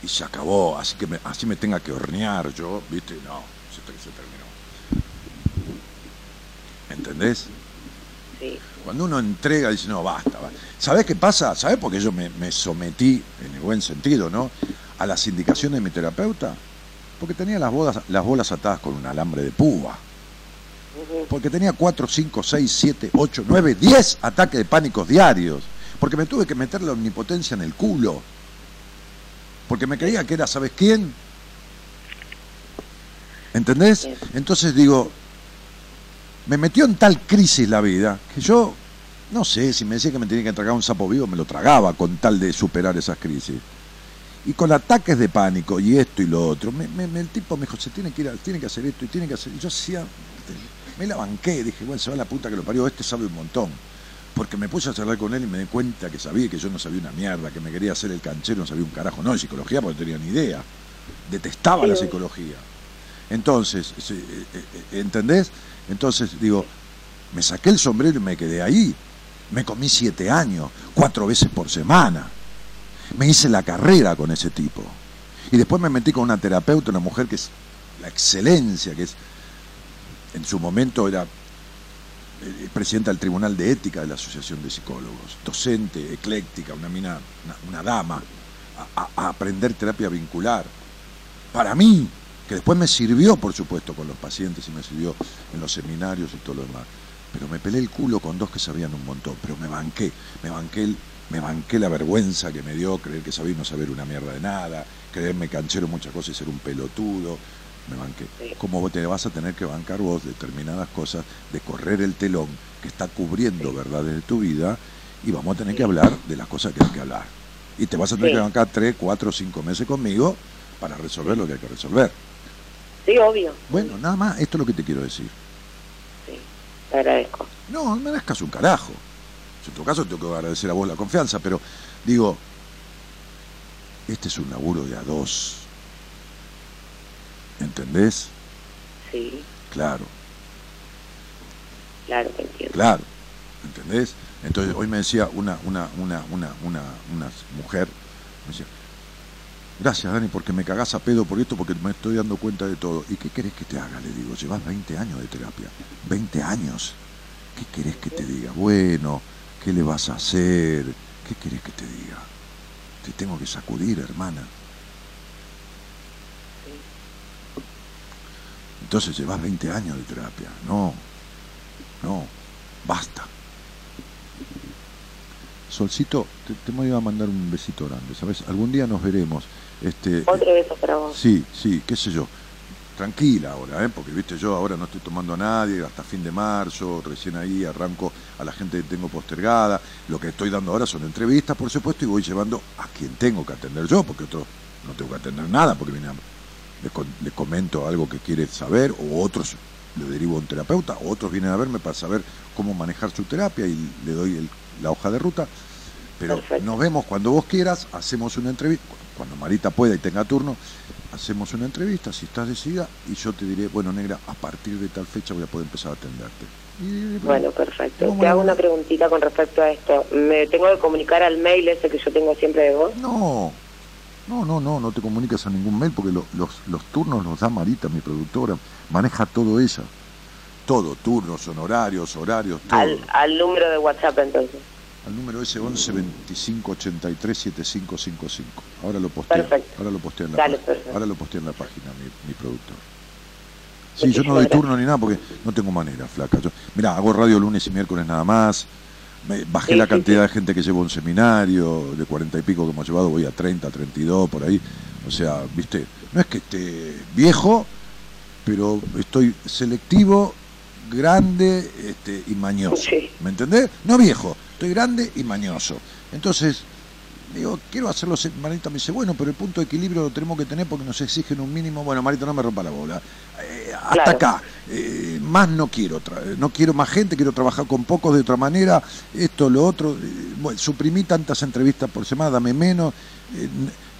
y se acabó, así que me, así me tenga que hornear yo, ¿viste? No, se, se terminó. ¿Entendés? Sí, Cuando uno entrega, dice, no, basta, basta. ¿Sabés qué pasa? ¿Sabés por qué yo me, me sometí, en el buen sentido, ¿no? A las indicaciones de mi terapeuta? Porque tenía las, bodas, las bolas atadas con un alambre de púa. Porque tenía 4, 5, 6, 7, 8, 9, 10 ataques de pánicos diarios. Porque me tuve que meter la omnipotencia en el culo. Porque me creía que era, ¿sabes quién? ¿Entendés? Entonces digo, me metió en tal crisis la vida que yo, no sé, si me decía que me tenía que tragar un sapo vivo, me lo tragaba con tal de superar esas crisis. Y con ataques de pánico y esto y lo otro, me- me- me- el tipo me dijo, se tiene que ir, tiene que hacer esto y tiene que hacer. Y yo hacía, me la banqué, dije, bueno, se va la puta que lo parió, este sabe un montón. Porque me puse a charlar con él y me di cuenta que sabía que yo no sabía una mierda, que me quería hacer el canchero, no sabía un carajo, no de psicología porque no tenía ni idea. Detestaba Sí, la psicología. Entonces, eh, eh, ¿entendés? Entonces digo, me saqué el sombrero y me quedé ahí. Me comí siete años, cuatro veces por semana. Me hice la carrera con ese tipo. Y después me metí con una terapeuta, una mujer que es la excelencia, que es, en su momento era eh, presidenta del Tribunal de Ética de la Asociación de Psicólogos, docente, ecléctica, una mina, una, dama, a- a aprender terapia vincular. Para mí, que después me sirvió, por supuesto, con los pacientes y me sirvió en los seminarios y todo lo demás. Pero me pelé el culo con dos que sabían un montón, pero me banqué, me banqué, el- me banqué la vergüenza que me dio creer que sabía no saber una mierda de nada, creerme canchero en muchas cosas y ser un pelotudo. Me banqué. Sí. Como vos te vas a tener que bancar vos determinadas cosas, de correr el telón que está cubriendo verdades de tu vida, y vamos a tener que hablar de las cosas que hay que hablar. Y te vas a tener que bancar tres, cuatro, cinco meses conmigo para resolver lo que hay que resolver. sí, obvio. Bueno, nada más, esto es lo que te quiero decir. Sí, te agradezco. No, no me merezcas un carajo. En tu caso tengo que agradecer a vos la confianza, pero digo, este es un laburo de a dos. ¿Entendés? Sí, Claro, claro que entiendo. claro. ¿Entendés? Entonces hoy me decía una, una, una, una, una, una mujer, me decía, gracias Dani porque me cagás a pedo por esto, porque me estoy dando cuenta de todo. ¿Y qué querés que te haga? Le digo, llevas 20 años de terapia. 20 años. ¿Qué querés que te diga? Bueno, ¿qué le vas a hacer? ¿Qué querés que te diga? Te tengo que sacudir, hermana. Entonces llevas 20 años de terapia. No, no, basta. Solcito, te, te voy a mandar un besito grande, ¿sabes? Algún día nos veremos. Este, Otro beso para vos. Sí, sí, qué sé yo. Tranquila ahora, ¿eh? porque viste, yo ahora no estoy tomando a nadie hasta fin de marzo, recién ahí arranco a la gente que tengo postergada. Lo que estoy dando ahora son entrevistas, por supuesto, y voy llevando a quien tengo que atender yo, porque otro no tengo que atender nada, porque viene a- le, comento algo que quiere saber, o otros le derivo a un terapeuta, o otros vienen a verme para saber cómo manejar su terapia y le doy el- la hoja de ruta. Pero Perfecto. nos vemos cuando vos quieras, hacemos una entrevista, cuando Marita pueda y tenga turno, hacemos una entrevista, si estás decidida, y yo te diré, bueno, negra, a partir de tal fecha voy a poder empezar a atenderte. Y- Bueno, perfecto. Te hago una preguntita con respecto a esto. ¿Me tengo que comunicar al mail ese que yo tengo siempre de vos? No, no, no, no, no te comunicas a ningún mail porque lo- los, los turnos los da Marita, mi productora, maneja todo ella. Todo, turnos, honorarios, horarios, todo. Al, al número de WhatsApp entonces. Al número ese 11 25 83 7555. Ahora lo posteo. Perfecto. Ahora lo posteo en la Dale, página. Ahora lo posteo en la página mi, mi productor. Sí, yo no doy turno ni nada porque no tengo manera, flaca. Yo, mirá, hago radio lunes y miércoles nada más. Me- bajé Sí, la sí, cantidad sí. de gente que llevo a un seminario, de cuarenta y pico que hemos llevado, voy a 30, 32, por ahí. O sea, viste, no es que esté viejo, pero estoy selectivo, grande este, y mañoso. ¿Me entendés? No viejo, estoy grande y mañoso. Entonces, Digo, quiero hacerlo, Marita me dice, bueno, pero el punto de equilibrio lo tenemos que tener porque nos exigen un mínimo. Bueno, Marita, no me rompa la bola. Eh, hasta Claro. acá. Eh, más no quiero, tra- no quiero más gente, quiero trabajar con pocos de otra manera, esto, lo otro. Eh, bueno, suprimí tantas entrevistas por semana, dame menos. Eh,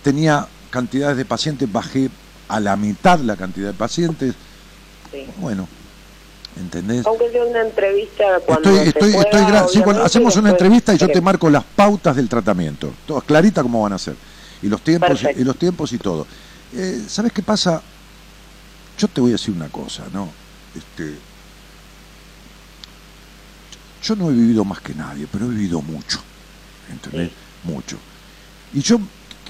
tenía cantidades de pacientes, bajé a la mitad la cantidad de pacientes. Sí. Bueno, ¿entendés? Aunque sea una entrevista cuando Estoy, se estoy, pueda, estoy gra- sí, cuando obviamente, hacemos una entrevista y yo te marco las pautas del tratamiento, todas clarita cómo van a ser y los tiempos Perfecto. y los tiempos y todo. Eh, ¿Sabes qué pasa? Yo te voy a decir una cosa, ¿no? Este, yo no he vivido más que nadie, pero he vivido mucho, ¿entendés? Mucho. Y yo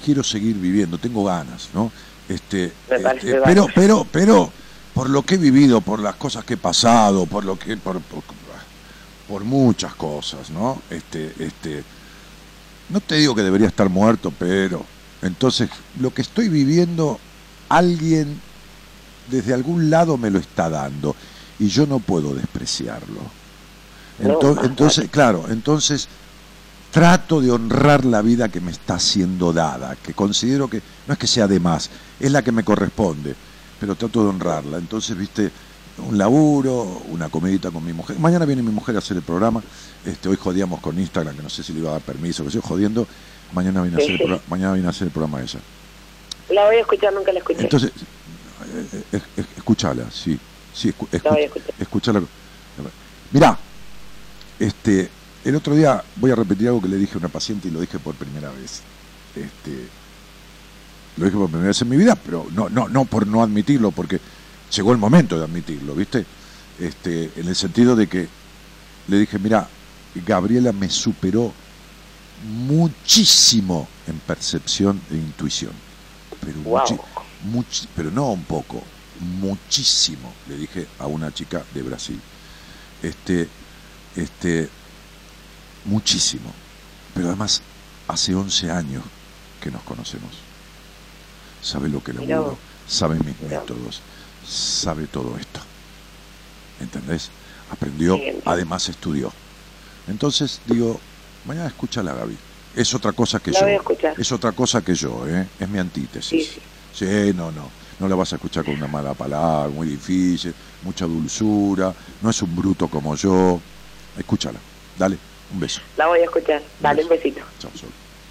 quiero seguir viviendo, tengo ganas, ¿no? Este, este, pero, pero, pero, por lo que he vivido, por las cosas que he pasado, por lo que, por, por, por muchas cosas, ¿no? Este, este, no te digo que debería estar muerto, pero, entonces, lo que estoy viviendo, alguien desde algún lado me lo está dando y yo no puedo despreciarlo. Entonces, claro, entonces trato de honrar la vida que me está siendo dada, que considero que no es que sea de más, es la que me corresponde, pero trato de honrarla. Entonces, viste, un laburo, una comidita con mi mujer. Mañana viene mi mujer a hacer el programa. Este, hoy jodíamos con Instagram, que no sé si le iba a dar permiso, que estoy jodiendo. Mañana viene a hacer el, Sí. mañana viene a hacer el programa ella. La voy a escuchar, nunca la escuché. Entonces, eh, eh, eh, escúchala, sí, sí, escu- La voy a escuchar. Mirá, este, el otro día voy a repetir algo que le dije a una paciente y lo dije por primera vez. Este, lo dije por primera vez en mi vida, pero no, no, no por no admitirlo, porque llegó el momento de admitirlo, ¿viste? Este, en el sentido de que le dije, mira, Gabriela me superó muchísimo en percepción e intuición. Pero, Wow. muchi- pero no un poco, muchísimo, le dije a una chica de Brasil. Este, este, muchísimo. Pero además, hace 11 años que nos conocemos. Sabe lo que laburo, vos. sabe mis métodos, sabe todo esto. ¿Entendés? Aprendió, Sí, además estudió. Entonces digo, mañana escúchala a Gaby. Es otra cosa que La yo. voy a escuchar. Es otra cosa que yo, ¿eh? Es mi antítesis. Sí, sí. Sí, no, no. No la vas a escuchar con una mala palabra, muy difícil, mucha dulzura. No es un bruto como yo. Escúchala. Dale, un beso. La voy a escuchar. Dale un besito. Chao, Sol.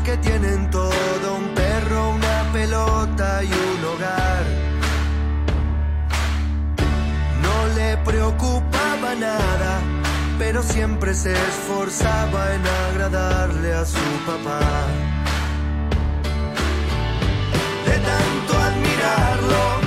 Que tienen todo, un perro, una pelota y un hogar. No le preocupaba nada, pero siempre se esforzaba en agradarle a su papá. De tanto admirarlo,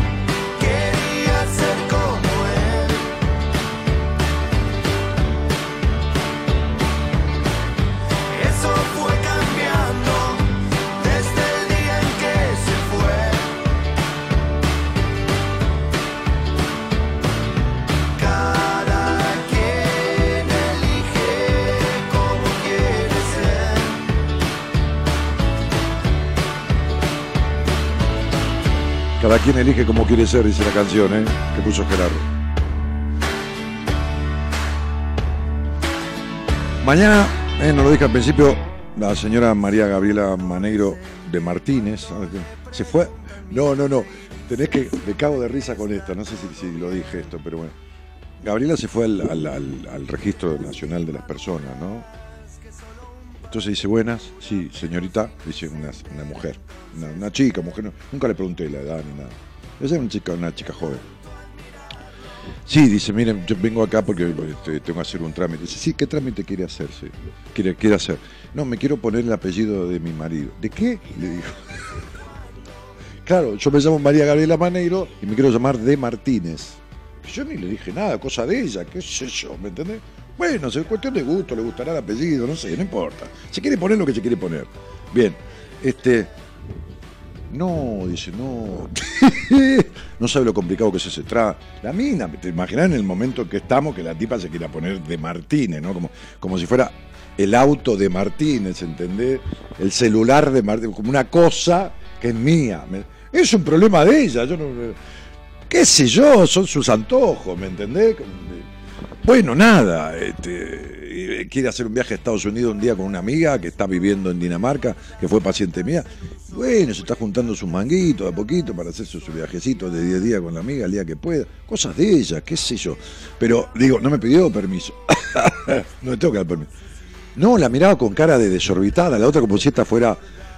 Cada quien elige como quiere ser, dice la canción, ¿eh? Que puso Gerardo. Mañana, eh, no lo dije al principio, la señora María Gabriela Maneiro de Martínez se fue. No, no, no. Tenés que. Me cago de risa con esto. No sé si, lo dije esto, pero bueno. Gabriela se fue al- al registro nacional de las personas, ¿no? Entonces dice, buenas, sí, señorita, dice una, mujer, una, chica, mujer, nunca le pregunté la edad ni nada. Esa es una chica, una chica joven. Sí, dice, miren, yo vengo acá porque tengo que hacer un trámite. Dice, sí, ¿qué trámite quiere hacerse? Quiere, quiere hacer. No, me quiero poner el apellido de mi marido. ¿De qué? Le digo. claro, yo me llamo María Gabriela Maneiro y me quiero llamar de Martínez. Yo ni le dije nada, cosa de ella, qué sé yo, ¿me entendés? Bueno, es cuestión de gusto, le gustará el apellido, no sé, no importa. Se quiere poner lo que se quiere poner. Bien, este. No, dice, no. no sabe lo complicado que es ese tra. La mina, te imaginas en el momento en que estamos que la tipa se quiera poner de Martínez, ¿no? Como, como si fuera el auto de Martínez, ¿entendés? El celular de Martínez, como una cosa que es mía. Es un problema de ella, yo no. ¿Qué sé yo? Son sus antojos, ¿me entendés? Bueno, nada, este, quiere hacer un viaje a Estados Unidos un día con una amiga que está viviendo en Dinamarca, que fue paciente mía. Bueno, se está juntando sus manguitos a poquito para hacerse su viajecito de 10 días con la amiga el día que pueda. Cosas de ella, qué sé yo. Pero digo, no me pidió permiso. no me tengo que dar permiso. No, la miraba con cara de desorbitada, la otra como si esta fuera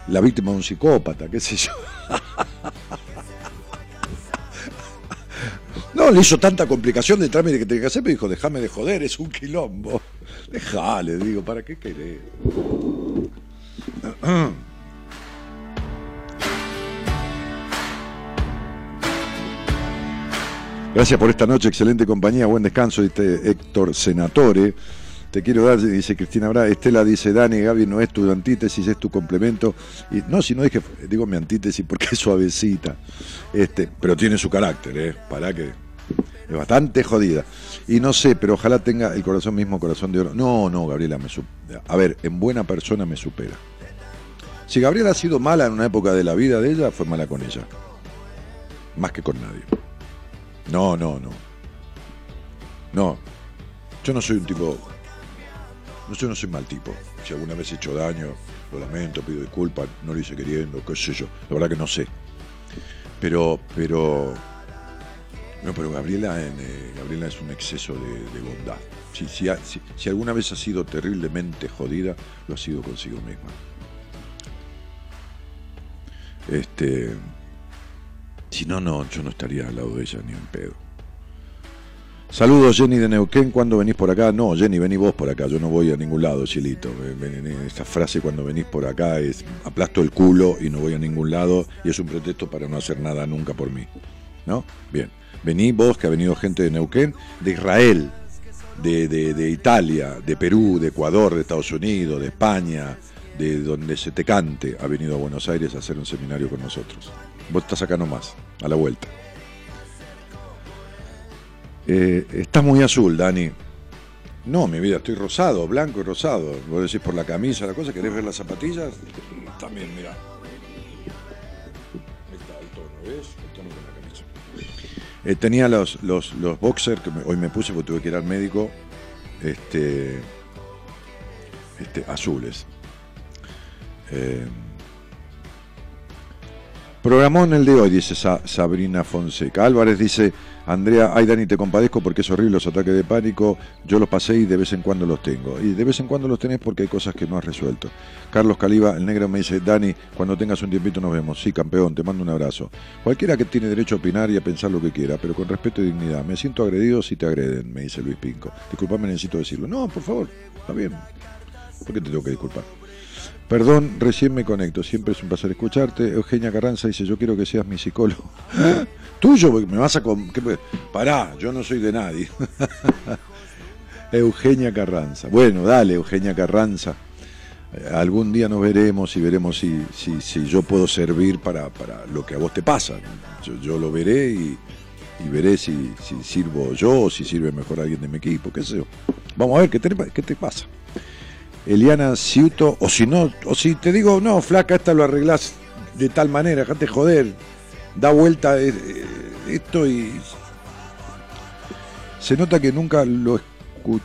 la víctima de un psicópata, qué sé yo. No, le hizo tanta complicación del trámite que tenía que hacer, pero dijo, déjame de joder, es un quilombo. Dejale, digo, ¿para qué querés? Gracias por esta noche, excelente compañía, buen descanso, dice Héctor Senatore. Te quiero dar, dice Cristina Bra, Estela dice, Dani, Gaby no es tu antítesis, es tu complemento. Y, no, si no dije, digo mi antítesis porque es suavecita. Este, pero tiene su carácter, ¿eh? Para que es bastante jodida. Y no sé, pero ojalá tenga el corazón mismo, corazón de oro. No, no, Gabriela, me a ver, en buena persona me supera. Si Gabriela ha sido mala en una época de la vida de ella, fue mala con ella. Más que con nadie. No, no, no. No. Yo no soy un tipo. Yo no soy mal tipo. Si alguna vez he hecho daño, lo lamento, pido disculpas, no lo hice queriendo, qué sé yo. La verdad que no sé. Pero, pero no, pero Gabriela, eh, Gabriela es un exceso de, bondad. Si, alguna vez ha sido terriblemente jodida, lo ha sido consigo misma. Este, si no, no, yo no estaría al lado de ella ni en pedo. Saludos Jenny de Neuquén, ¿cuándo venís por acá? No, Jenny, vení vos por acá, yo no voy a ningún lado, Chilito. Esta frase cuando venís por acá es aplasto el culo y no voy a ningún lado y es un pretexto para no hacer nada nunca por mí. ¿No? Bien. Vení vos, que ha venido gente de Neuquén, de Israel, de, Italia, de Perú, de Ecuador, de Estados Unidos, de España, de donde se te cante, ha venido a Buenos Aires a hacer un seminario con nosotros. Vos estás acá nomás, a la vuelta. Eh, estás muy azul, Dani. No, mi vida, estoy rosado, blanco y rosado. Vos decís por la camisa, la cosa, ¿querés ver las zapatillas? También, mira. Está el tono, ¿ves? Eh, tenía los, los, los boxers que hoy me puse porque tuve que ir al médico, este, este, azules. Eh, programón el de hoy, dice Sabrina Fonseca. Álvarez dice, Andrea, ay Dani, te compadezco porque es horrible los ataques de pánico, yo los pasé y de vez en cuando los tengo. Y de vez en cuando los tenés porque hay cosas que no has resuelto. Carlos Caliba, el negro me dice, Dani, cuando tengas un tiempito nos vemos. Sí, campeón, te mando un abrazo. Cualquiera que tiene derecho a opinar y a pensar lo que quiera, pero con respeto y dignidad. Me siento agredido si te agreden, me dice Luis Pinco. Disculpame, necesito decirlo. No, por favor, está bien. ¿Por qué te tengo que disculpar? Perdón, recién me conecto, siempre es un placer escucharte. Eugenia Carranza dice, yo quiero que seas mi psicólogo. Tuyo, me vas a... Con... Pará, yo no soy de nadie. Eugenia Carranza. Bueno, dale, Eugenia Carranza. Eh, algún día nos veremos y veremos si, si, yo puedo servir para, lo que a vos te pasa. Yo, lo veré y, veré si, sirvo yo o si sirve mejor alguien de mi equipo, qué sé yo. Vamos a ver qué qué te pasa. Eliana Ciuto, o si no, o si te digo, no, flaca, esta lo arreglás de tal manera, dejate joder, da vuelta eh, eh, esto y se nota que nunca lo escucho,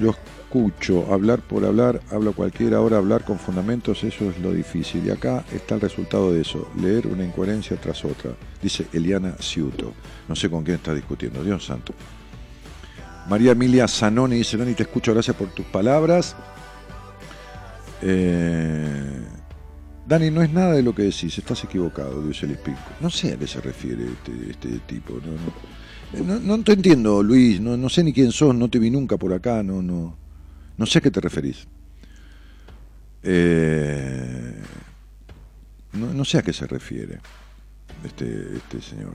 lo escucho, hablar por hablar, habla cualquiera, ahora hablar con fundamentos, eso es lo difícil. Y acá está el resultado de eso, leer una incoherencia tras otra, dice Eliana Ciuto. No sé con quién está discutiendo, Dios santo. María Emilia Zanoni dice, Dani, te escucho, gracias por tus palabras. Eh, Dani, no es nada de lo que decís, estás equivocado, dice el Pinco. No sé a qué se refiere este, este tipo. No, te entiendo, Luis, no, sé ni quién sos, no te vi nunca por acá, no, no, no sé a qué te referís. Eh, no, sé a qué se refiere este, este señor.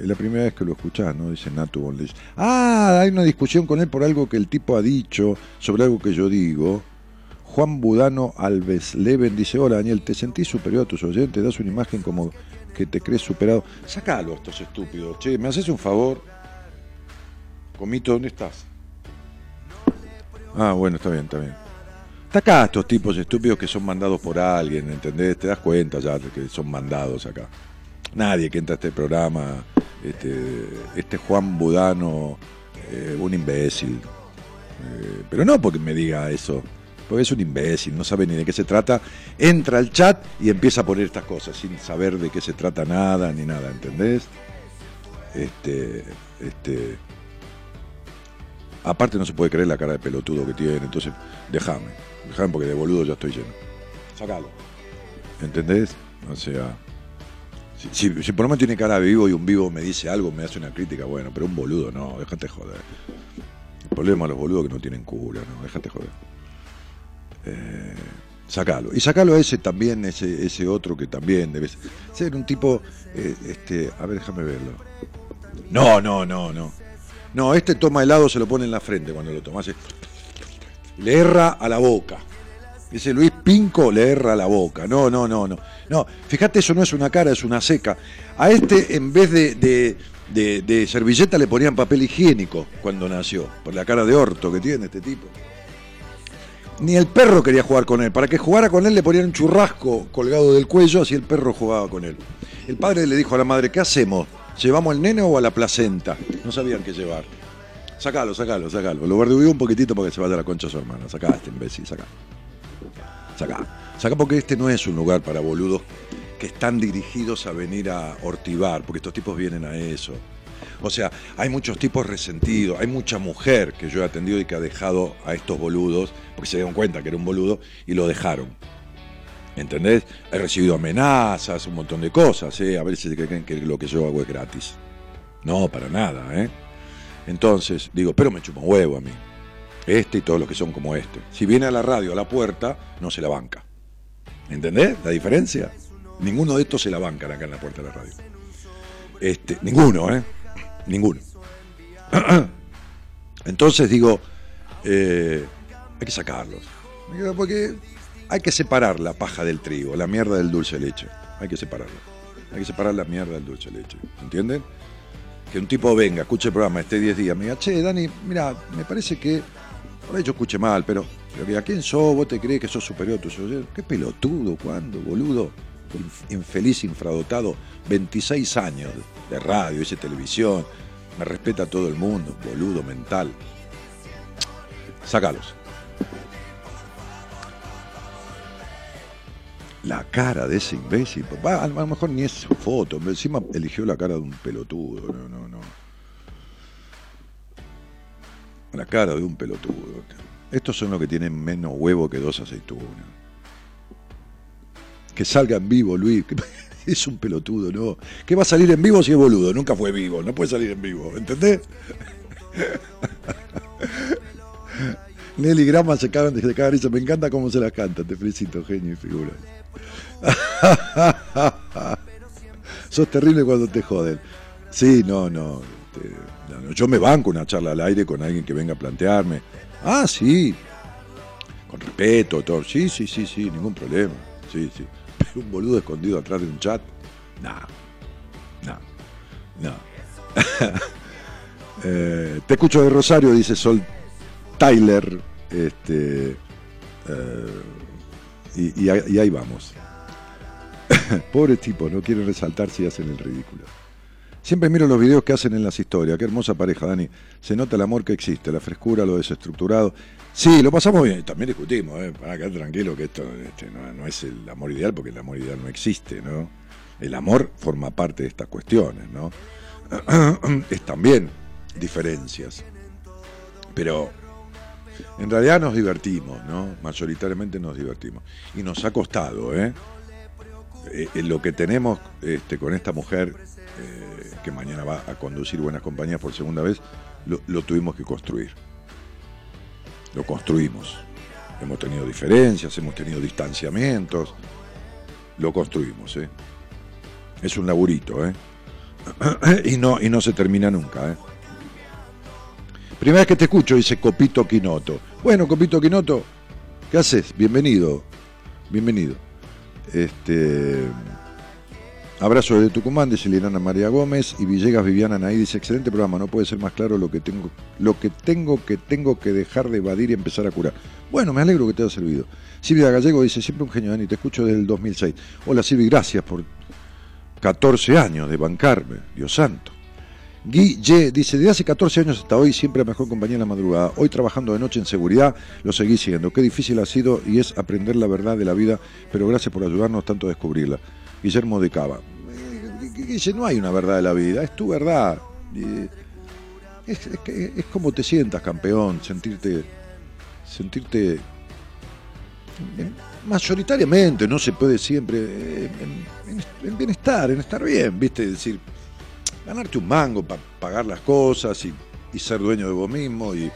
Es la primera vez que lo escuchás, ¿no? Dice Natu Ah, hay una discusión con él por algo que el tipo ha dicho, sobre algo que yo digo Juan Budano Alves Leven dice, hola Daniel, ¿te sentís superior a tus oyentes? Das una imagen como que te crees superado. Sácalo estos estúpidos. Che, ¿me haces un favor? Comito, ¿dónde estás? Ah, bueno, está bien, está bien. Está acá estos tipos estúpidos que son mandados por alguien, ¿entendés? Te das cuenta ya que son mandados acá. Nadie que entra a este programa, este, este Juan Budano, eh, un imbécil. Eh, pero no porque me diga eso, porque es un imbécil, no sabe ni de qué se trata. Entra al chat y empieza a poner estas cosas sin saber de qué se trata nada ni nada, ¿entendés? Este, este. Aparte no se puede creer la cara de pelotudo que tiene, entonces déjame, déjame porque de boludo ya estoy lleno. Sacalo. ¿Entendés? O sea, si, si, por lo menos tiene cara de vivo y un vivo me dice algo, me hace una crítica, bueno, pero un boludo no, déjate joder. El problema de los boludos que no tienen cura, no, déjate joder. Eh, sacalo. Y sacalo a ese también, ese, ese otro que también debe ser un tipo, eh, este, a ver, déjame verlo. No, no, no, no. No, este toma helado, se lo pone en la frente cuando lo toma. Le erra a la boca. Ese Luis Pinco le erra a la boca. No, no, no, no. No, fíjate, eso no es una cara, es una seca. A este, en vez de, de, de, de servilleta, le ponían papel higiénico cuando nació, por la cara de orto que tiene este tipo. Ni el perro quería jugar con él. Para que jugara con él le ponían un churrasco colgado del cuello, así el perro jugaba con él. El padre le dijo a la madre, ¿qué hacemos? ¿Llevamos al nene o a la placenta? No sabían qué llevar. Sacalo, sacalo, sacalo. Lo verdugué un poquitito para que se vaya la concha a su hermana. Sacá este imbécil, sacá. Sacá. Sacá porque este no es un lugar para boludos que están dirigidos a venir a hortivar, porque estos tipos vienen a eso. O sea, hay muchos tipos resentidos, hay mucha mujer que yo he atendido y que ha dejado a estos boludos, porque se dieron cuenta que era un boludo y lo dejaron. ¿Entendés? He recibido amenazas, un montón de cosas, ¿eh? A si creen que lo que yo hago es gratis. No, para nada, ¿eh? Entonces, digo, pero me chupa huevo a mí. Este y todos los que son como este. Si viene a la radio a la puerta, no se la banca. ¿Entendés la diferencia? Ninguno de estos se la bancan acá en la puerta de la radio. Este, ninguno, ¿eh? Ninguno. Entonces digo, eh, hay que sacarlos. Porque hay que separar la paja del trigo, la mierda del dulce leche. Hay que separarla. Hay que separar la mierda del dulce leche. ¿Entienden? Que un tipo venga, escuche el programa, esté 10 días, me diga, che, Dani, mira, me parece que. Ahí yo escuche mal, pero. Pero ¿a quién sos? ¿Vos te crees que sos superior a tus ¿Qué pelotudo? ¿Cuándo? Boludo. Infeliz, infradotado. 26 años de radio, hice televisión. Me respeta todo el mundo. Boludo mental. Sácalos. la cara de ese imbécil. A lo mejor ni es foto, encima eligió la cara de un pelotudo. No, no, no. La cara de un pelotudo. Estos son los que tienen menos huevo que dos aceitunas. Que salga en vivo, Luis. Es un pelotudo, ¿no? ¿Qué va a salir en vivo si es boludo? Nunca fue vivo, no puede salir en vivo, ¿entendés? Nelly Grama se cagan de se cagan y me encanta cómo se las canta, te felicito, genio y figura. Sos terrible cuando te joden. Sí, no, no, este, no, Yo me banco una charla al aire con alguien que venga a plantearme. Ah, sí. Con respeto, todo. Sí, sí, sí, sí, ningún problema. Sí, sí. Un boludo escondido atrás de un chat. No. No. eh, te escucho de Rosario, dice Sol Tyler. Este. Eh, y, ahí vamos. Pobre tipo, no quieren resaltar si hacen el ridículo. Siempre miro los videos que hacen en las historias. Qué hermosa pareja, Dani. Se nota el amor que existe, la frescura, lo desestructurado. Sí, lo pasamos bien. También discutimos, ¿eh? para quedar tranquilo que esto este, no, es el amor ideal, porque el amor ideal no existe, ¿no? El amor forma parte de estas cuestiones, ¿no? es también diferencias. Pero en realidad nos divertimos, ¿no? Mayoritariamente nos divertimos. Y nos ha costado, ¿eh? Eh, lo que tenemos este, con esta mujer, eh, que mañana va a conducir Buenas Compañías por segunda vez, lo, tuvimos que construir. Lo construimos. Hemos tenido diferencias, hemos tenido distanciamientos. Lo construimos, ¿eh? Es un laburito, ¿eh? y, no, y no se termina nunca, ¿eh? Primera vez que te escucho, dice Copito Quinoto. Bueno, Copito Quinoto, ¿Qué haces? Bienvenido. Bienvenido. Este. Abrazo de Tucumán, dice Liliana María Gómez. Y Villegas Viviana Naí dice: Excelente programa, no puede ser más claro lo que tengo, lo que tengo que tengo que dejar de evadir y empezar a curar. Bueno, me alegro que te haya servido. Silvia Gallego dice: Siempre un genio, Dani, te escucho desde el 2006. Hola Silvia, gracias por 14 años de bancarme, Dios santo. Guille dice, de hace 14 años hasta hoy siempre mejor compañía en la madrugada. Hoy trabajando de noche en seguridad, lo seguí siguiendo. Qué difícil ha sido y es aprender la verdad de la vida, pero gracias por ayudarnos tanto a descubrirla. Guillermo de Cava. No hay una verdad de la vida, es tu verdad. Es, es es como te sientas, campeón, sentirte, sentirte eh, mayoritariamente, no se puede siempre, eh, en, en- en bienestar, en estar bien, ¿viste? Es decir, ganarte un mango para pagar las cosas y, y ser dueño de vos mismo y,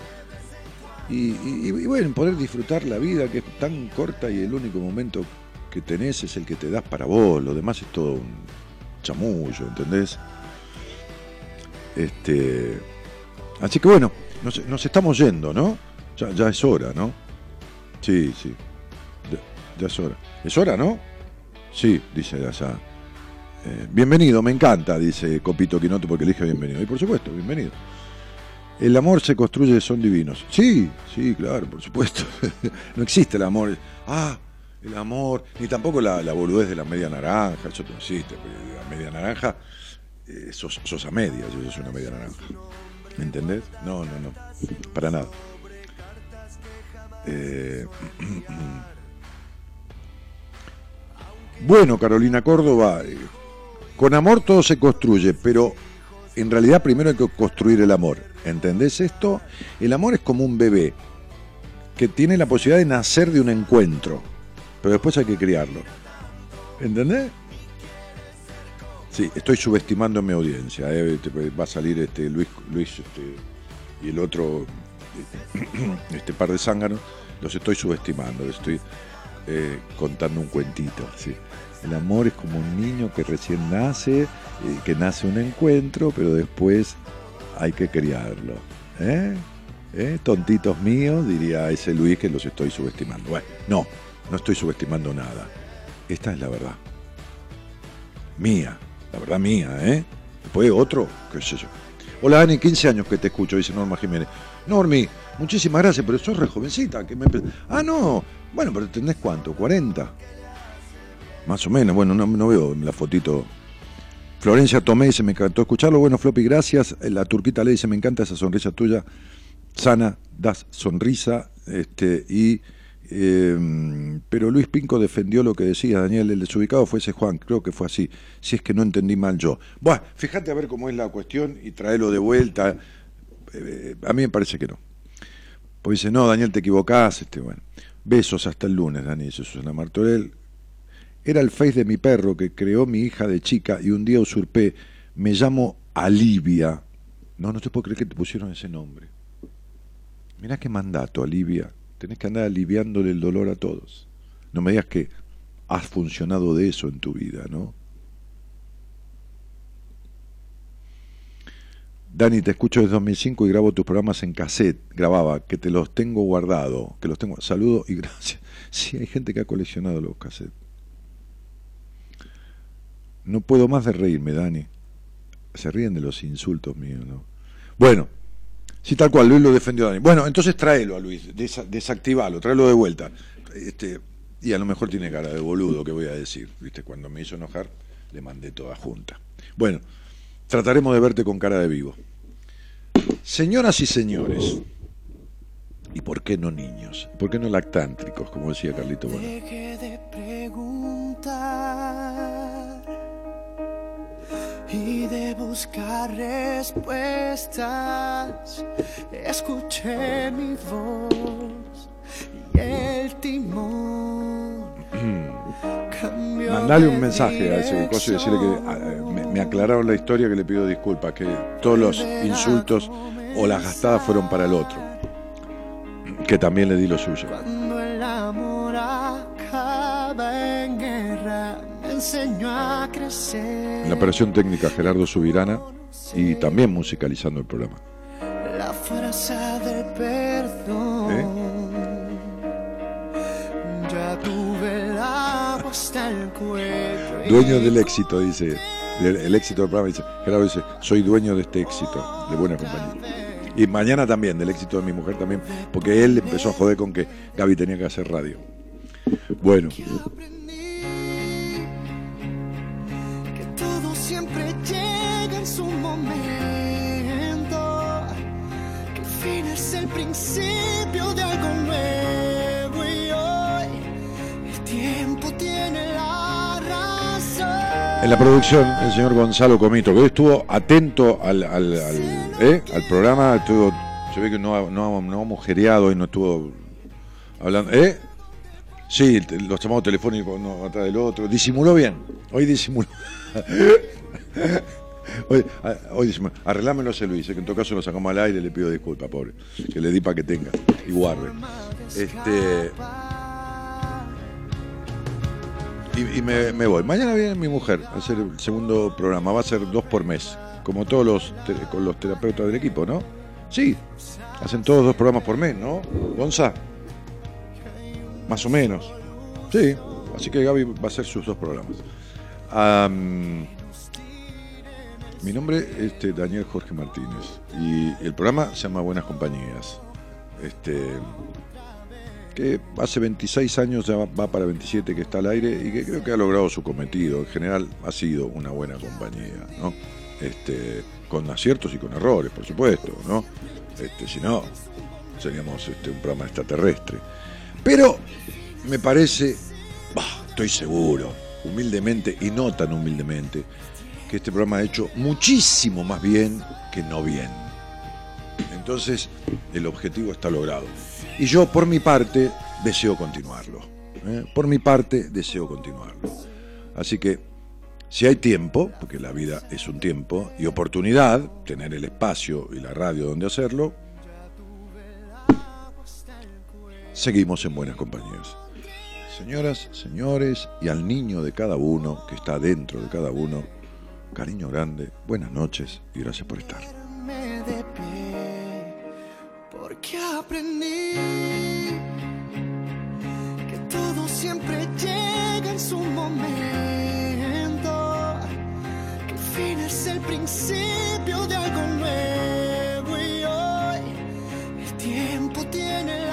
y, y- y bueno, poder disfrutar la vida que es tan corta y el único momento que tenés es el que te das para vos, lo demás es todo un chamullo, ¿entendés? Este, así que bueno, nos, estamos yendo, ¿no? Ya, es hora, ¿no? Sí, sí, ya, es hora. ¿Es hora, no? Sí, dice allá. Eh, bienvenido, me encanta, dice Copito Quinoto porque elige bienvenido. Y por supuesto, bienvenido. El amor se construye, son divinos. Sí, sí, claro, por supuesto. no existe el amor. Ah, el amor. Ni tampoco la, la boludez de la media naranja. Eso no existe. porque La media naranja, eh, sos, sos a media. Yo soy una media naranja. ¿Me entendés? No, no, no. Para nada. Eh, bueno, Carolina Córdoba, eh, con amor todo se construye, pero en realidad primero hay que construir el amor. ¿Entendés esto? El amor es como un bebé que tiene la posibilidad de nacer de un encuentro, pero después hay que criarlo. ¿Entendés? Sí, estoy subestimando mi audiencia. eh, Va a salir este Luis, Luis este, y el otro, este par de zánganos, los estoy subestimando. les Estoy eh, contando un cuentito. El amor es como un niño que recién nace, que nace un encuentro, pero después hay que criarlo. ¿eh? ¿Eh? Tontitos míos, diría ese Luis que los estoy subestimando. Bueno, no, no estoy subestimando nada. Esta es la verdad. Mía, la verdad mía, ¿eh? Después otro, qué sé yo. Hola Dani, 15 años que te escucho, dice Norma Jiménez. Normi, muchísimas gracias, pero sos re jovencita. Que me... Ah, no, bueno, pero tenés cuánto, 40. Más o menos, bueno, no, no veo la fotito. Florencia Tomé dice, me encantó escucharlo. Bueno, Floppy, gracias. La turquita le dice, me encanta esa sonrisa tuya. Sana, das sonrisa. Este, y, eh, pero Luis Pinco defendió lo que decía Daniel, el desubicado fue ese Juan, creo que fue así. Si es que no entendí mal yo. Bueno, fíjate a ver cómo es la cuestión y traelo de vuelta. Eh, a mí me parece que no. Pues dice, no, Daniel, te equivocás. Este, bueno. Besos hasta el lunes, Dani, dice Susana Martorell. Era el face de mi perro que creó mi hija de chica y un día usurpé. Me llamo Alivia. No, no te puedo creer que te pusieron ese nombre. Mirá qué mandato, Alivia. Tenés que andar aliviándole el dolor a todos. No me digas que has funcionado de eso en tu vida, ¿no? Dani, te escucho desde 2005 y grabo tus programas en cassette. Grababa, que te los tengo guardado, que los tengo. Saludo y gracias. Sí, hay gente que ha coleccionado los cassettes. No puedo más de reírme, Dani. Se ríen de los insultos míos, ¿no? Bueno, sí, tal cual, Luis lo defendió Dani. Bueno, entonces tráelo a Luis, desa- desactivalo, tráelo de vuelta. Este, y a lo mejor tiene cara de boludo, que voy a decir. ¿Viste? Cuando me hizo enojar, le mandé toda junta. Bueno, trataremos de verte con cara de vivo. Señoras y señores, ¿y por qué no niños? ¿Por qué no lactántricos, como decía Carlito Bueno? Y de buscar respuestas. Escuché mi voz y el timón. cambió Mandale un mensaje a ese coso y decirle que ah, me, me aclararon la historia que le pido disculpas, que todos los insultos o las gastadas fueron para el otro, que también le di lo suyo. Cuando el amor acaba enseñó a crecer. En la operación técnica Gerardo Subirana y también musicalizando el programa. La fuerza del perdón. ¿Eh? hasta el cuello. Dueño del éxito, dice. del- El éxito del programa dice. Gerardo dice, soy dueño de este éxito, de buena compañía. Y mañana también, del éxito de mi mujer también, porque él empezó a joder con que Gaby tenía que hacer radio. Bueno, principio de algo nuevo y hoy el tiempo tiene la razón. en la producción, el señor Gonzalo Comito, que hoy estuvo atento al, al, al- ¿eh? al programa, estuvo, se ve que no, no, no y no estuvo hablando. ¿Eh? Sí, los llamados telefónicos uno atrás del otro. Disimuló bien. Hoy disimuló. Hoy disimuló. Arreglámelo ese Luis, eh, que en todo caso lo sacamos al aire, le pido disculpas, pobre. Que le di para que tenga y guarde. Este. Y, me, voy. Mañana viene mi mujer a hacer el segundo programa. Va a ser dos por mes. Como todos los, con los terapeutas del equipo, ¿no? Sí. Hacen todos dos programas por mes, ¿no? Gonza. Más o menos. Sí. Así que Gaby va a hacer sus dos programas. Am, mi nombre es este, Daniel Jorge Martínez. Y el programa se llama Buenas Compañías. Este que hace 26 años, ya va para 27 que está al aire y que creo que ha logrado su cometido. En general ha sido una buena compañía, ¿no? Este, con aciertos y con errores, por supuesto, ¿no? Este, si no, seríamos este, un programa extraterrestre. Pero me parece, estoy seguro, humildemente y no tan humildemente, que este programa ha hecho muchísimo más bien que no bien. Entonces, el objetivo está logrado. Y yo, por mi parte, deseo continuarlo. ¿eh? Por mi parte, deseo continuarlo. Así que, si hay tiempo, porque la vida es un tiempo, y oportunidad, tener el espacio y la radio donde hacerlo, seguimos en buenas compañías. Señoras, señores, y al niño de cada uno, que está dentro de cada uno, cariño grande, buenas noches y gracias por estar. De pie, porque aprendí que todo siempre llega en su momento, que el fin es el principio de algo nuevo y hoy el tiempo tiene